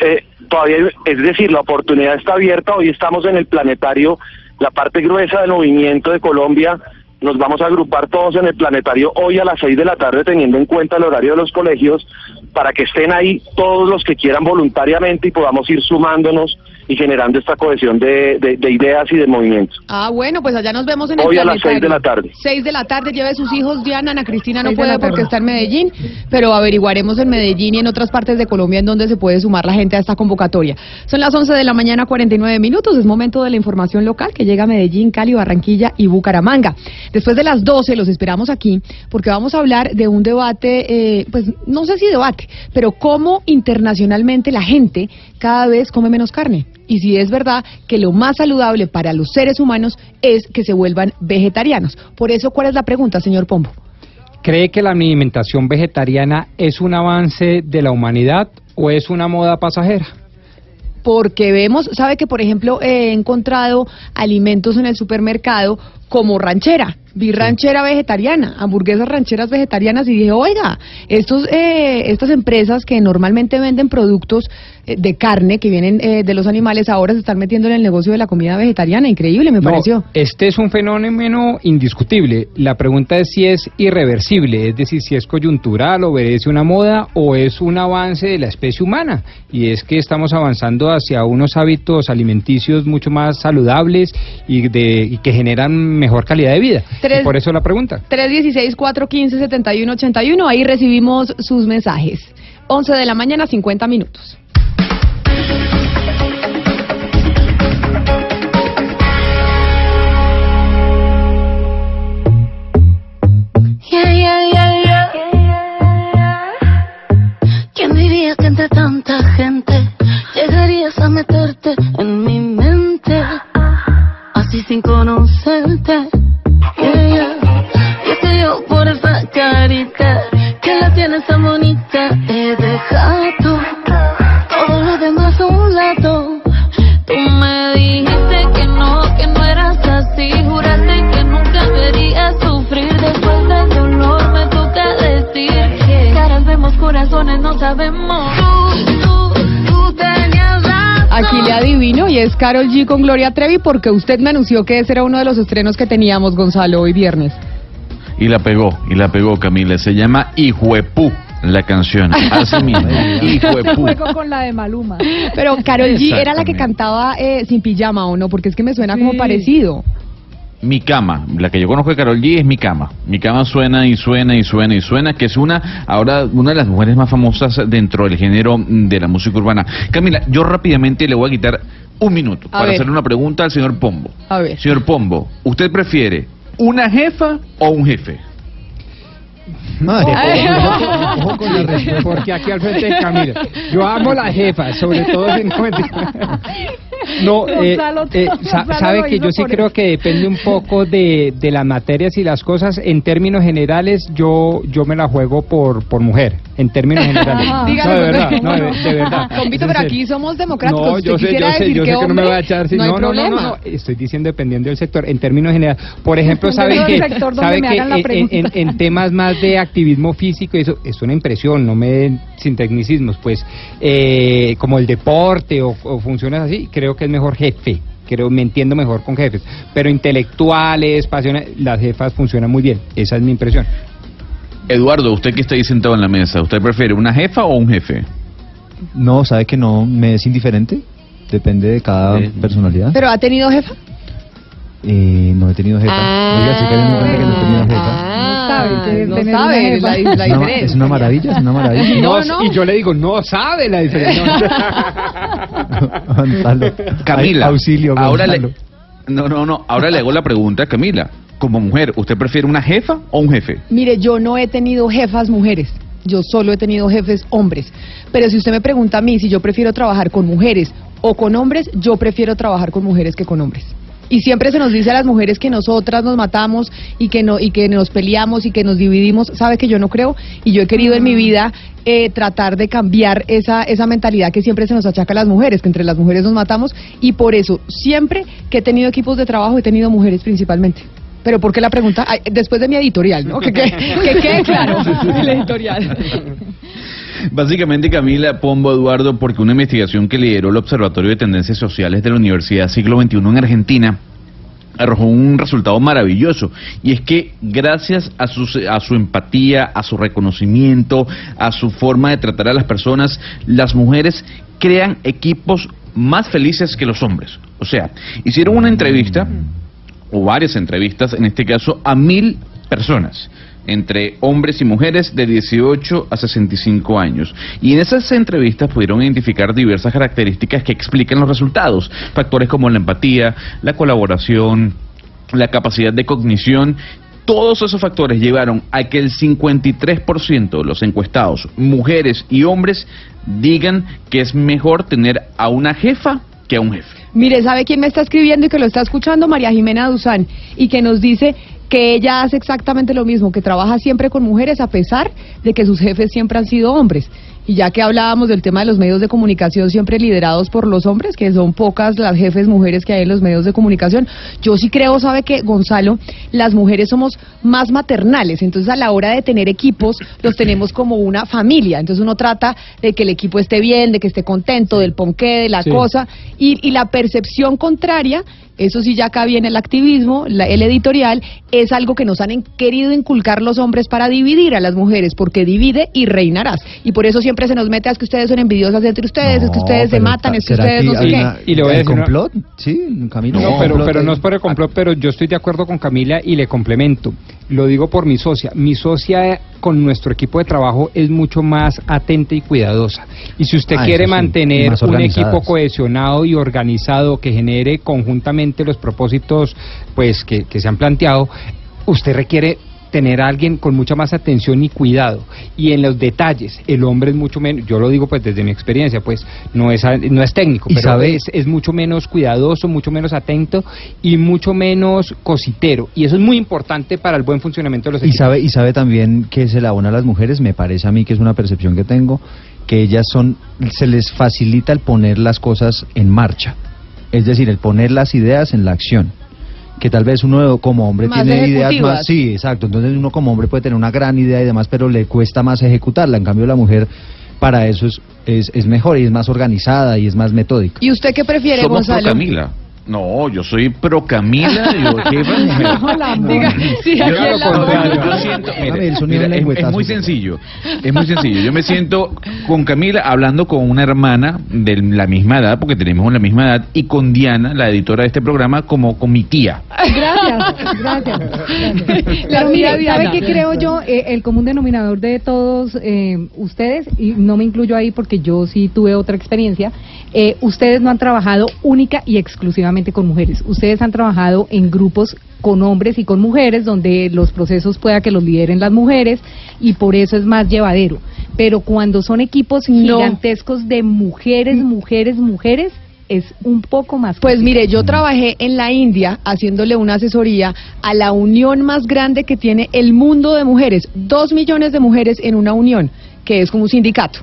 Eh, todavía, es decir, la oportunidad está abierta. Hoy estamos en el planetario, la parte gruesa del movimiento de Colombia. Nos vamos a agrupar todos en el planetario hoy a las seis de la tarde, teniendo en cuenta el horario de los colegios, para que estén ahí todos los que quieran voluntariamente y podamos ir sumándonos y generando esta cohesión de, de- de ideas y de movimientos. Ah, bueno, pues allá nos vemos en el Hoy a las planetario. seis de la tarde. Seis de la tarde, lleve sus hijos, Diana, Ana Cristina no puede porque está en Medellín, pero averiguaremos en Medellín y en otras partes de Colombia en donde se puede sumar la gente a esta convocatoria. Son las 11 de la mañana, 49 minutos, es momento de la información local que llega a Medellín, Cali, Barranquilla y Bucaramanga. Después de las 12 los esperamos aquí porque vamos a hablar de un debate, eh, pues no sé si debate, pero cómo internacionalmente la gente cada vez come menos carne. Y si es verdad que lo más saludable para los seres humanos es que se vuelvan vegetarianos. Por eso, ¿cuál es la pregunta, señor Pombo? ¿Cree que la alimentación vegetariana es un avance de la humanidad o es una moda pasajera? Porque vemos, sabe que por ejemplo he encontrado alimentos en el supermercado como ranchera, vi ranchera vegetariana, hamburguesas rancheras vegetarianas y dije, oiga, estos, eh, estas empresas que normalmente venden productos eh, de carne que vienen eh, de los animales ahora se están metiendo en el negocio de la comida vegetariana, increíble me No, pareció. Este es un fenómeno indiscutible. La pregunta es si es irreversible, es decir, si es coyuntural, obedece una moda o es un avance de la especie humana. Y es que estamos avanzando hacia unos hábitos alimenticios mucho más saludables y, de, y que generan mejor calidad de vida. Tres- Y por eso la pregunta. 316-415-7181, ahí recibimos sus mensajes. 11 de la mañana, 50 minutos. Yeah, yeah, yeah, yeah. ¿Quién diría que entre tanta gente llegarías a meterte en mi sin conocerte. Yeah. Y es que yo por esa carita que la tienes tan bonita he dejado todo lo demás a un lado. Tú me dijiste que no, que no eras así. Juraste que nunca querías sufrir. Después del dolor me toca decir que caras vemos, corazones no sabemos. Adivino y es Carol G con Gloria Trevi porque usted me anunció que ese era uno de los estrenos que teníamos, Gonzalo, hoy viernes. Y la pegó, y la pegó Camila. Se llama Hijuepú la canción. Así mismo. Hijuepú. Juego con la de Maluma. Pero Carol G era la que cantaba eh, sin pijama o no, porque es que me suena como parecido. Mi cama, la que yo conozco de Carol G es Mi cama. Mi cama suena y suena y suena y suena, que es una, ahora, una de las mujeres más famosas dentro del género de la música urbana. Camila, yo rápidamente le voy a quitar un minuto A para ver. hacerle una pregunta al señor Pombo. A ver. Señor Pombo, ¿usted prefiere una jefa o un jefe? Ojo con la porque aquí al frente de Camila. Yo amo las jefas, sobre todo si encuentro. No, eh, eh, sa- sabe que yo sí creo que depende un poco de, de las materias y las cosas. En términos generales, yo yo me la juego por por mujer. En términos generales. No, Dígale, de verdad, no, de, de verdad. Convito, pero en aquí somos democráticos. No, yo sé, yo sé, yo sé que no me va a echar. sí, no, hay no, no, no, no, estoy diciendo dependiendo del sector. En términos generales, por ejemplo, sabe que, sabe que la en- en, en temas más de activismo físico, eso es una impresión, no me den sin tecnicismos, pues eh, como el deporte o, o funciones así, creo que es mejor jefe. Creo, me entiendo mejor con jefes, pero intelectuales, pasiones, las jefas funcionan muy bien, esa es mi impresión. Eduardo, usted que está ahí sentado en la mesa, ¿usted prefiere una jefa o un jefe? No, sabe que no, me es indiferente. Depende de cada personalidad. ¿Pero ha tenido jefa? Eh, no he tenido jefa. Oiga, sí que hay una que no he tenido jefa. sabe, no no sabe la- la, la la Es una- diferencia. es una maravilla, es una maravilla. Y, no, No, no. y yo le digo, no sabe la diferencia. Gonzalo. Camila, Ay, auxilio, ahora le, no, no, no, ahora le hago la pregunta a Camila. Como mujer, ¿usted prefiere una jefa o un jefe? Mire, yo no he tenido jefas mujeres, yo solo he tenido jefes hombres. Pero si usted me pregunta a mí si yo prefiero trabajar con mujeres o con hombres, yo prefiero trabajar con mujeres que con hombres. Y siempre se nos dice a las mujeres que nosotras nos matamos y que no y que nos peleamos y que nos dividimos. Sabe que yo no creo y yo he querido en mi vida eh, tratar de cambiar esa esa mentalidad que siempre se nos achaca a las mujeres, que entre las mujeres nos matamos y por eso siempre que he tenido equipos de trabajo he tenido mujeres principalmente. Pero ¿por qué la pregunta? Ay, después de mi editorial, ¿no? Que, que, que quede claro el editorial. Básicamente, Camila Pombo Eduardo, porque una investigación que lideró el Observatorio de Tendencias Sociales de la Universidad Siglo XXI en Argentina arrojó un resultado maravilloso y es que gracias a su, a su empatía, a su reconocimiento, a su forma de tratar a las personas, las mujeres crean equipos más felices que los hombres. O sea, hicieron una entrevista o varias entrevistas, en este caso a mil personas entre hombres y mujeres de 18 a 65 años. Y en esas entrevistas pudieron identificar diversas características que explican los resultados. Factores como la empatía, la colaboración, la capacidad de cognición. Todos esos factores llevaron a que el 53% de los encuestados, mujeres y hombres, digan que es mejor tener a una jefa que a un jefe. Mire, ¿sabe quién me está escribiendo y que lo está escuchando? María Jimena Duzán, y que nos dice que ella hace exactamente lo mismo, que trabaja siempre con mujeres a pesar de que sus jefes siempre han sido hombres. Y ya que hablábamos del tema de los medios de comunicación siempre liderados por los hombres, que son pocas las jefes mujeres que hay en los medios de comunicación, yo sí creo, sabe que Gonzalo, las mujeres somos más maternales, entonces a la hora de tener equipos los tenemos como una familia, entonces uno trata de que el equipo esté bien, de que esté contento, del ponqué, de la Sí. cosa, y, y la percepción contraria, eso sí ya acá viene el activismo, la- el editorial, es algo que nos han en- querido inculcar los hombres para dividir a las mujeres, porque divide y reinarás. Y por eso siempre se nos mete a es que ustedes son envidiosas entre ustedes, es que ustedes se matan, es que ¿será ustedes no sé qué. Y le voy a ¿hay decir una- complot? Sí, Camilo. No, ¿hay pero, pero no es por el complot, pero yo estoy de acuerdo con Camila y le complemento. Lo digo por mi socia. Mi socia eh, con nuestro equipo de trabajo es mucho más atenta y cuidadosa. Y si usted Ah, quiere mantener un equipo cohesionado y organizado que genere conjuntamente los propósitos pues que, que se han planteado, usted requiere tener a alguien con mucha más atención y cuidado. Y en los detalles el hombre es mucho menos yo lo digo pues desde mi experiencia pues no es no es técnico Y pero sabe- es, es mucho menos cuidadoso mucho menos atento y mucho menos cositero. Y eso es muy importante para el buen funcionamiento de los Y equipos. sabe, y sabe también que se la abona a las mujeres, me parece a mí que es una percepción que tengo, que ellas son, se les facilita el poner las cosas en marcha. Es decir, el poner las ideas en la acción. Que tal vez uno como hombre Más tiene ideas más, sí, exacto. Entonces uno como hombre puede tener una gran idea y demás, pero le cuesta más ejecutarla. En cambio la mujer para eso es, es, es mejor y es más organizada y es más metódica. ¿Y usted qué prefiere, Somos pro Gonzalo? Camila. No, yo soy pro Camila. Yo. No, la diga, sí, Yo- aquí es la yo- mujer. yo siento- mire, Dame el sonido mira, es- muy sencillo, es muy sencillo. Yo me siento con Camila hablando con una hermana de la misma edad, porque tenemos la misma edad, y con Diana, la editora de este programa, como con mi tía. Gracias, gracias. La tía ¿sabe qué creo yo? Eh, el común denominador de todos eh, ustedes, y no me incluyo ahí porque yo sí tuve otra experiencia, eh, ustedes no han trabajado única y exclusivamente con mujeres. Ustedes han trabajado en grupos con hombres y con mujeres, donde los procesos pueda que los lideren las mujeres y por eso es más llevadero. Pero cuando son equipos gigantescos de mujeres, mujeres, mujeres, es un poco más. Pues mire, yo trabajé en la India haciéndole una asesoría a la unión más grande que tiene el mundo de mujeres. Dos millones de mujeres en una unión, que es como un sindicato.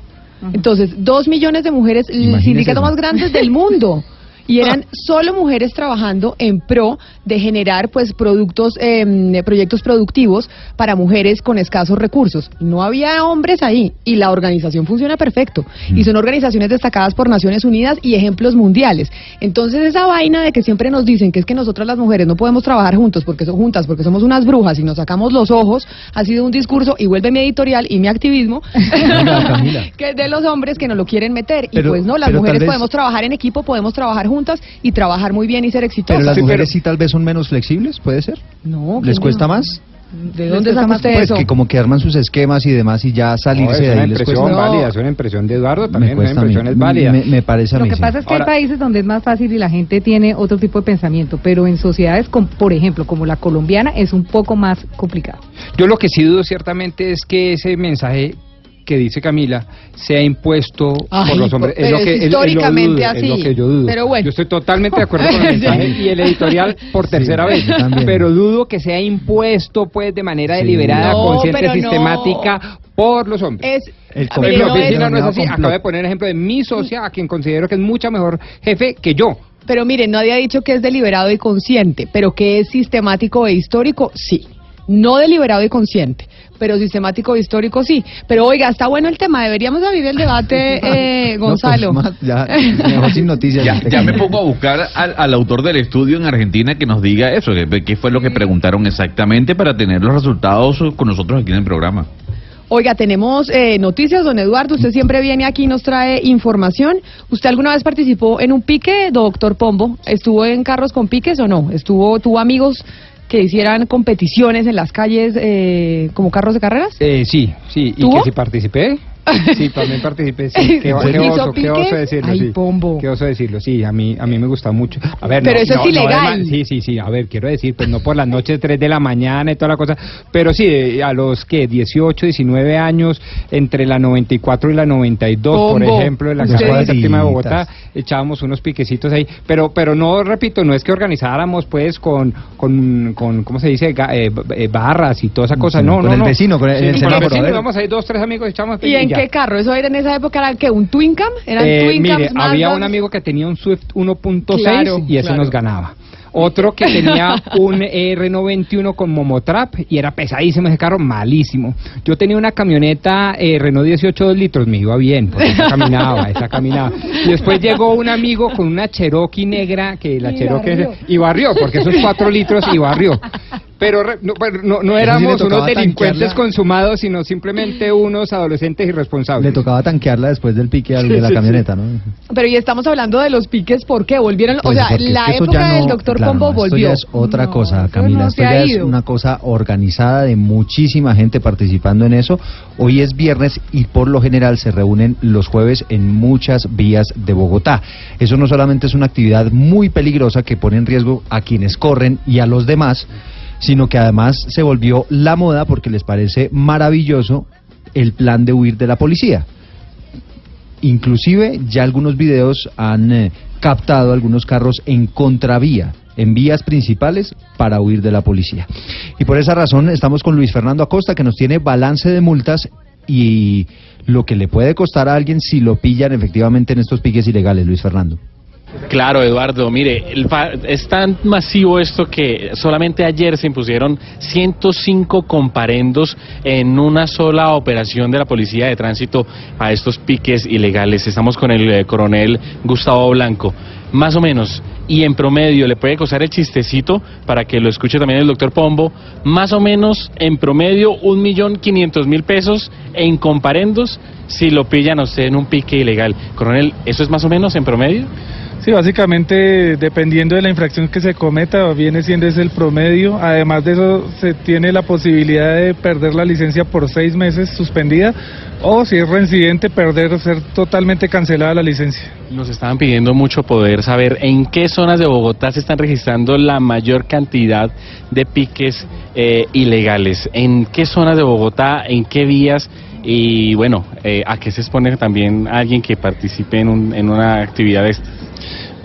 Entonces, dos millones de mujeres, el sindicato eso. más grande del mundo. Y eran solo mujeres trabajando en pro de generar pues productos, eh, proyectos productivos para mujeres con escasos recursos. No había hombres ahí y la organización funciona perfecto. Y son organizaciones destacadas por Naciones Unidas y ejemplos mundiales. Entonces esa vaina de que siempre nos dicen que es que nosotras las mujeres no podemos trabajar juntos porque son juntas, porque somos unas brujas y nos sacamos los ojos, ha sido un discurso y vuelve mi editorial y mi activismo Camila. que es de los hombres que no lo quieren meter. y pues no, las mujeres vez- podemos trabajar en equipo, podemos trabajar juntos juntas y trabajar muy bien y ser exitosas. Pero las mujeres sí tal vez son menos flexibles, ¿puede ser? No. ¿Les ¿quién cuesta dijo? más? ¿De dónde saca usted Pues eso? que como que arman sus esquemas y demás y ya No, salirse es de una ahí les impresión cuesta. válida, es una impresión de Eduardo, Me también una impresión es válida. Me, me parece a Lo mí que sí. pasa es que Ahora- hay países donde es más fácil y la gente tiene otro tipo de pensamiento, pero en sociedades, con, por ejemplo, como la colombiana, es un poco más complicado. Yo lo que sí dudo ciertamente es que ese mensaje que dice Camila sea impuesto Ay, por los hombres. pero es lo que es- es lo históricamente dudo, así. Es lo que yo dudo. Pero bueno. Yo estoy totalmente de acuerdo con el mensaje y el editorial por tercera vez. yo también. Pero dudo que sea impuesto pues de manera Sí. deliberada, No, consciente, no. sistemática por los hombres. Es, El mi no es- oficina no es así. complot. Acabo de poner el ejemplo de mi socia, a quien considero que es mucha mejor jefe que yo. Pero miren, nadie ha dicho que es deliberado y consciente, pero que es sistemático e histórico, sí. No deliberado y consciente, pero sistemático e histórico, sí. Pero oiga, está bueno el tema, deberíamos abrir el debate, eh, No, pues, Gonzalo. más, ya, mejor sin noticias. Ya, ya me pongo a buscar al, al autor del estudio en Argentina que nos diga eso, que- qué fue lo que preguntaron exactamente para tener los resultados con nosotros aquí en el programa. Oiga, tenemos eh, noticias, don Eduardo. Usted siempre viene aquí y nos trae información. ¿Usted alguna vez participó en un pique, doctor Pombo? ¿Estuvo en carros con piques o no? ¿Estuvo, tuvo amigos que hicieran competiciones en las calles eh, como carros de carreras? Eh, sí, sí. ¿Y que si participé? Sí, también participé. Sí. Qué, ¿Hizo qué oso, qué oso decirlo. Ay, sí. Pombo. Qué oso decirlo. Sí, a mí, a mí me gusta mucho. A ver, Pero no, eso es no, no, ilegal. además- sí, sí, sí. A ver, quiero decir, pues no por las noches 3 de la mañana y toda la cosa. Pero sí, eh, a los que 18, 19 años, entre la 94 y la 92, por Pombo, ejemplo, en la Casa de Séptima de. Bogotá, echábamos unos piquecitos ahí. Pero, pero no, repito, no es que organizáramos pues con, con, con ¿cómo se dice? Ga- eh, eh, barras y toda esa cosa. Con- no, con no, el no. vecino, con el- Sí, el con a vecino, ver. íbamos ahí dos, tres amigos, echamos ¿Y. qué carro? ¿Eso era en esa época? ¿Era que un Twin Cam? ¿Eran Eh, Twin mire, Cams, había un amigo que tenía un Swift 1.6 Claro, y eso claro. nos ganaba. Otro que tenía un R91 con Momotrap y era pesadísimo ese carro, malísimo. Yo tenía una camioneta eh, Renault 18 2 litros, me iba bien, porque esa caminaba, esa caminaba. Y después llegó un amigo con una Cherokee negra, que la Y Cherokee barrió. y barrió, porque esos 4 litros y barrió. Pero re- no, sí éramos unos delincuentes tanquearla. consumados, sino simplemente unos adolescentes irresponsables. Le tocaba tanquearla después del pique al de la Sí, sí, camioneta, ¿no? Pero y estamos hablando de los piques, ¿por qué? Volvieron, Pues o sea, es la que época no- del doctor claro, Pombo volvió. Esto ya es otra No, cosa, Camila. no esto ya es una cosa organizada de muchísima gente participando en eso. Hoy es viernes y por lo general se reúnen los jueves en muchas vías de Bogotá. Eso no solamente es una actividad muy peligrosa que pone en riesgo a quienes corren y a los demás, sino que además se volvió la moda porque les parece maravilloso el plan de huir de la policía. Inclusive ya algunos videos han eh, captado algunos carros en contravía, en vías principales para huir de la policía. Y por esa razón estamos con Luis Fernando Acosta que nos tiene balance de multas y lo que le puede costar a alguien si lo pillan efectivamente en estos piques ilegales, Luis Fernando. Claro, Eduardo, mire, el es tan masivo esto que solamente ayer se impusieron 105 comparendos en una sola operación de la Policía de Tránsito a estos piques ilegales. Estamos con el eh, coronel Gustavo Blanco. Más o menos, y en promedio le puede costar el chistecito para que lo escuche también el doctor Pombo, más o menos en promedio un millón quinientos mil pesos en comparendos si lo pillan a usted en un pique ilegal. Coronel, ¿eso es más o menos en promedio? Sí, básicamente dependiendo de la infracción que se cometa, viene siendo ese el promedio. Además de eso, se tiene la posibilidad de perder la licencia por seis meses suspendida o si es reincidente, perder, ser totalmente cancelada la licencia. Nos estaban pidiendo mucho poder saber en qué zonas de Bogotá se están registrando la mayor cantidad de piques eh, ilegales. ¿En qué zonas de Bogotá? ¿En qué vías? Y bueno, eh, ¿a qué se expone también alguien que participe en, un- en una actividad de estas?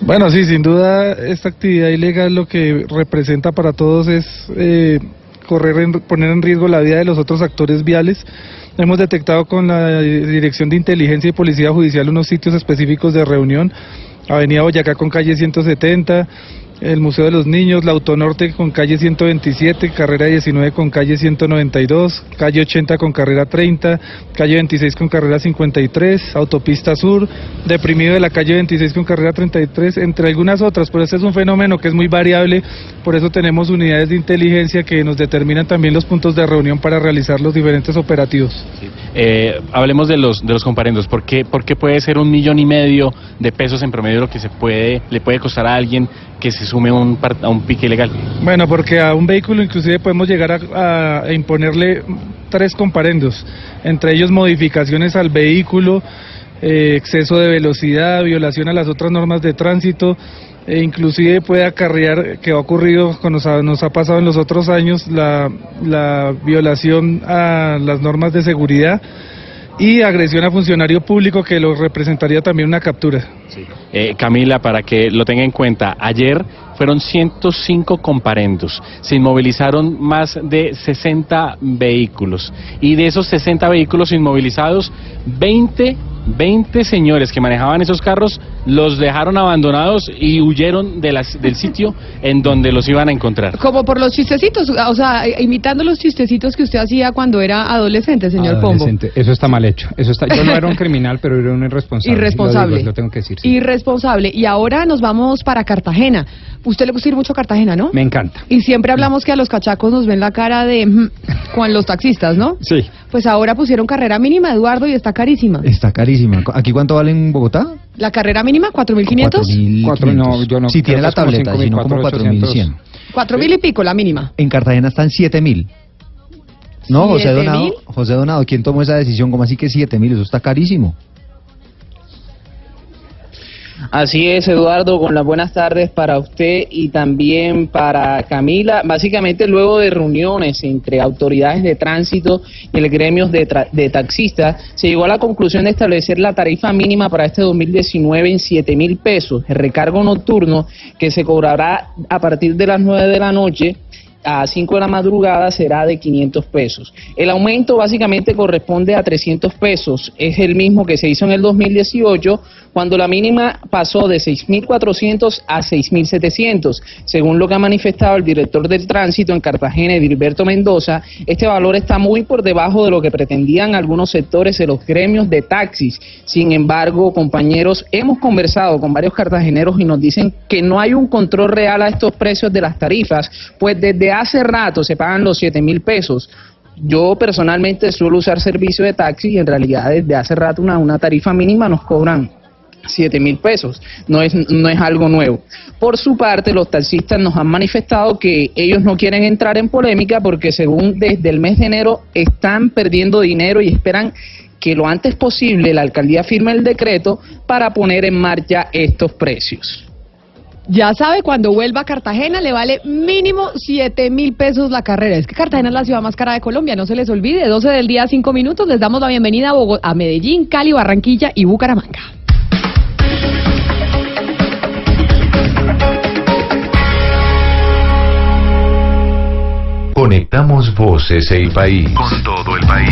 Bueno, sí, sin duda esta actividad ilegal lo que representa para todos es eh, correr en- poner en riesgo la vida de los otros actores viales. Hemos detectado con la Dirección de Inteligencia y Policía Judicial unos sitios específicos de reunión, Avenida Boyacá con calle 170, el Museo de los Niños, la Autonorte con calle 127, carrera 19 con calle 192, calle 80 con carrera 30, calle 26 con carrera 53, autopista sur, deprimido de la calle 26 con carrera 33, entre algunas otras, pero este es un fenómeno que es muy variable, por eso tenemos unidades de inteligencia que nos determinan también los puntos de reunión para realizar los diferentes operativos. Eh, hablemos de los de los comparendos. ¿Por qué, ¿Por qué puede ser un millón y medio de pesos en promedio lo que se puede le puede costar a alguien que se sume un, par- a un pique ilegal? Bueno, porque a un vehículo inclusive podemos llegar a, a imponerle tres comparendos, entre ellos modificaciones al vehículo, eh, exceso de velocidad, violación a las otras normas de tránsito, e inclusive puede acarrear, que ha ocurrido, nos, ha, nos ha pasado en los otros años, la, la violación a las normas de seguridad y agresión a funcionario público que lo representaría también una captura. Eh, Camila, para que lo tenga en cuenta, ayer fueron 105 comparendos, se inmovilizaron más de 60 vehículos y de esos 60 vehículos inmovilizados, 20, 20 señores que manejaban esos carros los dejaron abandonados y huyeron de las, del sitio en donde los iban a encontrar. Como por los chistecitos, o sea, imitando los chistecitos que usted hacía cuando era adolescente, señor Pombo. Eso está mal hecho. Eso está. Yo no era un criminal, pero era un irresponsable. Irresponsable. Lo, digo, lo tengo que decir. sí. Irresponsable. Y ahora nos vamos para Cartagena. Usted le gusta ir mucho a Cartagena, ¿no? Me encanta. Y siempre hablamos que a los cachacos nos ven la cara de mm, con los taxistas, ¿no? Sí. Pues ahora pusieron carrera mínima, Eduardo, y está carísima. Está carísima. ¿Aquí cuánto vale en Bogotá? La carrera mínima, 4.500. 4.500. Cuatro, no, yo no, Si tiene la tableta, si no como 5.800. 4.100. 4.000 y pico la mínima. En Cartagena están 7.000. No, José ¿Siete Donado? José Donado, ¿quién tomó esa decisión? ¿Cómo así que 7.000? Eso está carísimo. Así es, Eduardo, con las buenas tardes para usted y también para Camila. Básicamente, luego de reuniones entre autoridades de tránsito y el gremio de, de taxistas, se llegó a la conclusión de establecer la tarifa mínima para este 2019 en 7 mil pesos. El recargo nocturno que se cobrará a partir de las 9 de la noche a 5 de la madrugada será de 500 pesos. El aumento básicamente corresponde a 300 pesos. Es el mismo que se hizo en el 2018 cuando la mínima pasó de 6.400 a 6.700. Según lo que ha manifestado el director del tránsito en Cartagena, Edilberto Mendoza, este valor está muy por debajo de lo que pretendían algunos sectores de los gremios de taxis. Sin embargo, compañeros, hemos conversado con varios cartageneros y nos dicen que no hay un control real a estos precios de las tarifas, pues desde hace rato se pagan los 7 mil pesos. Yo personalmente suelo usar servicio de taxi y en realidad desde hace rato una, una tarifa mínima nos cobran 7 mil pesos. No es, no es algo nuevo. Por su parte, los taxistas nos han manifestado que ellos no quieren entrar en polémica porque según desde el mes de enero están perdiendo dinero y esperan que lo antes posible la alcaldía firme el decreto para poner en marcha estos precios. Ya sabe, cuando vuelva a Cartagena le vale mínimo 7 mil pesos la carrera. Es que Cartagena es la ciudad más cara de Colombia, no se les olvide. 12 del día, 5 minutos. Les damos la bienvenida a, a Medellín, Cali, Barranquilla y Bucaramanga. Conectamos voces e país. Con todo el país.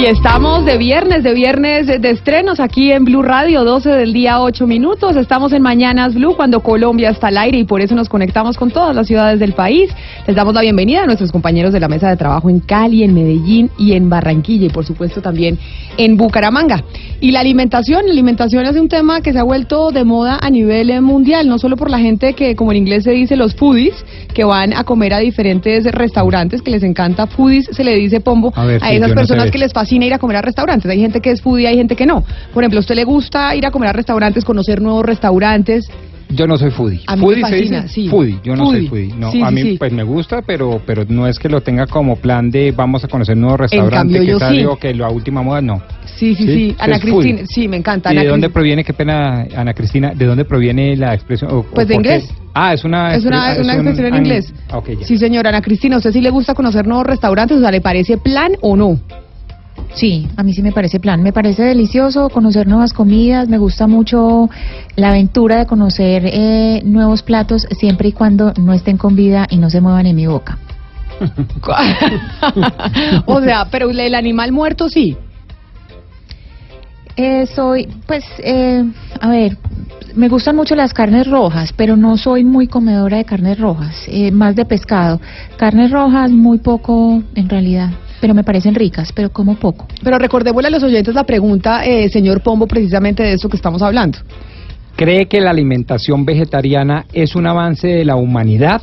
Y estamos de viernes, de viernes de estrenos aquí en Blue Radio, 12 del día, 8 minutos. Estamos en Mañanas Blue cuando Colombia está al aire y por eso nos conectamos con todas las ciudades del país. Les damos la bienvenida a nuestros compañeros de la mesa de trabajo en Cali, en Medellín y en Barranquilla y por supuesto también en Bucaramanga. Y la alimentación, la alimentación es un tema que se ha vuelto de moda a nivel mundial, no solo por la gente que, como en inglés se dice, los foodies, que van a comer a diferentes restaurantes, que les encanta foodies, se le dice pombo A ver, a sí, esas personas que les fascina ir a comer a restaurantes. Hay gente que es foodie, hay gente que no. Por ejemplo, ¿a usted le gusta ir a comer a restaurantes, conocer nuevos restaurantes? Yo no soy foodie. A mí foodie me se dice? sí. Foodie, yo no Foodie. soy foodie. No, Sí, a mí sí. pues me gusta, pero pero no es que lo tenga como plan de vamos a conocer nuevos restaurantes, que es sí. algo que la última moda no. Sí, sí, sí. Ana es foodie. Cristina, sí, me encanta. ¿Y Ana de dónde proviene, qué pena, Ana Cristina, de dónde proviene la expresión? o- o Pues de por qué? inglés. Ah, es una Es una, expre- una un- expresión en an- inglés. Ok, ya. Sí, señora Ana Cristina, ¿a usted sí le gusta conocer nuevos restaurantes? O sea, ¿le parece plan o no? Sí, a mí sí me parece plan. Me parece delicioso conocer nuevas comidas. Me gusta mucho la aventura de conocer eh, nuevos platos siempre y cuando no estén con vida y no se muevan en mi boca. o sea, pero el animal muerto sí. Eh, soy, pues, eh, a ver, me gustan mucho las carnes rojas, pero no soy muy comedora de carnes rojas, eh, más de pescado. Carnes rojas, muy poco en realidad. Pero me parecen ricas, pero como poco. Pero recordémosle a los oyentes la pregunta, eh, señor Pombo, precisamente de esto que estamos hablando. ¿Cree que la alimentación vegetariana es un avance de la humanidad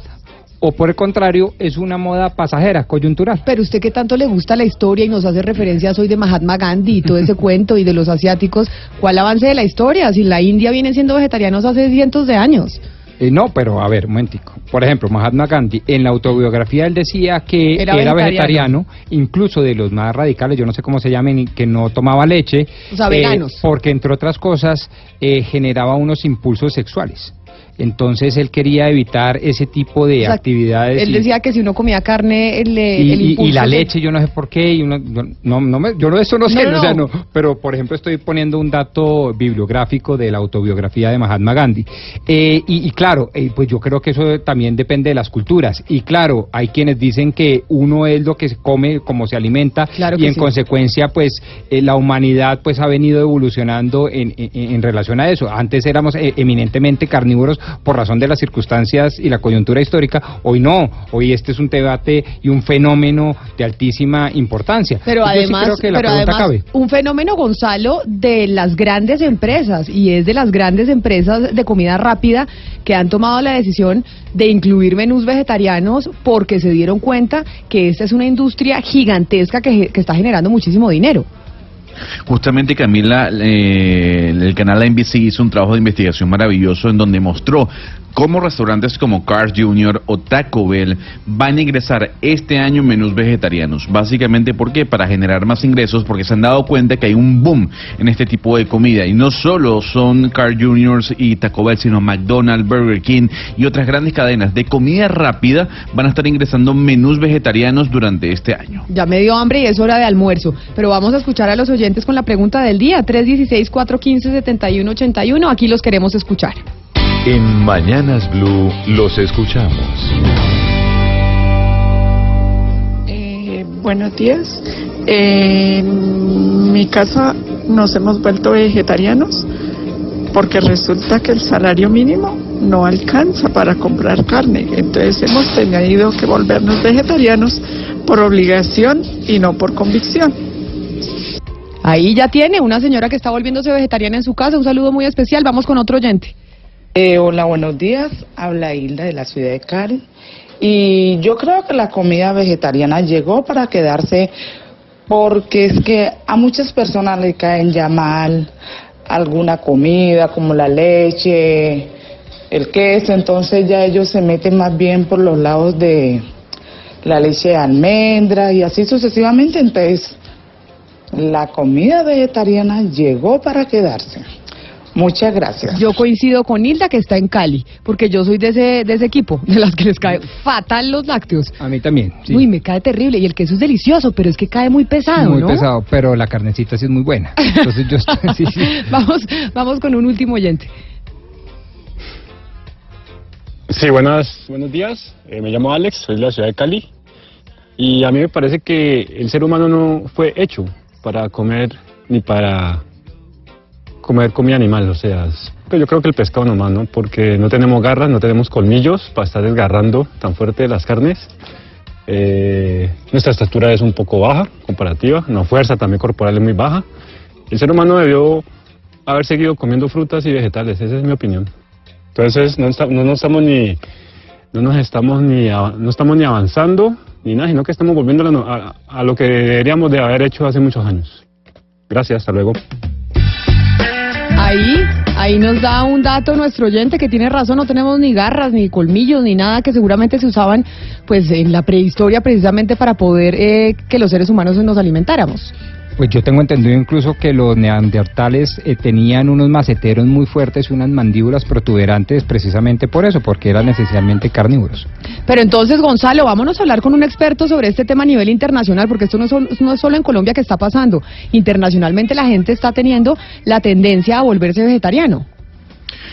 o por el contrario es una moda pasajera, coyuntural? Pero usted que tanto le gusta la historia y nos hace referencias hoy de Mahatma Gandhi y todo ese cuento y de los asiáticos, ¿cuál avance de la historia? Si la India viene siendo vegetarianos hace cientos de años. Eh, no, pero a ver, un momentico. Por ejemplo, Mahatma Gandhi, en la autobiografía él decía que Era era, vegetariano. vegetariano. incluso de los más radicales, yo no sé cómo se llamen, que no tomaba leche. O sea, eh, veganos. Porque, entre otras cosas, eh, generaba unos impulsos sexuales. Entonces él quería evitar ese tipo de O sea, actividades. Él y- decía que si uno comía carne, el, y, el y- y impulso la leche, yo no sé por qué, y uno- yo, no, no me, yo no, eso no sé, No, no, o sea, no. pero por ejemplo estoy poniendo un dato bibliográfico de la autobiografía de Mahatma Gandhi. Eh, y, claro, eh, pues yo creo que eso también depende de las culturas. Y claro, hay quienes dicen que uno es lo que se come, como se alimenta, Claro y en sí. consecuencia, pues eh, la humanidad pues ha venido evolucionando en, en- en relación a eso. Antes éramos eh, eminentemente carnívoros por razón de las circunstancias y la coyuntura histórica. Hoy no, hoy este es un debate y un fenómeno de altísima importancia. Pero Yo sí además, creo que la pero pregunta además cabe. un fenómeno, Gonzalo, de las grandes empresas, y es de las grandes empresas de comida rápida que han tomado la decisión de incluir menús vegetarianos porque se dieron cuenta que esta es una industria gigantesca que, que está generando muchísimo dinero. Justamente Camila, eh, el canal NBC hizo un trabajo de investigación maravilloso en donde mostró cómo restaurantes como Carl Jr. o Taco Bell van a ingresar este año menús vegetarianos. Básicamente, ¿por qué? Para generar más ingresos, porque se han dado cuenta que hay un boom en este tipo de comida. Y no solo son Carl Jr. y Taco Bell, sino McDonald's, Burger King y otras grandes cadenas de comida rápida van a estar ingresando menús vegetarianos durante este año. Ya me dio hambre y es hora de almuerzo. Pero vamos a escuchar a los oyentes con la pregunta del día. 316-415-7181. Aquí los queremos escuchar. En Mañanas Blue los escuchamos. Eh, buenos días. En mi casa nos hemos vuelto vegetarianos porque resulta que el salario mínimo no alcanza para comprar carne. Entonces hemos tenido que volvernos vegetarianos por obligación y no por convicción. Ahí ya tiene una señora que está volviéndose vegetariana en su casa. Un saludo muy especial. Vamos con otro oyente. Eh, hola, buenos días. Habla Hilda de la ciudad de Cali. Y yo creo que la comida vegetariana llegó para quedarse porque es que a muchas personas le caen ya mal alguna comida como la leche, el queso, entonces ya ellos se meten más bien por los lados de la leche de almendra y así sucesivamente. Entonces, la comida vegetariana llegó para quedarse. Muchas gracias. Yo coincido con Hilda que está en Cali, porque yo soy de ese, de ese equipo, de las que les cae fatal los lácteos. A mí también. sí. Uy, me cae terrible. Y el queso es delicioso, pero es que cae muy pesado, muy ¿no? pesado, pero la carnecita sí es muy buena. Entonces yo estoy, sí, sí. vamos, vamos con un último oyente. Sí, buenas, buenos días. Eh, me llamo Alex, soy de la ciudad de Cali. Y a mí me parece que el ser humano no fue hecho para comer ni para comer comida animal. O sea, es- pues yo creo que el pescado nomás, ¿no? Porque no tenemos garras, no tenemos colmillos para estar desgarrando tan fuerte las carnes. Eh, nuestra estatura es un poco baja, comparativa. La fuerza también corporal es muy baja. El ser humano debió haber seguido comiendo frutas y vegetales, esa es mi opinión. Entonces no, esta- no nos estamos ni no nos estamos ni no estamos ni avanzando ni nada, sino que estamos volviendo a, a- a lo que deberíamos de haber hecho hace muchos años. Gracias, hasta luego. Ahí, ahí nos da un dato nuestro oyente que tiene razón, no tenemos ni garras, ni colmillos, ni nada que seguramente se usaban pues en la prehistoria precisamente para poder eh, que los seres humanos nos alimentáramos. Pues yo tengo entendido incluso que los neandertales eh, tenían unos maceteros muy fuertes y unas mandíbulas protuberantes precisamente por eso, porque eran esencialmente carnívoros. Pero entonces, Gonzalo, vámonos a hablar con un experto sobre este tema a nivel internacional, porque esto no es, no es solo en Colombia que está pasando. Internacionalmente la gente está teniendo la tendencia a volverse vegetariano.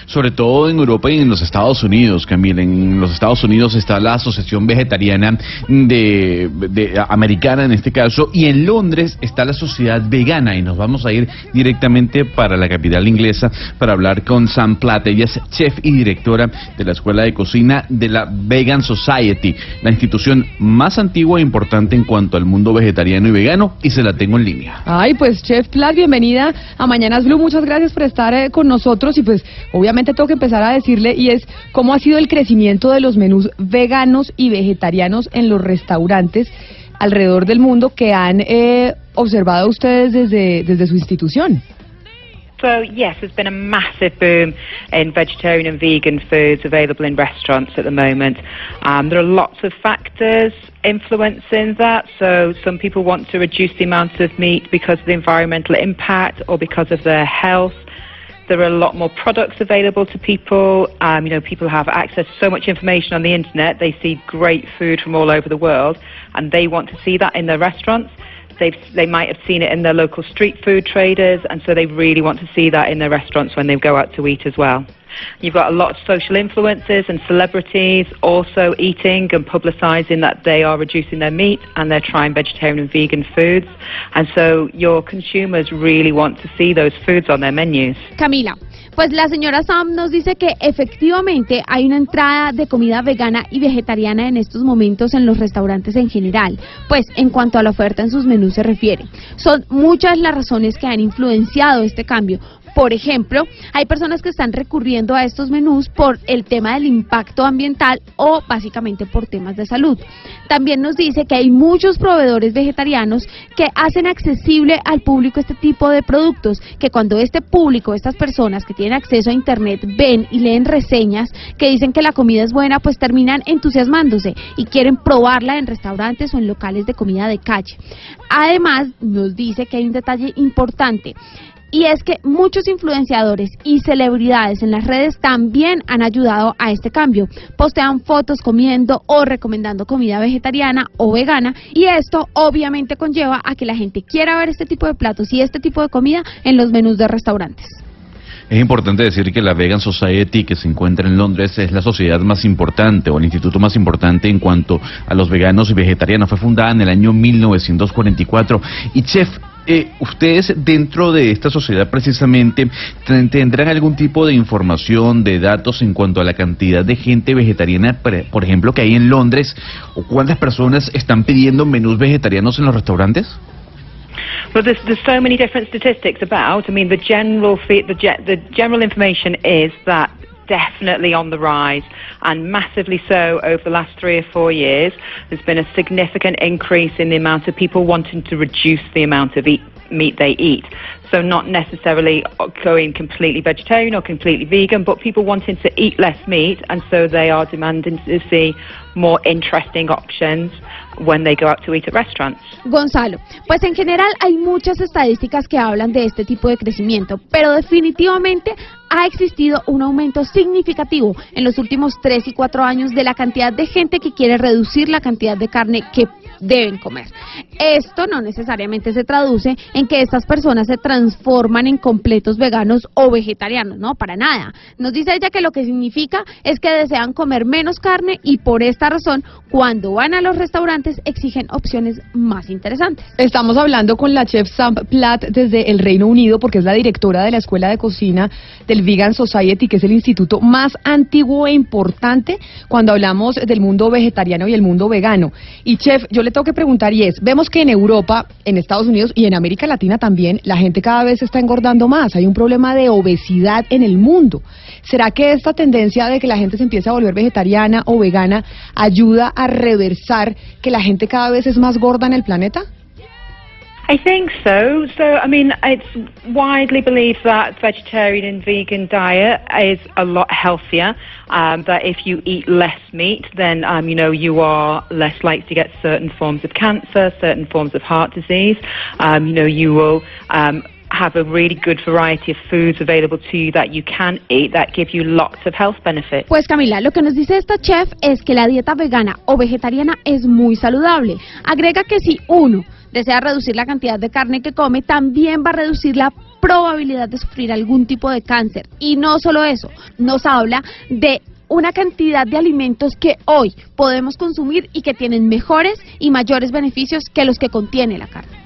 Sobre todo en Europa y en los Estados Unidos, Camila. En los Estados Unidos está la Asociación Vegetariana de, Americana en este caso, y en Londres está la Sociedad Vegana. Y nos vamos a ir directamente para la capital inglesa para hablar con Sam Platt. Ella es chef y directora de la Escuela de Cocina de la Vegan Society, la institución más antigua e importante en cuanto al mundo vegetariano y vegano, y se la tengo en línea. Ay, pues Chef Plat, bienvenida a Mañanas Blue. Muchas gracias por estar eh, con nosotros y pues obviamente tengo que empezar a decirle y es cómo ha sido el crecimiento de los menús veganos y vegetarianos en los restaurantes alrededor del mundo que han eh, observado ustedes desde, desde su institución. So yes, there's been a massive boom in vegetarian and vegan foods available in restaurants at the moment. Um, there are lots of factors influencing that. So some people want to reduce the amount of meat because of the environmental impact or because of their health. There are a lot more products available to people. Um, you know, people have access to so much information on the internet. They see great food from all over the world, and they want to see that in their restaurants. They've, they might have seen it in their local street food traders, and so they really want to see that in their restaurants when they go out to eat as well. You've got a lot of social influencers and celebrities also eating and publicising that they are reducing their meat and they're trying vegetarian and vegan foods. And so your consumers really want to see those foods on their menus. Camila, pues la señora Sam nos dice que efectivamente hay una entrada de comida vegana y vegetariana en estos momentos en los restaurantes en general, pues en cuanto a la oferta en sus menús se refiere. Son muchas las razones que han influenciado este cambio. Por ejemplo, hay personas que están recurriendo a estos menús por el tema del impacto ambiental o básicamente por temas de salud. También nos dice que hay muchos proveedores vegetarianos que hacen accesible al público este tipo de productos, que cuando este público, estas personas que tienen acceso a Internet ven y leen reseñas que dicen que la comida es buena, pues terminan entusiasmándose y quieren probarla en restaurantes o en locales de comida de calle. Además, nos dice que hay un detalle importante. Y es que muchos influenciadores y celebridades en las redes también han ayudado a este cambio. Postean fotos comiendo o recomendando comida vegetariana o vegana y esto obviamente conlleva a que la gente quiera ver este tipo de platos y este tipo de comida en los menús de restaurantes. Es importante decir que la Vegan Society, que se encuentra en Londres, es la sociedad más importante o el instituto más importante en cuanto a los veganos y vegetarianos. Fue fundada en el año 1944. Y Chef, eh, ustedes dentro de esta sociedad precisamente ten- tendrán algún tipo de información, de datos en cuanto a la cantidad de gente vegetariana, por ejemplo, que hay en Londres, o cuántas personas están pidiendo menús vegetarianos en los restaurantes? Well, there's, there's so many different statistics about. I mean, the general the, the general information is that definitely on the rise and massively so over the last three or four years. There's been a significant increase in the amount of people wanting to reduce the amount of eat, meat they eat. So not necessarily going completely vegetarian or completely vegan, but people wanting to eat less meat, and so they are demanding to see more interesting options when they go out to eat at restaurants. Gonzalo, pues en general hay muchas estadísticas que hablan de este tipo de crecimiento, pero definitivamente ha existido un aumento significativo en los últimos tres y cuatro años de la cantidad de gente que quiere reducir la cantidad de carne que deben comer. Esto no necesariamente se traduce en que estas personas se transforman en completos veganos o vegetarianos, no, para nada. Nos dice ella que lo que significa es que desean comer menos carne y por esta razón, cuando van a los restaurantes exigen opciones más interesantes. Estamos hablando con la chef Sam Platt desde el Reino Unido porque es la directora de la Escuela de Cocina del Vegan Society, que es el instituto más antiguo e importante cuando hablamos del mundo vegetariano y el mundo vegano. Y chef, yo le tengo que preguntar y es, vemos que en Europa, en Estados Unidos y en América Latina también, la gente cada vez está engordando más. Hay un problema de obesidad en el mundo. ¿Será que esta tendencia de que la gente se empiece a volver vegetariana o vegana ayuda a reversar que la gente cada vez es más gorda en el planeta? I think so. So, I mean, it's widely believed that vegetarian and vegan diet is a lot healthier. Um, that if you eat less meat, then um, you know you are less likely to get certain forms of cancer, certain forms of heart disease. Um, you know, you will um, have a really good variety of foods available to you that you can eat that give you lots of health benefits. Pues Camila, lo que nos dice esta chef es que la dieta vegana o vegetariana es muy saludable. Agrega que si uno desea reducir la cantidad de carne que come, también va a reducir la probabilidad de sufrir algún tipo de cáncer. Y no solo eso, nos habla de una cantidad de alimentos que hoy podemos consumir y que tienen mejores y mayores beneficios que los que contiene la carne.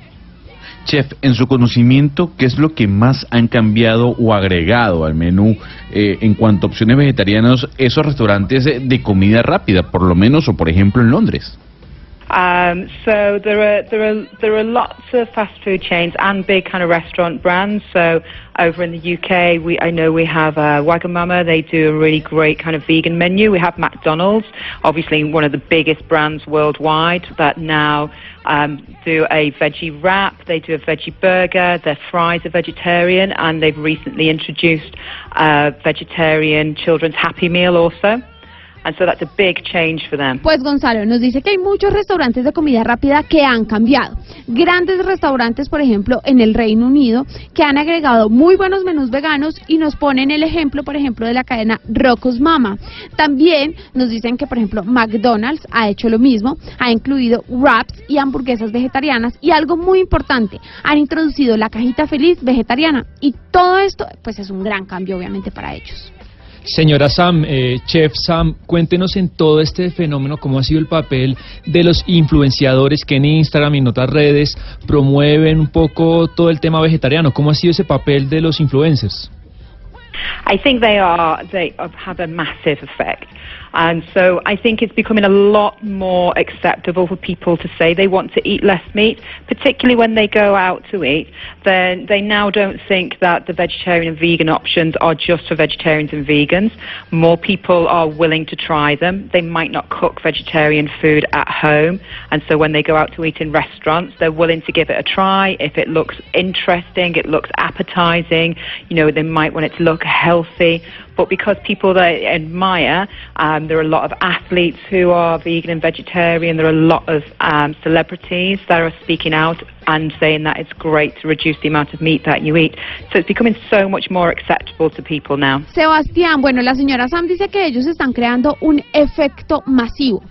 Chef, en su conocimiento, ¿qué es lo que más han cambiado o agregado al menú eh, en cuanto a opciones vegetarianas esos restaurantes de, comida rápida, por lo menos, o por ejemplo en Londres? Um, so there are there are there are lots of fast food chains and big kind of restaurant brands. So over in the UK, we I know we have uh, Wagamama. They do a really great kind of vegan menu. We have McDonald's, obviously one of the biggest brands worldwide that now um, do a veggie wrap. They do a veggie burger. Their fries are vegetarian, and they've recently introduced a vegetarian children's Happy Meal also. And so that's a big change for them. Pues Gonzalo nos dice que hay muchos restaurantes de comida rápida que han cambiado. Grandes restaurantes, por ejemplo, en el Reino Unido, que han agregado muy buenos menús veganos y nos ponen el ejemplo, por ejemplo, de la cadena Rocco's Mama. También nos dicen que, por ejemplo, McDonald's ha hecho lo mismo, ha incluido wraps y hamburguesas vegetarianas y algo muy importante, han introducido la cajita feliz vegetariana y todo esto, pues es un gran cambio, obviamente, para ellos. Señora Sam, eh, Chef Sam, cuéntenos en todo este fenómeno cómo ha sido el papel de los influenciadores que en Instagram y en otras redes promueven un poco todo el tema vegetariano. ¿Cómo ha sido ese papel de los influencers? I think they have a massive effect. And so I think it's becoming a lot more acceptable for people to say they want to eat less meat, particularly when they go out to eat. Then they now don't think that the vegetarian and vegan options are just for vegetarians and vegans. More people are willing to try them. They might not cook vegetarian food at home. And so when they go out to eat in restaurants, they're willing to give it a try. If it looks interesting, it looks appetizing, you know, they might want it to look healthy. But because people they admire, um, there are a lot of athletes who are vegan and vegetarian. There are a lot of um, celebrities that are speaking out and saying that it's great to reduce the amount of meat that you eat. So it's becoming so much more acceptable to people now. Sebastián, bueno, la señora Sam dice que ellos están creando un efecto masivo.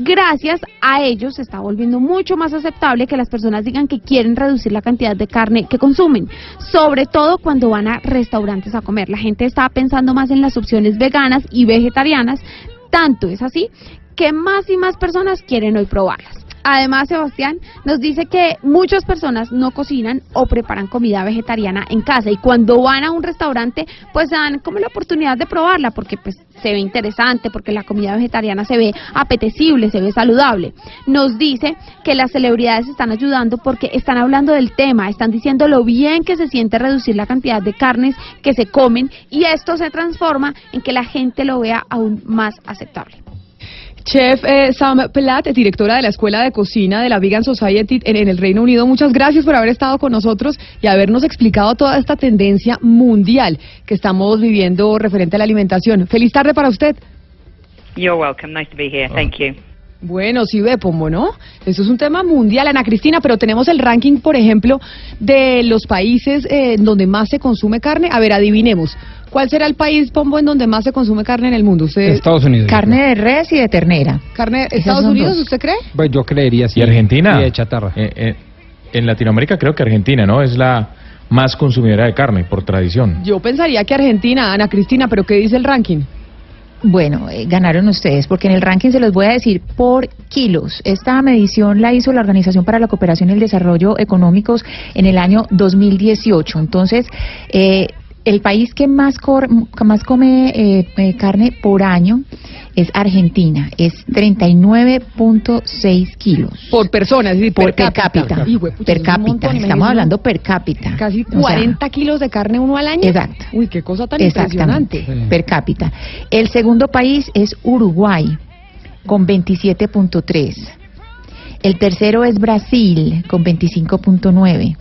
Gracias a ellos se está volviendo mucho más aceptable que las personas digan que quieren reducir la cantidad de carne que consumen, sobre todo cuando van a restaurantes a comer. La gente está pensando más en las opciones veganas y vegetarianas, tanto es así que más y más personas quieren hoy probarlas. Además, Sebastián nos dice que muchas personas no cocinan o preparan comida vegetariana en casa y cuando van a un restaurante pues dan como la oportunidad de probarla porque pues se ve interesante, porque la comida vegetariana se ve apetecible, se ve saludable. Nos dice que las celebridades están ayudando porque están hablando del tema, están diciendo lo bien que se siente reducir la cantidad de carnes que se comen y esto se transforma en que la gente lo vea aún más aceptable. Chef eh, Sam Pelat, directora de la Escuela de Cocina de la Vegan Society en, en, el Reino Unido, muchas gracias por haber estado con nosotros y habernos explicado toda esta tendencia mundial que estamos viviendo referente a la alimentación. Feliz tarde para usted. You're welcome. Nice to be here. Thank you. Bueno, sí ve, Pombo, ¿no? Eso es un tema mundial, Ana Cristina, pero tenemos el ranking, por ejemplo, de los países eh, donde más se consume carne. A ver, adivinemos. ¿Cuál será el país, Pombo, en donde más se consume carne en el mundo? Usted... Estados Unidos. Carne de res y de ternera. ¿Carne de Estados Unidos, usted cree? Pues yo creería sí. ¿Y Argentina? Y de chatarra. Eh, eh, en Latinoamérica creo que Argentina, ¿no? Es la más consumidora de carne, por tradición. Yo pensaría que Argentina, Ana Cristina, pero ¿qué dice el ranking? Bueno, eh, ganaron ustedes, porque en el ranking se los voy a decir por kilos. Esta medición la hizo la Organización para la Cooperación y el Desarrollo Económicos en el año 2018. Entonces, eh, el país que más, cor más come eh, eh, carne por año es Argentina, es 39.6 kilos. Por persona, es decir, por per, per cápita. pucha, per cápita, montón, estamos hablando per cápita. Casi O sea, 40 kilos de carne uno al año. Exacto. Uy, qué cosa tan impresionante. per cápita. El segundo país es Uruguay, con 27.3. El tercero es Brasil, con 25.9.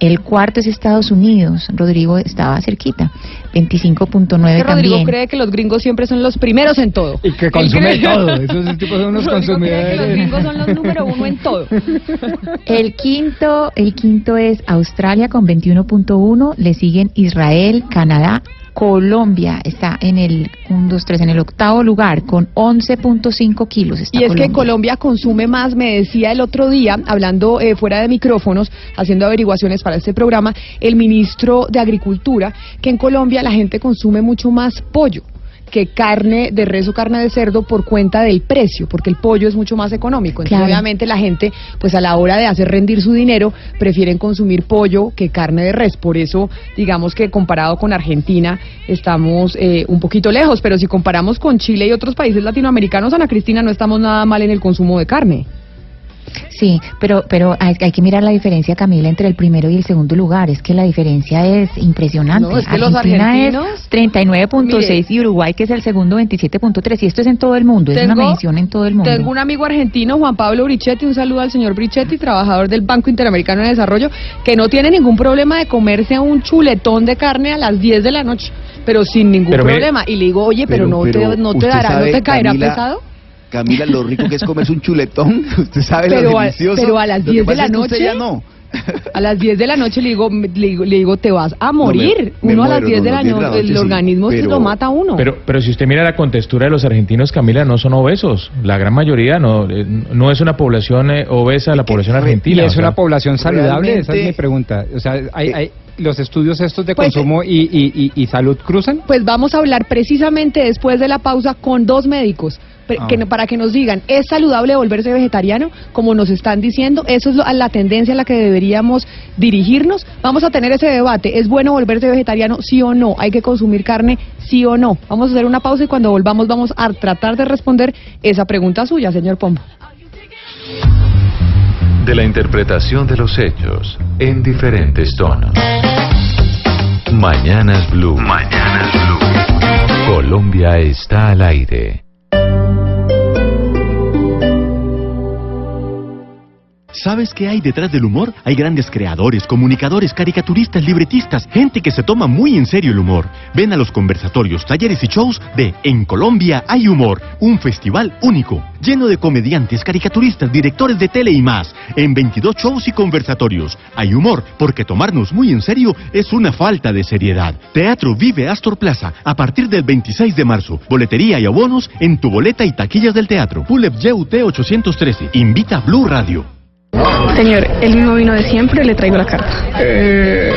El cuarto es Estados Unidos. Rodrigo estaba cerquita, 25.9 Que Rodrigo también. cree que los gringos siempre son los primeros en todo. Y que Él consume cree- todo. Esos tipos son unos Rodrigo cree que los consumidores. gringos son los número uno en todo. El quinto, el quinto es Australia con 21.1, le siguen Israel, Canadá Colombia está en el 1, 2, 3, en el octavo lugar con 11.5 kilos. Está Y es que Colombia. Colombia consume más, me decía el otro día, hablando eh, fuera de micrófonos, haciendo averiguaciones para este programa, el ministro de Agricultura, que en Colombia la gente consume mucho más pollo que carne de res o carne de cerdo por cuenta del precio, porque el pollo es mucho más económico. Entonces, Claro. obviamente, la gente, pues a la hora de hacer rendir su dinero, prefieren consumir pollo que carne de res. Por eso, digamos que comparado con Argentina, estamos eh, un poquito lejos, pero si comparamos con Chile y otros países latinoamericanos, Ana Cristina, no estamos nada mal en el consumo de carne. Sí, pero, pero hay, hay que mirar la diferencia, Camila, entre el primero y el segundo lugar. Es que la diferencia es impresionante. No, es que los Argentina argentinos- es 39.6 Mire. y Uruguay, que es el segundo, 27.3. Y esto es en todo el mundo, es una mención en todo el mundo. Tengo un amigo argentino, Juan Pablo Brichetti, un saludo al señor Brichetti, trabajador del Banco Interamericano de Desarrollo, que no tiene ningún problema de comerse un chuletón de carne a las 10 de la noche, pero sin ningún Pero problema. y le digo, oye, pero, Pero- no, pero te, no te dará, no te caerá Camila, pesado. Camila, lo rico que es comerse un chuletón, usted sabe Pero lo a- delicioso. pero a las Lo que 10 de la es noche, ya no. A las 10 de la noche le digo, le digo, le digo, te vas a morir. me uno a las muero, 10 no, de la 10 de la noche, el sí, organismo se pero- lo mata a uno. Pero, pero si usted mira la contextura de los argentinos, Camila, no son obesos. La gran mayoría no, eh, no es una población eh, obesa, la población Y argentina. es o sea, una población saludable, esa es mi pregunta. O sea, hay, hay los estudios estos de Pues, consumo y, y, y, y salud cruzan. Pues vamos a hablar precisamente después de la pausa con dos médicos Ah. que, para que nos digan, ¿es saludable volverse vegetariano? Como nos están diciendo, eso es lo- a la tendencia a la que deberíamos dirigirnos. Vamos a tener ese debate, ¿es bueno volverse vegetariano sí o no? ¿Hay que consumir carne sí o no? Vamos a hacer una pausa y cuando volvamos vamos a tratar de responder esa pregunta suya, señor Pombo. De la interpretación de los hechos en diferentes tonos. Mañanas Blue. Mañanas Blue. Colombia está al aire. ¿Sabes qué hay detrás del humor? Hay grandes creadores, comunicadores, caricaturistas, libretistas, gente que se toma muy en serio el humor. Ven a los conversatorios, talleres y shows de En Colombia hay humor, un festival único, lleno de comediantes, caricaturistas, directores de tele y más, en 22 shows y conversatorios. Hay humor, porque tomarnos muy en serio es una falta de seriedad. Teatro Vive Astor Plaza, a partir del 26 de marzo. Boletería y abonos en tu boleta y taquillas del teatro. Pulev YUT 813. Invita Blue Radio. Señor, el mismo vino de siempre, le traigo la carta. Eh,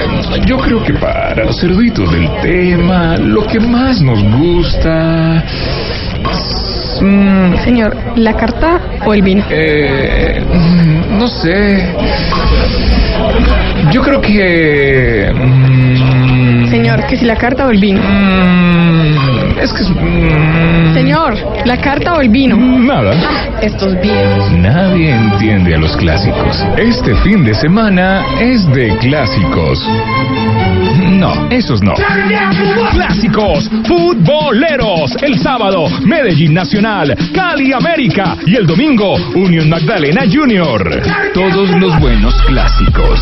yo creo que para los eruditos del tema, lo que más nos gusta... mm, Señor, ¿la carta o el vino? eh, mm, no sé. Yo creo que... mm, Señor, que si la carta o el vino. es que es... mm, Señor, ¿la carta o el vino? Nada. Ah, estos viejos. Nadie entiende a los clásicos. Este fin de semana es de clásicos. No, esos no. Clásicos futboleros. El sábado, Medellín Nacional, Cali América. Y el domingo, Unión Magdalena Junior. Todos los buenos clásicos.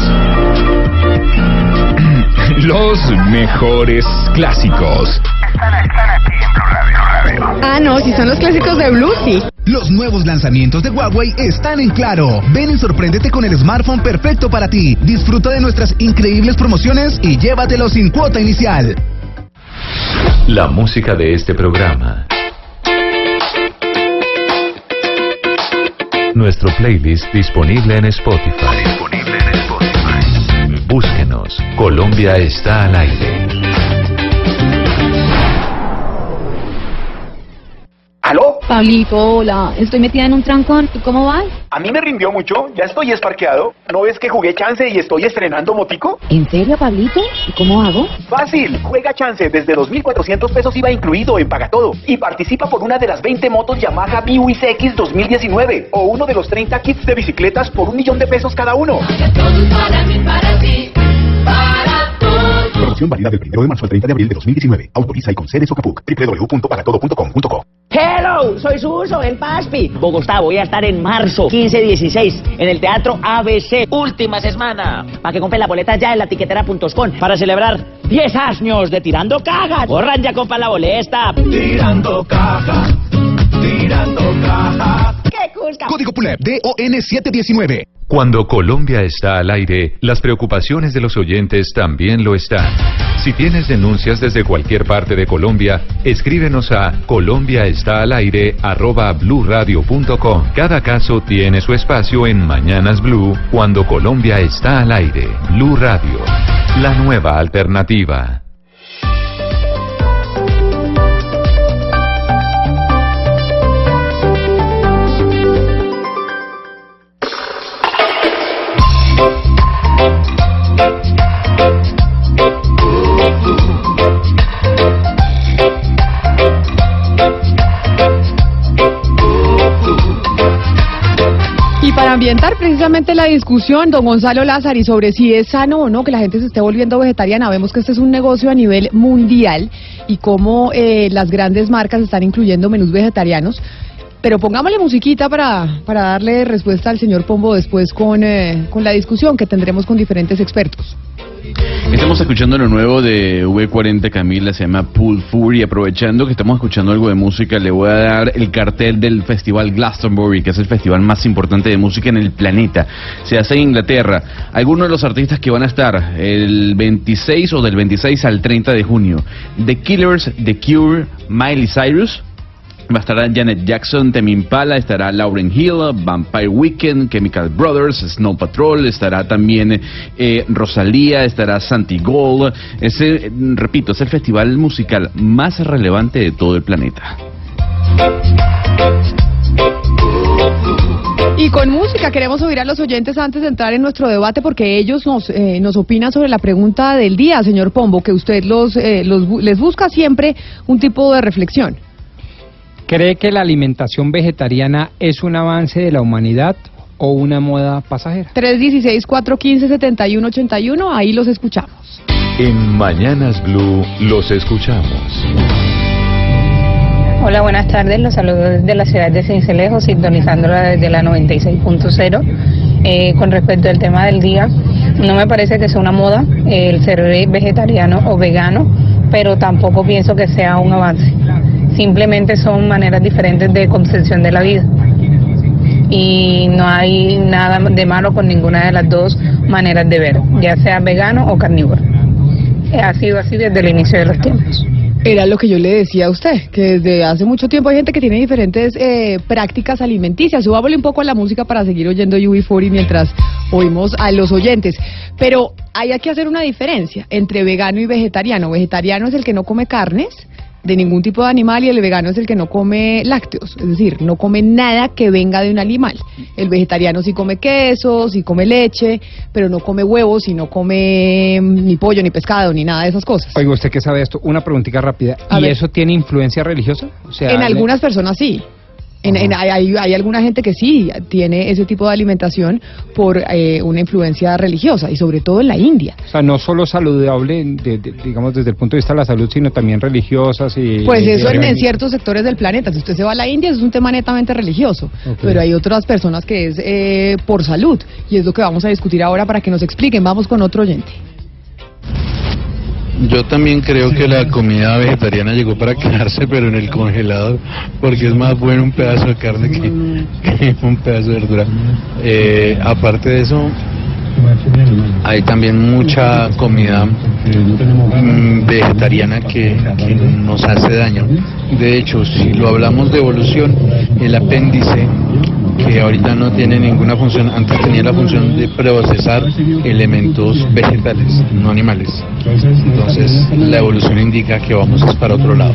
Los mejores clásicos. Ah, no, si son los clásicos de Blue, sí. Los nuevos lanzamientos de Huawei están en claro. Ven y sorpréndete con el smartphone perfecto para ti. Disfruta de nuestras increíbles promociones y llévatelo sin cuota inicial. La música de este programa. Nuestro playlist disponible en Spotify. Búsquenos. Colombia está al aire. ¿Aló? Pablito, hola. Estoy metida en un trancón. ¿Tú cómo vas? A mí me rindió mucho, ya estoy esparqueado. ¿No ves que jugué chance y estoy estrenando motico? ¿En serio, Pablito? ¿Y cómo hago? Fácil, juega chance desde 2.400 pesos IVA incluido en Pagatodo y participa por una de las 20 motos Yamaha BUIS X 2019 o uno de los 30 kits de bicicletas por un millón de pesos cada uno. Promoción válida del 1 de marzo al 30 de abril de 2019. Autoriza y concede Socapuc. www.pagatodo.com.co Hello, soy Suso, el Paspi. Bogotá, voy a estar en marzo 15-16 en el Teatro ABC. Última semana. Para que compren la boleta ya en la tiquetera.com para celebrar 10 años de Tirando Cajas. Borran ya compra la boleta. Tirando Cajas. Tirando Cajas. ¡Qué cusca! Código PULEP DON 719. Cuando Colombia está al aire, las preocupaciones de los oyentes también lo están. Si tienes denuncias desde cualquier parte de Colombia, escríbenos a colombiaestalaire@bluradio.com. Cada caso tiene su espacio en Mañanas Blue cuando Colombia está al aire. Blue Radio, la nueva alternativa. Para ambientar precisamente la discusión, don Gonzalo Lázari, sobre si es sano o no que la gente se esté volviendo vegetariana, vemos que este es un negocio a nivel mundial y cómo eh, las grandes marcas están incluyendo menús vegetarianos. Pero pongámosle musiquita para, para darle respuesta al señor Pombo después con, eh, con la discusión que tendremos con diferentes expertos. Estamos escuchando lo nuevo de V40 Camila, se llama Pool Fury. Aprovechando que estamos escuchando algo de música, le voy a dar el cartel del festival Glastonbury, que es el festival más importante de música en el planeta. Se hace en Inglaterra. Algunos de los artistas que van a estar el 26 o del 26 al 30 de junio: The Killers, The Cure, Miley Cyrus. Va a estar Janet Jackson, Temi Impala, estará Lauren Hill, Vampire Weekend, Chemical Brothers, Snow Patrol, estará también eh, Rosalía, estará Santi Gold. Ese, repito, es el festival musical más relevante de todo el planeta. Y con música queremos oír a los oyentes antes de entrar en nuestro debate porque ellos nos, eh, nos opinan sobre la pregunta del día, señor Pombo, que usted los, eh, los, les busca siempre un tipo de reflexión. ¿Cree que la alimentación vegetariana es un avance de la humanidad o una moda pasajera? 316-415-7181, ahí los escuchamos. En Mañanas Blue los escuchamos. Hola, buenas tardes. Los saludo desde la ciudad de Cincelejo, sintonizándola desde la 96.0. Eh, con respecto al tema del día, no me parece que sea una moda el ser vegetariano o vegano, pero tampoco pienso que sea un avance. Simplemente son maneras diferentes de concepción de la vida. Y no hay nada de malo con ninguna de las dos maneras de ver, ya sea vegano o carnívoro. Eh, Ha sido así desde el inicio de los tiempos. Era lo que yo le decía a usted, que desde hace mucho tiempo hay gente que tiene diferentes eh, prácticas alimenticias. Subámosle un poco a la música para seguir oyendo UB40 mientras oímos a los oyentes. Pero hay que hacer una diferencia entre vegano y vegetariano. Vegetariano es el que no come carnes de ningún tipo de animal y el vegano es el que no come lácteos, es decir, no come nada que venga de un animal. El vegetariano sí come queso, sí come leche, pero no come huevos y no come mm, ni pollo, ni pescado, ni nada de esas cosas. Oiga, usted que sabe esto, una preguntita rápida. A ¿Y ver. eso tiene influencia religiosa? O sea, en algunas personas sí. En- en- hay, hay- hay alguna gente que sí tiene ese tipo de alimentación por eh, una influencia religiosa y sobre todo en la India. O sea, no solo saludable, de- de- digamos, desde el punto de vista de la salud, sino también religiosas y... Pues eso en, ciertos sectores del planeta. Si usted se va a la India, es un tema netamente religioso. Pero hay otras personas que es eh, por salud. Y es lo que vamos a discutir ahora para que nos expliquen. Vamos con otro oyente. Yo también creo que la comida vegetariana llegó para quedarse, pero en el congelador, porque es más bueno un pedazo de carne que, un pedazo de verdura. Eh, aparte de eso, hay también mucha comida mm, vegetariana que, que nos hace daño. De hecho, si lo hablamos de evolución, el apéndice que ahorita no tiene ninguna función, antes tenía la función de procesar elementos vegetales, no animales. Entonces, la evolución indica que vamos es para otro lado.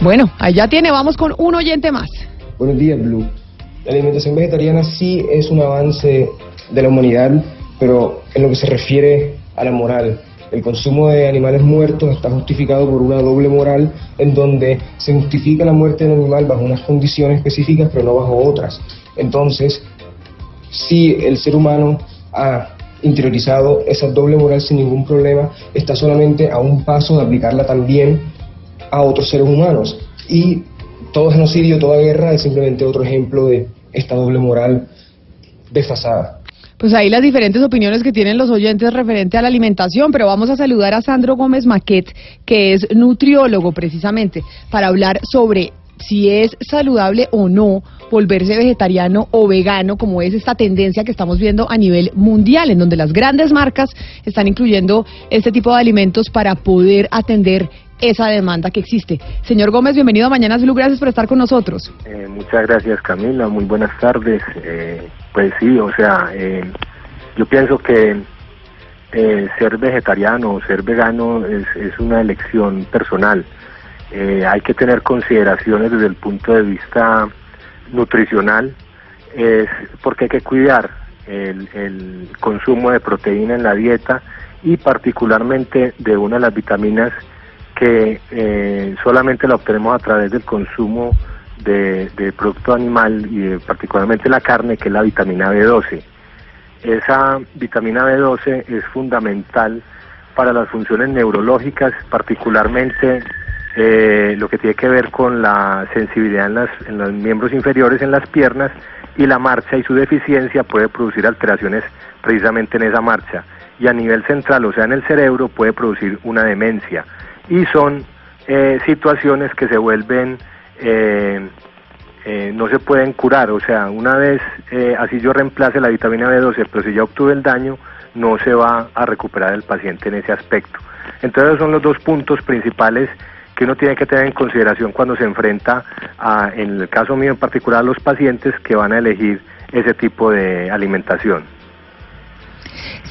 Bueno, allá tiene. Vamos con un oyente más. Buenos días, Blue. La alimentación vegetariana sí es un avance de la humanidad, pero en lo que se refiere a la moral. El consumo de animales muertos está justificado por una doble moral en donde se justifica la muerte del animal bajo unas condiciones específicas, pero no bajo otras. Entonces, si el ser humano ha interiorizado esa doble moral sin ningún problema, está solamente a un paso de aplicarla también a otros seres humanos. Y todo genocidio, toda guerra es simplemente otro ejemplo de esta doble moral desfasada. Pues ahí las diferentes opiniones que tienen los oyentes referente a la alimentación, pero vamos a saludar a Sandro Gómez Maquet, que es nutriólogo precisamente, para hablar sobre si es saludable o no volverse vegetariano o vegano, como es esta tendencia que estamos viendo a nivel mundial, en donde las grandes marcas están incluyendo este tipo de alimentos para poder atender esa demanda que existe. Señor Gómez, bienvenido a Mañanas Blue, gracias por estar con nosotros. Eh, muchas gracias Camila, muy buenas tardes. Eh, pues sí, o sea, eh, yo pienso que eh, ser vegetariano o ser vegano es, una elección personal. Hay que tener consideraciones desde el punto de vista nutricional, es porque hay que cuidar el consumo de proteína en la dieta y particularmente de una de las vitaminas que eh, solamente la obtenemos a través del consumo de, producto animal y particularmente la carne, que es la vitamina B12. Esa vitamina B12 es fundamental para las funciones neurológicas, particularmente eh, lo que tiene que ver con la sensibilidad en, las- en los miembros inferiores, en las piernas, y la marcha y su deficiencia puede producir alteraciones precisamente en esa marcha. Y a nivel central, o sea, en el cerebro, puede producir una demencia. Y son eh, situaciones que se vuelven eh, eh, no se pueden curar, o sea, una vez eh, así yo reemplace la vitamina B12, pero si ya obtuve el daño, no se va a recuperar el paciente en ese aspecto. Entonces son los dos puntos principales que uno tiene que tener en consideración cuando se enfrenta a, en el caso mío en particular, a los pacientes que van a elegir ese tipo de alimentación.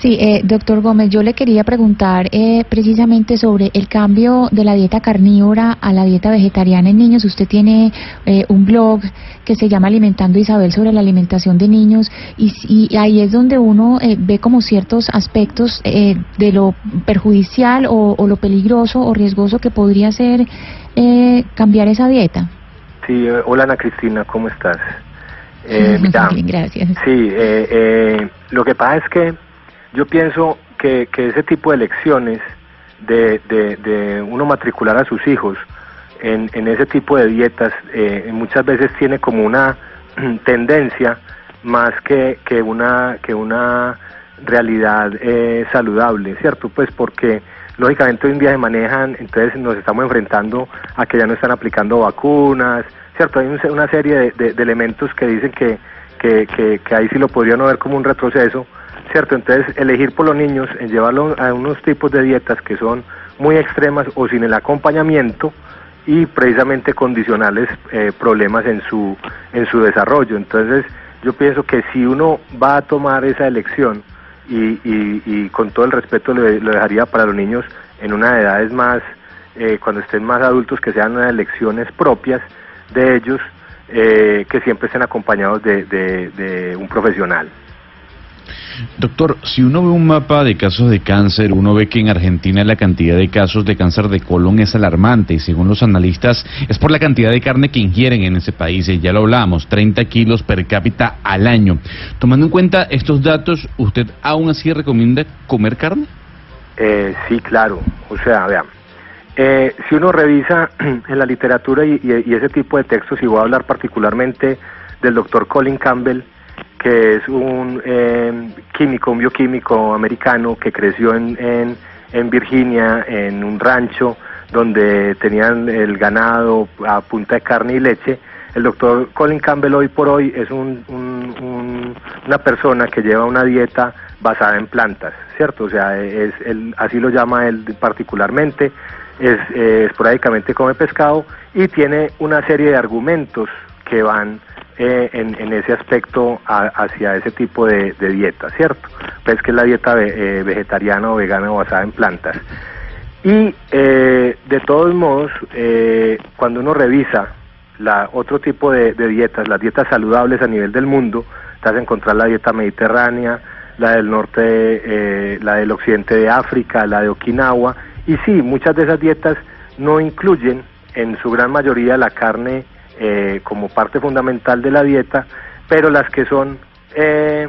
Sí, eh, doctor Gómez, yo le quería preguntar eh, precisamente sobre el cambio de la dieta carnívora a la dieta vegetariana en niños. Usted tiene eh, un blog que se llama Alimentando Isabel sobre la alimentación de niños y, y ahí es donde uno eh, ve como ciertos aspectos eh, de lo perjudicial o, o lo peligroso o riesgoso que podría ser eh, cambiar esa dieta. Sí, hola Ana Cristina, ¿cómo estás? Eh, mira, Bien, gracias. Sí, eh, eh, lo que pasa es que yo pienso que, que ese tipo de lecciones de, de, uno matricular a sus hijos en, en ese tipo de dietas eh, muchas veces tiene como una tendencia más que, que una que una realidad eh, saludable, ¿cierto? Pues porque lógicamente hoy en día se manejan, entonces nos estamos enfrentando a que ya no están aplicando vacunas, ¿cierto? Hay un- una serie de, de- elementos que dicen que, que ahí sí lo podrían ver como un retroceso, ¿cierto? Entonces elegir por los niños en llevarlo a unos tipos de dietas que son muy extremas o sin el acompañamiento y precisamente condicionales eh, problemas en su, en su desarrollo. Entonces yo pienso que si uno va a tomar esa elección, y, y, con todo el respeto lo, lo dejaría para los niños en una edades más, eh, cuando estén más adultos, que sean unas elecciones propias de ellos, eh, que siempre estén acompañados de, de un profesional. Doctor, si uno ve un mapa de casos de cáncer, uno ve que en Argentina la cantidad de casos de cáncer de colon es alarmante y según los analistas es por la cantidad de carne que ingieren en ese país, y ya lo hablábamos, 30 kilos per cápita al año. Tomando en cuenta estos datos, ¿usted aún así recomienda comer carne? Eh, sí, claro. O sea, vean, eh, si uno revisa en la literatura y, y- y ese tipo de textos, y voy a hablar particularmente del doctor Colin Campbell, que es un eh, químico, un bioquímico americano que creció en, en, en Virginia, en un rancho donde tenían el ganado a punta de carne y leche. El doctor Colin Campbell hoy por hoy es un- un- un- una persona que lleva una dieta basada en plantas, ¿cierto? O sea, es él, así lo llama él particularmente, es, eh, esporádicamente come pescado y tiene una serie de argumentos que van eh, en, en ese aspecto a- hacia ese tipo de, dieta, ¿cierto? Pues que es la dieta ve- eh, vegetariana o vegana basada en plantas. Y eh, de todos modos, eh, cuando uno revisa la, otro tipo de, de dietas, las dietas saludables a nivel del mundo, te vas a encontrar la dieta mediterránea, la del norte, eh, la del occidente de África, la de Okinawa, y sí, muchas de esas dietas no incluyen en su gran mayoría la carne eh, como parte fundamental de la dieta, pero las que son eh,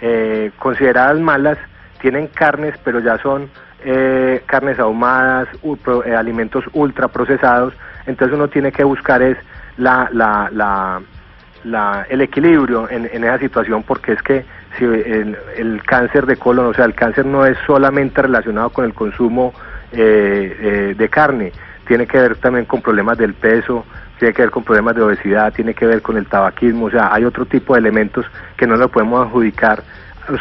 eh, consideradas malas tienen carnes, pero ya son eh, carnes ahumadas, u- eh, alimentos ultraprocesados, entonces uno tiene que buscar es la, la, la, la- el equilibrio en, esa situación porque es que si el, cáncer de colon, o sea, el cáncer no es solamente relacionado con el consumo de carne, tiene que ver también con problemas del peso, tiene que ver con problemas de obesidad, tiene que ver con el tabaquismo, o sea, hay otro tipo de elementos que no lo podemos adjudicar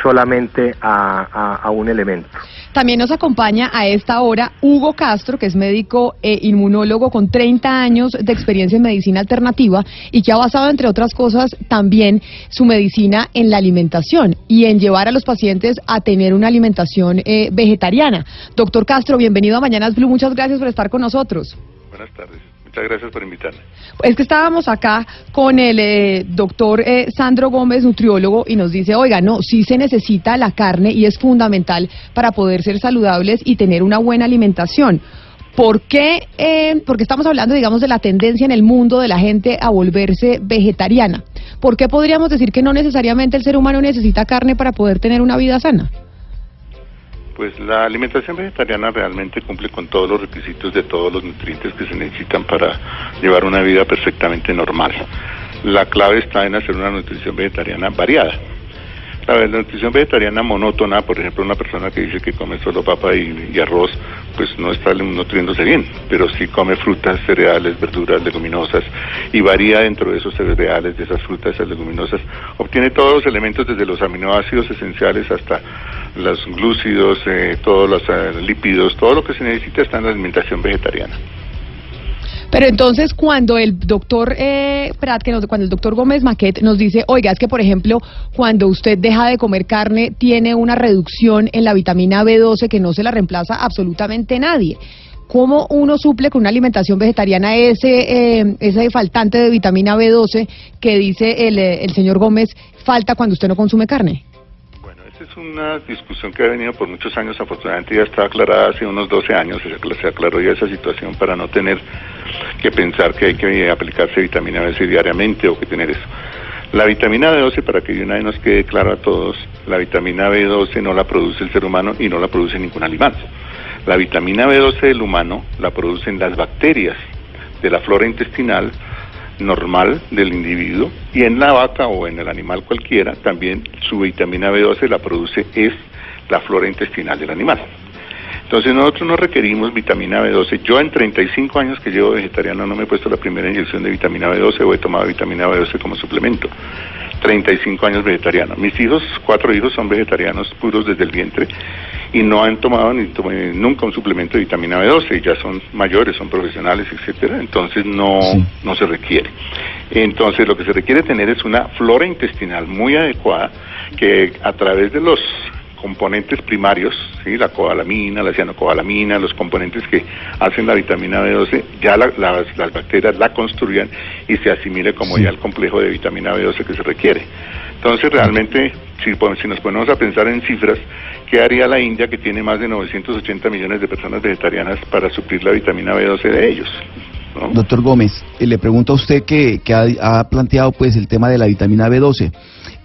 solamente a, a- a un elemento. También nos acompaña a esta hora Hugo Castro, que es médico e inmunólogo con 30 años de experiencia en medicina alternativa y que ha basado, entre otras cosas, también su medicina en la alimentación y en llevar a los pacientes a tener una alimentación eh, vegetariana. Doctor Castro, bienvenido a Mañanas Blue. Muchas gracias por estar con nosotros. Buenas tardes. Muchas gracias por invitarme. Es que estábamos acá con el eh, doctor eh, Sandro Gómez, nutriólogo, y nos dice, oiga, no, sí se necesita la carne y es fundamental para poder ser saludables y tener una buena alimentación. ¿Por qué? Eh, porque estamos hablando, digamos, de la tendencia en el mundo de la gente a volverse vegetariana. ¿Por qué podríamos decir que no necesariamente el ser humano necesita carne para poder tener una vida sana? Pues la alimentación vegetariana realmente cumple con todos los requisitos de todos los nutrientes que se necesitan para llevar una vida perfectamente normal. La clave está en hacer una nutrición vegetariana variada. La, la nutrición vegetariana monótona, por ejemplo, una persona que dice que come solo papa y, y arroz, pues no está nutriéndose bien, pero sí come frutas, cereales, verduras, leguminosas y varía dentro de esos cereales, de esas frutas, esas leguminosas, obtiene todos los elementos desde los aminoácidos esenciales hasta los glúcidos, eh, todos los eh, lípidos, todo lo que se necesita está en la alimentación vegetariana. Pero entonces cuando el doctor eh, Prat, que nos- cuando el doctor Gómez Maquet nos dice, oiga, es que por ejemplo, cuando usted deja de comer carne, tiene una reducción en la vitamina B12 que no se la reemplaza absolutamente nadie. ¿Cómo uno suple con una alimentación vegetariana ese, eh, ese faltante de vitamina B12 que dice el, eh, el señor Gómez falta cuando usted no consume carne? Es una discusión que ha venido por muchos años, afortunadamente ya está aclarada hace unos 12 años, se aclaró ya esa situación para no tener que pensar que hay que aplicarse vitamina B diariamente o que tener eso. La vitamina B12, para que de una vez nos quede claro a todos, la vitamina B12 no la produce el ser humano y no la produce ningún animal. La vitamina B12 del humano la producen las bacterias de la flora intestinal normal del individuo y en la vaca o en el animal cualquiera también su vitamina B12 la produce es la flora intestinal del animal. Entonces nosotros no requerimos vitamina B12. Yo en 35 años que llevo vegetariano no me he puesto la primera inyección de vitamina B12 o he tomado vitamina B12 como suplemento. 35 años vegetariano. Mis hijos, cuatro hijos son vegetarianos puros desde el vientre y no han tomado ni eh, nunca un suplemento de vitamina B12, ya son mayores, son profesionales, etcétera, entonces no, no se requiere. Entonces lo que se requiere tener es una flora intestinal muy adecuada que a través de los componentes primarios, ¿sí? la cobalamina, la cianocobalamina, los componentes que hacen la vitamina B12, ya la- las, las bacterias la construyan y se asimile como ya el complejo de vitamina B12 que se requiere. Entonces realmente, si, si nos ponemos a pensar en cifras, ¿qué haría la India que tiene más de 980 millones de personas vegetarianas para suplir la vitamina B12 de ellos? Doctor Gómez, eh, le pregunto a usted que, que ha, planteado pues el tema de la vitamina B12.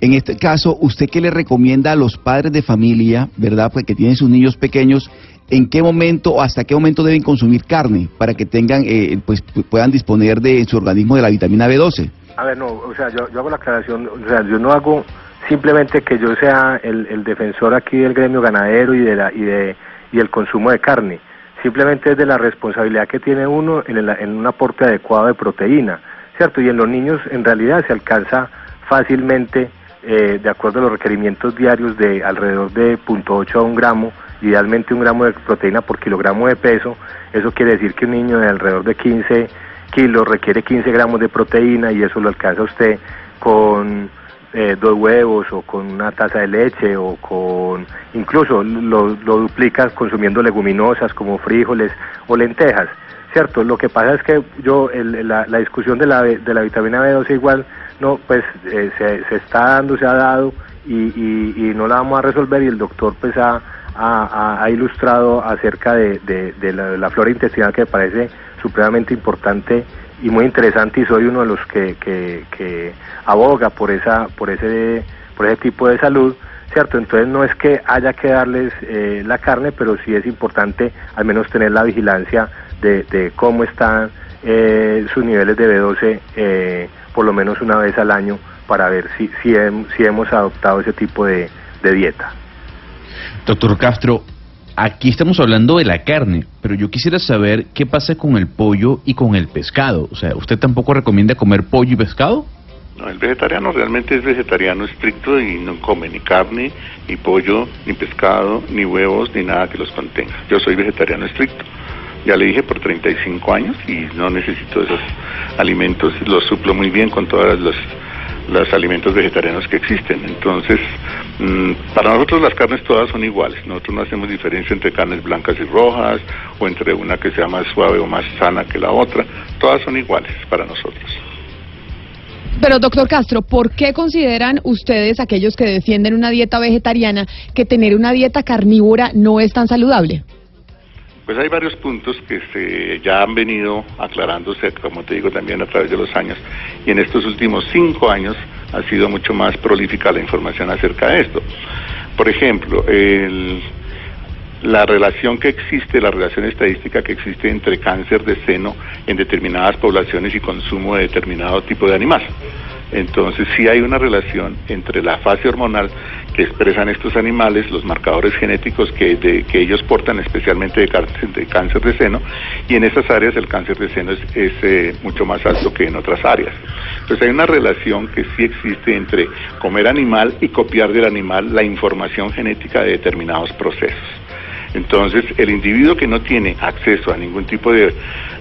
En este caso, ¿usted qué le recomienda a los padres de familia, verdad, pues que tienen sus niños pequeños, en qué momento o hasta qué momento deben consumir carne para que tengan, eh, pues pu- puedan disponer de su organismo de la vitamina B12? A ver, no, o sea, yo, yo hago la aclaración, o sea, yo no hago simplemente que yo sea el, el defensor aquí del gremio ganadero y de la y de y el consumo de carne. Simplemente es de la responsabilidad que tiene uno en, el- en un aporte adecuado de proteína, ¿cierto? Y en los niños en realidad se alcanza fácilmente, eh, de acuerdo a los requerimientos diarios, de alrededor de 0.8 a un gramo, idealmente un gramo de proteína por kilogramo de peso. Eso quiere decir que un niño de alrededor de 15 kilos requiere 15 gramos de proteína y eso lo alcanza usted con eh, dos huevos o con una taza de leche o con incluso lo, lo duplica consumiendo leguminosas como frijoles o lentejas cierto lo que pasa es que yo el- la, la discusión de la de la vitamina B12 igual no pues eh, se, se está dando se ha dado y, y, no la vamos a resolver y el doctor pues ha, ha, ha- ilustrado acerca de, de- la, flora intestinal que parece supremamente importante y muy interesante y soy uno de los que, que, que aboga por esa por ese por ese tipo de salud cierto entonces no es que haya que darles eh, la carne pero sí es importante al menos tener la vigilancia de, cómo están eh, sus niveles de B12 eh, por lo menos una vez al año para ver si si, hem- si hemos adoptado ese tipo de dieta. Doctor Castro, aquí estamos hablando de la carne, pero yo quisiera saber qué pasa con el pollo y con el pescado. O sea, ¿usted tampoco recomienda comer pollo y pescado? No, el vegetariano realmente es vegetariano estricto y no come ni carne, ni pollo, ni pescado, ni huevos, ni nada que los contenga. Yo soy vegetariano estricto. Ya le dije por 35 años y no necesito esos alimentos. Los suplo muy bien con todos los, los alimentos vegetarianos que existen. Entonces, mm, para nosotros las carnes todas son iguales. Nosotros no hacemos diferencia entre carnes blancas y rojas o entre una que sea más suave o más sana que la otra. Todas son iguales para nosotros. Pero, doctor Castro, ¿por qué consideran ustedes, aquellos que defienden una dieta vegetariana, que tener una dieta carnívora no es tan saludable? Pues hay varios puntos que se ya han venido aclarándose, como te digo, también a través de los años. Y en estos últimos cinco años ha sido mucho más prolífica la información acerca de esto. Por ejemplo, el- la relación que existe, la relación estadística que existe entre cáncer de seno en determinadas poblaciones y consumo de determinado tipo de animal. Entonces sí hay una relación entre la fase hormonal que expresan estos animales, los marcadores genéticos que, de- que ellos portan, especialmente de cáncer, de seno, y en esas áreas el cáncer de seno es, es, eh, mucho más alto que en otras áreas. Entonces hay una relación que sí existe entre comer animal y copiar del animal la información genética de determinados procesos. Entonces, el individuo que no tiene acceso a ningún tipo de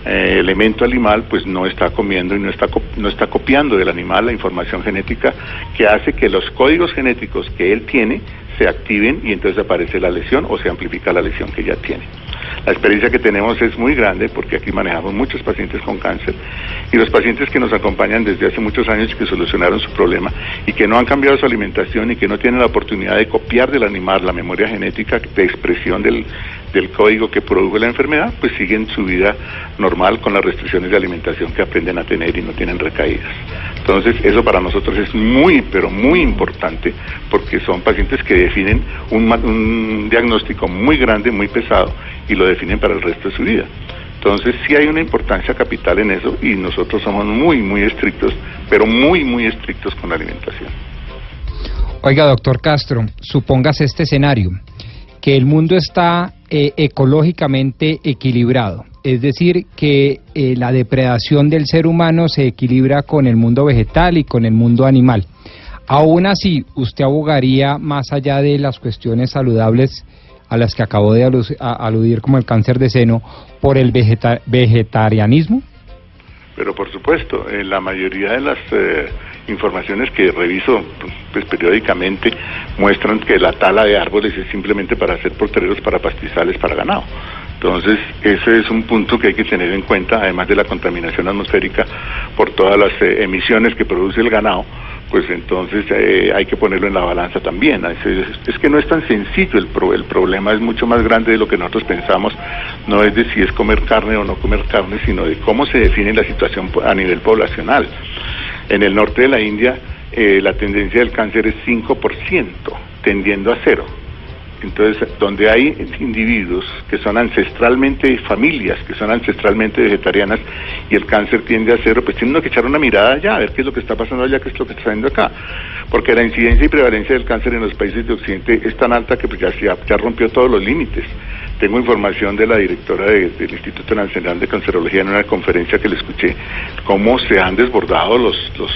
eh, elemento animal, pues no está comiendo y no está, no está copiando del animal la información genética que hace que los códigos genéticos que él tiene se activen y entonces aparece la lesión o se amplifica la lesión que ya tiene. La experiencia que tenemos es muy grande porque aquí manejamos muchos pacientes con cáncer y los pacientes que nos acompañan desde hace muchos años y que solucionaron su problema y que no han cambiado su alimentación y que no tienen la oportunidad de copiar del animal la memoria genética de expresión del, del código que produjo la enfermedad, pues siguen su vida normal con las restricciones de alimentación que aprenden a tener y no tienen recaídas. Entonces, eso para nosotros es muy, pero muy importante porque son pacientes que definen un, un diagnóstico muy grande, muy pesado y lo definen para el resto de su vida. Entonces, sí hay una importancia capital en eso y nosotros somos muy, muy estrictos, pero muy, muy estrictos con la alimentación. Oiga, doctor Castro, supóngase este escenario, que el mundo está eh, ecológicamente equilibrado, es decir, que eh, la depredación del ser humano se equilibra con el mundo vegetal y con el mundo animal. Aún así, ¿usted abogaría más allá de las cuestiones saludables a las que acabó de aludir como el cáncer de seno por el vegeta- vegetarianismo? Pero por supuesto, en la mayoría de las eh, informaciones que reviso pues, periódicamente muestran que la tala de árboles es simplemente para hacer portereros para pastizales para ganado. Entonces, ese es un punto que hay que tener en cuenta, además de la contaminación atmosférica por todas las eh, emisiones que produce el ganado, pues entonces eh, hay que ponerlo en la balanza también. Es, que no es tan sencillo, el, pro- el problema es mucho más grande de lo que nosotros pensamos, no es de si es comer carne o no comer carne, sino de cómo se define la situación a nivel poblacional. En el norte de la India eh, la tendencia del cáncer es 5%, tendiendo a cero. Entonces, donde hay individuos que son ancestralmente familias, que son ancestralmente vegetarianas y el cáncer tiende a cero, pues tiene uno que echar una mirada allá, a ver qué es lo que está pasando allá, qué es lo que está haciendo acá. Porque la incidencia y prevalencia del cáncer en los países de Occidente es tan alta que pues ya, ya, ya rompió todos los límites. Tengo información de la directora de- del Instituto Nacional de Cancerología en una conferencia que le escuché, cómo se han desbordado los, los,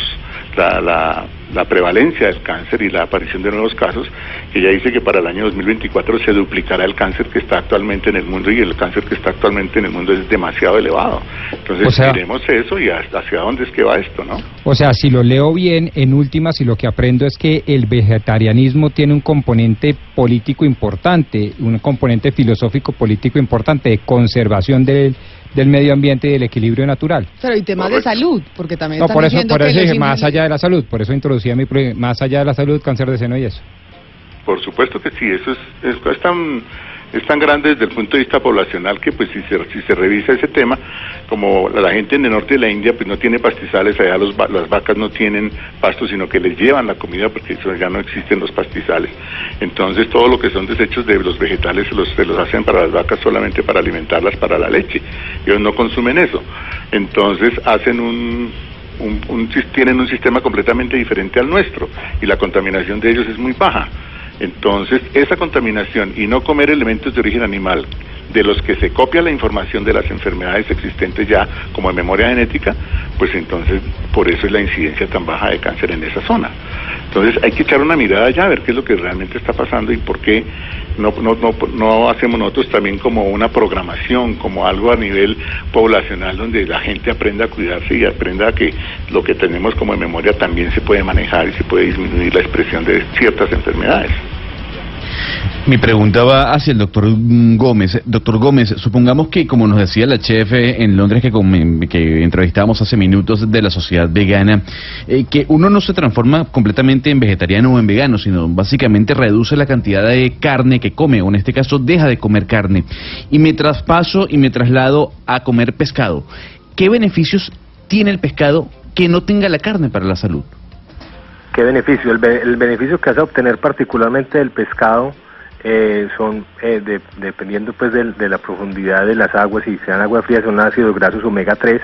la, la, la prevalencia del cáncer y la aparición de nuevos casos, que ya dice que para el año 2024 se duplicará el cáncer que está actualmente en el mundo y el cáncer que está actualmente en el mundo es demasiado elevado. Entonces, O sea- miremos eso y hasta hacia dónde es que va esto, ¿no? O sea, si lo leo bien, en últimas, y lo que aprendo es que el vegetarianismo tiene un componente político importante, un componente filosófico político importante de conservación del, del medio ambiente y del equilibrio natural. Pero y temas de salud, porque también No, están por eso, diciendo por que eso dije más allá de la salud, por eso introducía mi más allá de la salud, cáncer de seno y eso. Por supuesto que sí, eso es, es, es tan es tan grande desde el punto de vista poblacional que pues si se, si se revisa ese tema, como la, gente en el norte de la India pues no tiene pastizales, allá los, las vacas no tienen pasto, sino que les llevan la comida porque ya no existen los pastizales. Entonces todo lo que son desechos de los vegetales se los, se los hacen para las vacas solamente para alimentarlas para la leche. Ellos no consumen eso. Entonces hacen un, un- un tienen un sistema completamente diferente al nuestro y la contaminación de ellos es muy baja. Entonces, esa contaminación y no comer elementos de origen animal de los que se copia la información de las enfermedades existentes ya como en memoria genética, pues entonces por eso es la incidencia tan baja de cáncer en esa zona. Entonces hay que echar una mirada ya a ver qué es lo que realmente está pasando y por qué no, no, no, no hacemos nosotros también como una programación, como algo a nivel poblacional donde la gente aprenda a cuidarse y aprenda a que lo que tenemos como en memoria también se puede manejar y se puede disminuir la expresión de ciertas enfermedades. Mi pregunta va hacia el doctor Gómez. Doctor Gómez, supongamos que, como nos decía la chef en Londres que, que entrevistábamos hace minutos de la sociedad vegana, eh, que uno no se transforma completamente en vegetariano o en vegano, sino básicamente reduce la cantidad de carne que come, o en este caso deja de comer carne, y me traspaso y me traslado a comer pescado. ¿Qué beneficios tiene el pescado que no tenga la carne para la salud? ¿Qué beneficio? El, be- beneficio que hace obtener particularmente del pescado eh, son, eh, de- dependiendo pues del- de, la profundidad de las aguas, si sean aguas frías, son ácidos grasos omega 3,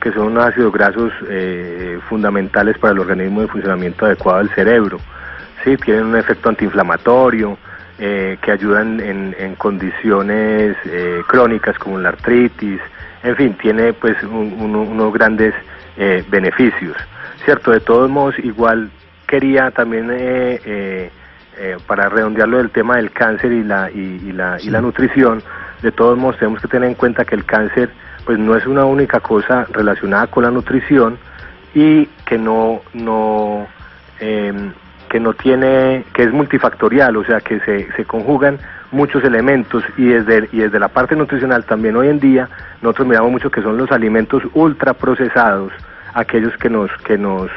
que son unos ácidos grasos eh, fundamentales para el organismo de funcionamiento adecuado del cerebro. Sí, tienen un efecto antiinflamatorio, eh, que ayudan en, en condiciones eh, crónicas como la artritis, en fin, tiene pues un- uno- unos grandes eh, beneficios. Cierto, de todos modos, igual quería también, eh, eh, eh, para redondearlo del tema del cáncer y la, y, y la, y la nutrición, de todos modos tenemos que tener en cuenta que el cáncer pues no es una única cosa relacionada con la nutrición y que no, no, em, que no tiene, que es multifactorial, o sea que se, se conjugan muchos elementos y desde, y desde la parte nutricional también hoy en día nosotros miramos mucho que son los alimentos ultraprocesados, aquellos que nos, que nos,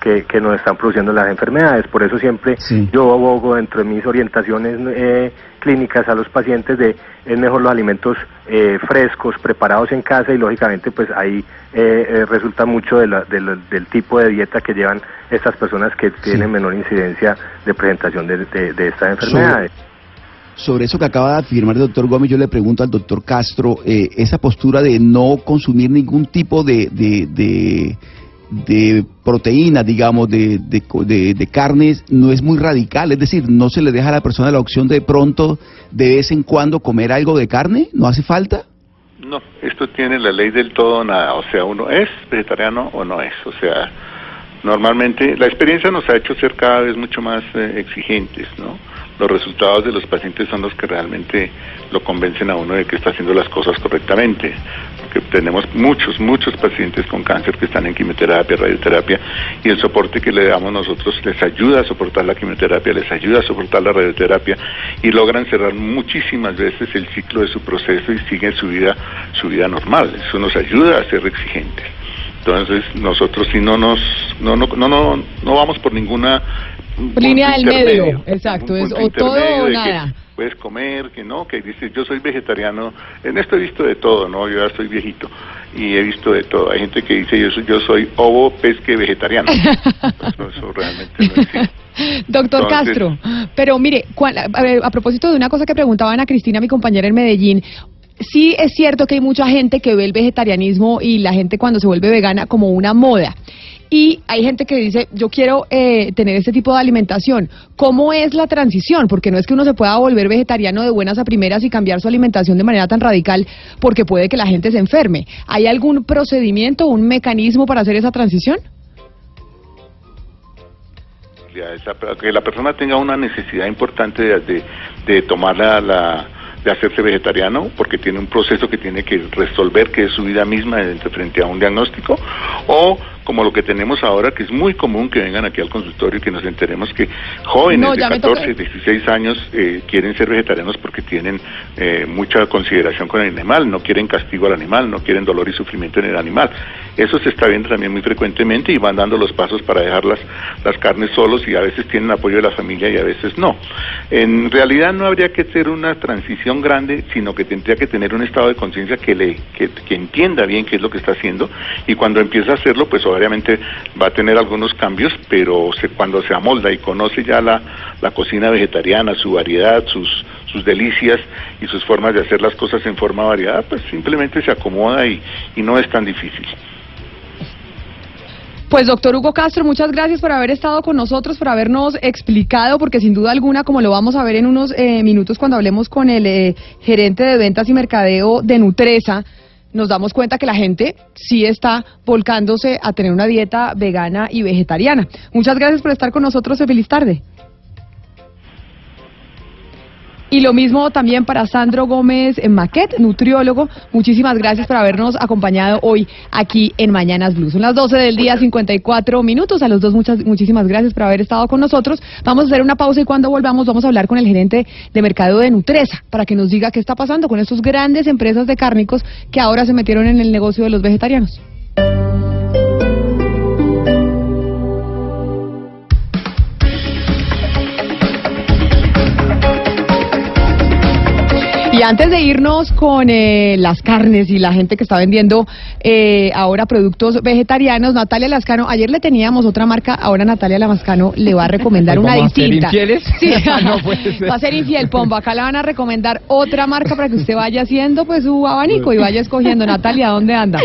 que, que nos están produciendo las enfermedades. Por eso siempre yo abogo dentro de mis orientaciones eh, clínicas a los pacientes de es mejor los alimentos eh, frescos, preparados en casa y lógicamente pues ahí eh, eh, resulta mucho de la- de la- del tipo de dieta que llevan estas personas que tienen menor incidencia de presentación de, de- de estas enfermedades. Sobre eso que acaba de afirmar el doctor Gómez, yo le pregunto al doctor Castro, eh, esa postura de no consumir ningún tipo de, de, de, de proteína, digamos, de, de, de- carnes, no es muy radical, es decir, no se le deja a la persona la opción de pronto, de vez en cuando, comer algo de carne, ¿no hace falta? No, esto tiene la ley del todo nada, o sea, uno es vegetariano o no es, o sea, normalmente la experiencia nos ha hecho ser cada vez mucho más eh, exigentes, ¿no? Los resultados de los pacientes son los que realmente lo convencen a uno de que está haciendo las cosas correctamente, porque tenemos muchos, muchos pacientes con cáncer que están en quimioterapia, radioterapia, y el soporte que le damos nosotros les ayuda a soportar la quimioterapia, les ayuda a soportar la radioterapia, y logran cerrar muchísimas veces el ciclo de su proceso y siguen su vida, su vida normal. Eso nos ayuda a ser exigentes. Entonces nosotros si no nos no no no no, no vamos por ninguna Línea del medio, exacto, es o todo o nada. puedes comer, que no, que dices yo soy vegetariano. En esto he visto de todo, ¿no? Yo ya soy viejito y he visto de todo. Hay gente que dice yo soy, yo soy ovo, pesque, vegetariano. No, eso realmente no existe. Doctor Entonces- Castro, pero mire, a, a- a propósito de una cosa que preguntaban a Cristina, mi compañera en Medellín, sí es cierto que hay mucha gente que ve el vegetarianismo y la gente cuando se vuelve vegana como una moda. Y hay gente que dice, yo quiero eh, tener este tipo de alimentación. ¿Cómo es la transición? Porque no es que uno se pueda volver vegetariano de buenas a primeras y cambiar su alimentación de manera tan radical, porque puede que la gente se enferme. ¿Hay algún procedimiento, un mecanismo para hacer esa transición? que la persona tenga una necesidad importante de, de, de tomar la, de hacerse vegetariano porque tiene un proceso que tiene que resolver que es su vida misma frente a un diagnóstico o como lo que tenemos ahora que es muy común que vengan aquí al consultorio y que nos enteremos que jóvenes No, de ya me 14, toca. 16 años eh, quieren ser vegetarianos porque tienen eh, mucha consideración con el animal, no quieren castigo al animal, no quieren dolor y sufrimiento en el animal. Eso se está viendo también muy frecuentemente y van dando los pasos para dejar las, las carnes solos y a veces tienen apoyo de la familia y a veces no. En realidad no habría que hacer una transición grande, sino que tendría que tener un estado de conciencia que le que, que entienda bien qué es lo que está haciendo y cuando empieza a hacerlo, pues obviamente va a tener algunos cambios, pero se, cuando se amolda y conoce ya la, la cocina vegetariana, su variedad, sus, sus delicias y sus formas de hacer las cosas en forma variada, pues simplemente se acomoda y, y no es tan difícil. Pues doctor Hugo Castro, muchas gracias por haber estado con nosotros, por habernos explicado, porque sin duda alguna, como lo vamos a ver en unos eh, minutos cuando hablemos con el eh, gerente de ventas y mercadeo de Nutresa, nos damos cuenta que la gente sí está volcándose a tener una dieta vegana y vegetariana. Muchas gracias por estar con nosotros y feliz tarde. Y lo mismo también para Sandro Gómez Maquet, nutriólogo. Muchísimas gracias por habernos acompañado hoy aquí en Mañanas Blues. Son las 12 del día, 54 minutos. A los dos muchas, muchísimas gracias por haber estado con nosotros. Vamos a hacer una pausa y cuando volvamos vamos a hablar con el gerente de mercado de Nutresa para que nos diga qué está pasando con estas grandes empresas de cárnicos que ahora se metieron en el negocio de los vegetarianos. Antes de irnos con eh, las carnes y la gente que está vendiendo eh, ahora productos vegetarianos, Natalia Lascano, ayer le teníamos otra marca, ahora Natalia Lascano le va a recomendar una ¿Vamos a ser distinta. infieles? Sí, No puede ser. va a ser infiel, Pombo. Acá le van a recomendar otra marca para que usted vaya haciendo pues su abanico y vaya escogiendo. Natalia, ¿dónde anda?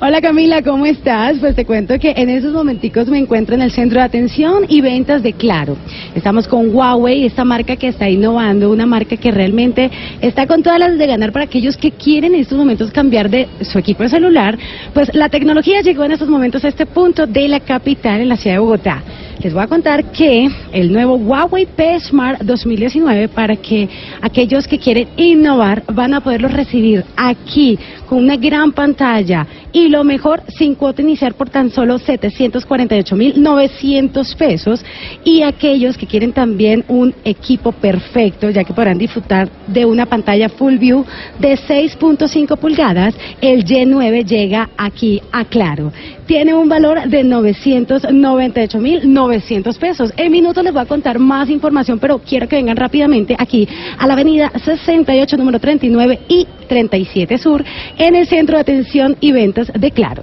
Hola Camila, ¿cómo estás? Pues te cuento que en esos momenticos me encuentro en el centro de atención y ventas de Claro. Estamos con Huawei, esta marca que está innovando, una marca que realmente está con todas las de ganar para aquellos que quieren en estos momentos cambiar de su equipo de celular. Pues la tecnología llegó en estos momentos a este punto de la capital, en la ciudad de Bogotá. Les voy a contar que el nuevo Huawei P Smart 2019 para que aquellos que quieren innovar van a poderlo recibir aquí con una gran pantalla y lo mejor sin cuota iniciar por tan solo 748.900 pesos. Y aquellos que quieren también un equipo perfecto ya que podrán disfrutar de una pantalla full view de 6.5 pulgadas el Y9 llega aquí a Claro tiene un valor de 998.900 pesos. En minutos les voy a contar más información, pero quiero que vengan rápidamente aquí a la avenida 68, número 39 y 37 Sur, en el centro de atención y ventas de Claro.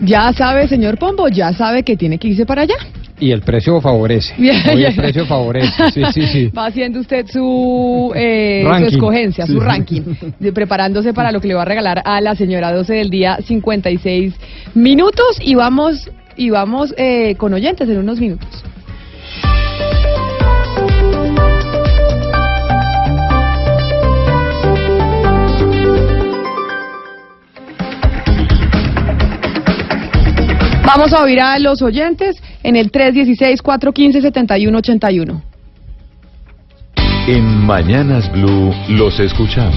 Ya sabe, señor Pombo, ya sabe que tiene que irse para allá. Y el precio favorece. Hoy el precio favorece. Sí, sí, sí. Va haciendo usted su, eh, su escogencia, su ranking, de- preparándose para lo que le va a regalar a la señora 12 del día, 56 minutos y vamos y vamos eh, con oyentes en unos minutos. Vamos a oír a los oyentes en el 316-415-7181. En Mañanas Blue los escuchamos.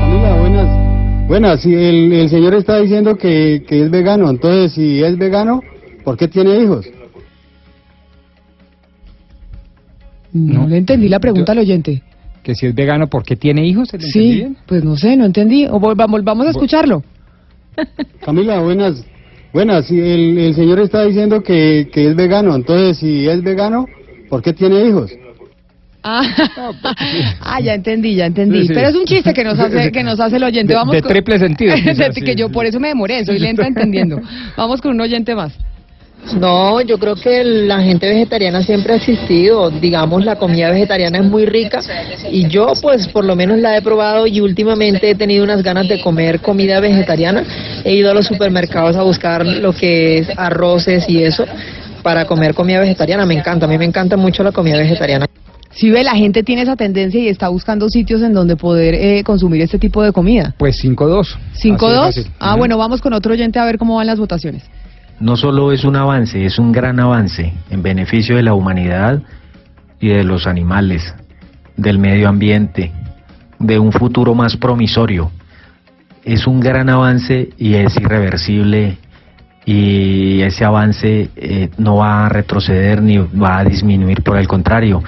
Camila, buenas. Buenas, si el, el señor está diciendo que, que es vegano, entonces si es vegano, ¿por qué tiene hijos? No, le entendí la pregunta al oyente. Que si es vegano, ¿por qué tiene hijos? ¿Se le entendí Sí, bien? pues no sé, no entendí. O volvamos, vamos a escucharlo. Camila, buenas. Buenas, el, el señor está diciendo que, que es vegano, entonces si es vegano, ¿por qué tiene hijos? Ah, ah, ya entendí, ya entendí. Sí, sí. Pero es un chiste que nos hace, que nos hace el oyente. De- Vamos de con- triple sentido, quizás, que sí, yo por eso me demoré, soy lenta entendiendo. Vamos con un oyente más. No, yo creo que la gente vegetariana siempre ha existido. Digamos, la comida vegetariana es muy rica y yo, pues, por lo menos la he probado y últimamente he tenido unas ganas de comer comida vegetariana. He ido a los supermercados a buscar lo que es arroces y eso para comer comida vegetariana. Me encanta, a mí me encanta mucho la comida vegetariana. Si ve, la gente tiene esa tendencia y está buscando sitios en donde poder eh, consumir este tipo de comida. Pues 5-2. Así de ¿5-2? fácil. Ah, bueno, vamos con otro oyente a ver cómo van las votaciones. No solo es un avance, es un gran avance en beneficio de la humanidad y de los animales, del medio ambiente, de un futuro más promisorio. Es un gran avance y es irreversible y ese avance eh, no va a retroceder ni va a disminuir, por el contrario.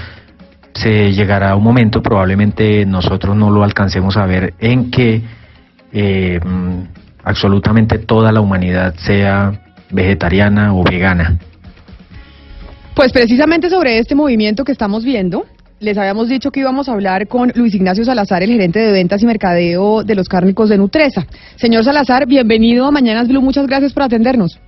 Se llegará un momento, probablemente nosotros no lo alcancemos a ver, en que eh, mm, absolutamente toda la humanidad sea vegetariana o vegana. Pues precisamente sobre este movimiento que estamos viendo, les habíamos dicho que íbamos a hablar con Luis Ignacio Salazar, el gerente de ventas y mercadeo de los cárnicos de Nutresa. Señor Salazar, bienvenido a Mañanas Blue, muchas gracias por atendernos.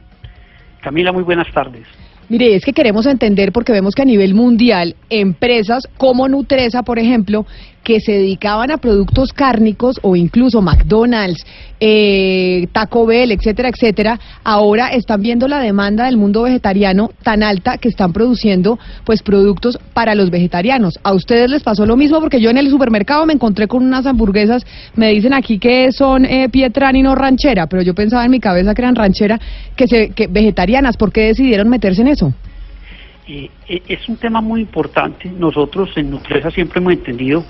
Camila, muy buenas tardes. Mire, es que queremos entender porque vemos que a nivel mundial empresas como Nutresa, por ejemplo, que se dedicaban a productos cárnicos o incluso McDonald's, eh, Taco Bell, etcétera, etcétera, ahora están viendo la demanda del mundo vegetariano tan alta que están produciendo pues productos para los vegetarianos. ¿A ustedes les pasó lo mismo? Porque yo en el supermercado me encontré con unas hamburguesas, me dicen aquí que son eh, Pietrani no ranchera, pero yo pensaba en mi cabeza que eran ranchera, que, se, que vegetarianas. ¿Por qué decidieron meterse en eso? Eh, eh, es un tema muy importante. Nosotros en Nutresa siempre hemos entendido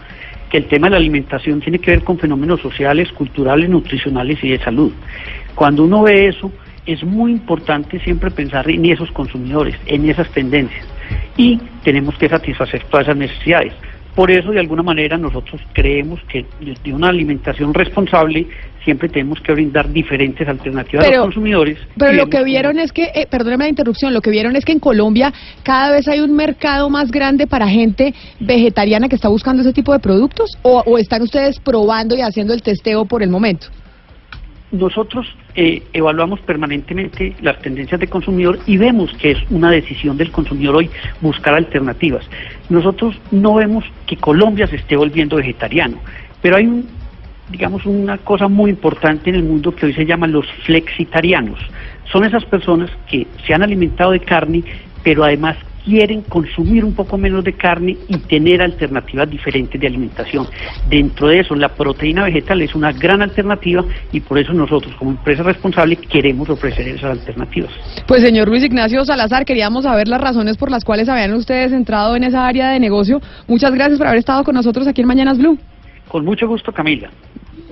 que el tema de la alimentación tiene que ver con fenómenos sociales, culturales, nutricionales y de salud. Cuando uno ve eso, es muy importante siempre pensar en esos consumidores, en esas tendencias. Y tenemos que satisfacer todas esas necesidades. Por eso, de alguna manera, nosotros creemos que de una alimentación responsable siempre tenemos que brindar diferentes alternativas a los consumidores. Pero lo que vieron es que, eh, perdóneme la interrupción, lo que vieron es que en Colombia cada vez hay un mercado más grande para gente vegetariana que está buscando ese tipo de productos o, o están ustedes probando y haciendo el testeo por el momento. Nosotros eh, evaluamos permanentemente las tendencias de consumidor y vemos que es una decisión del consumidor hoy buscar alternativas. Nosotros no vemos que Colombia se esté volviendo vegetariano, pero hay un, digamos una cosa muy importante en el mundo que hoy se llaman los flexitarianos. Son esas personas que se han alimentado de carne, pero además quieren consumir un poco menos de carne y tener alternativas diferentes de alimentación. Dentro de eso, la proteína vegetal es una gran alternativa y por eso nosotros como empresa responsable queremos ofrecer esas alternativas. Pues señor Luis Ignacio Salazar, queríamos saber las razones por las cuales habían ustedes entrado en esa área de negocio. Muchas gracias por haber estado con nosotros aquí en Mañanas Blue. Con mucho gusto, Camila.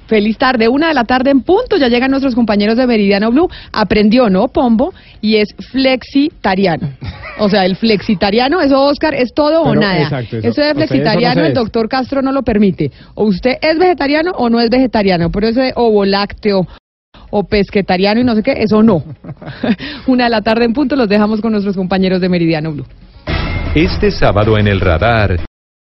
Feliz tarde, una de la tarde en punto, ya llegan nuestros compañeros de Meridiano Blue, aprendió, ¿no? Pombo, y es flexitariano. O sea, el flexitariano, eso Oscar, es todo o nada. exacto, eso- eso de o sea, eso no flexitariano, el doctor Castro no lo permite. O usted es vegetariano o no es vegetariano, pero eso de ovo lácteo o pesquetariano y no sé qué, eso no. una de la tarde en punto, los dejamos con nuestros compañeros de Meridiano Blue. Este sábado en el radar.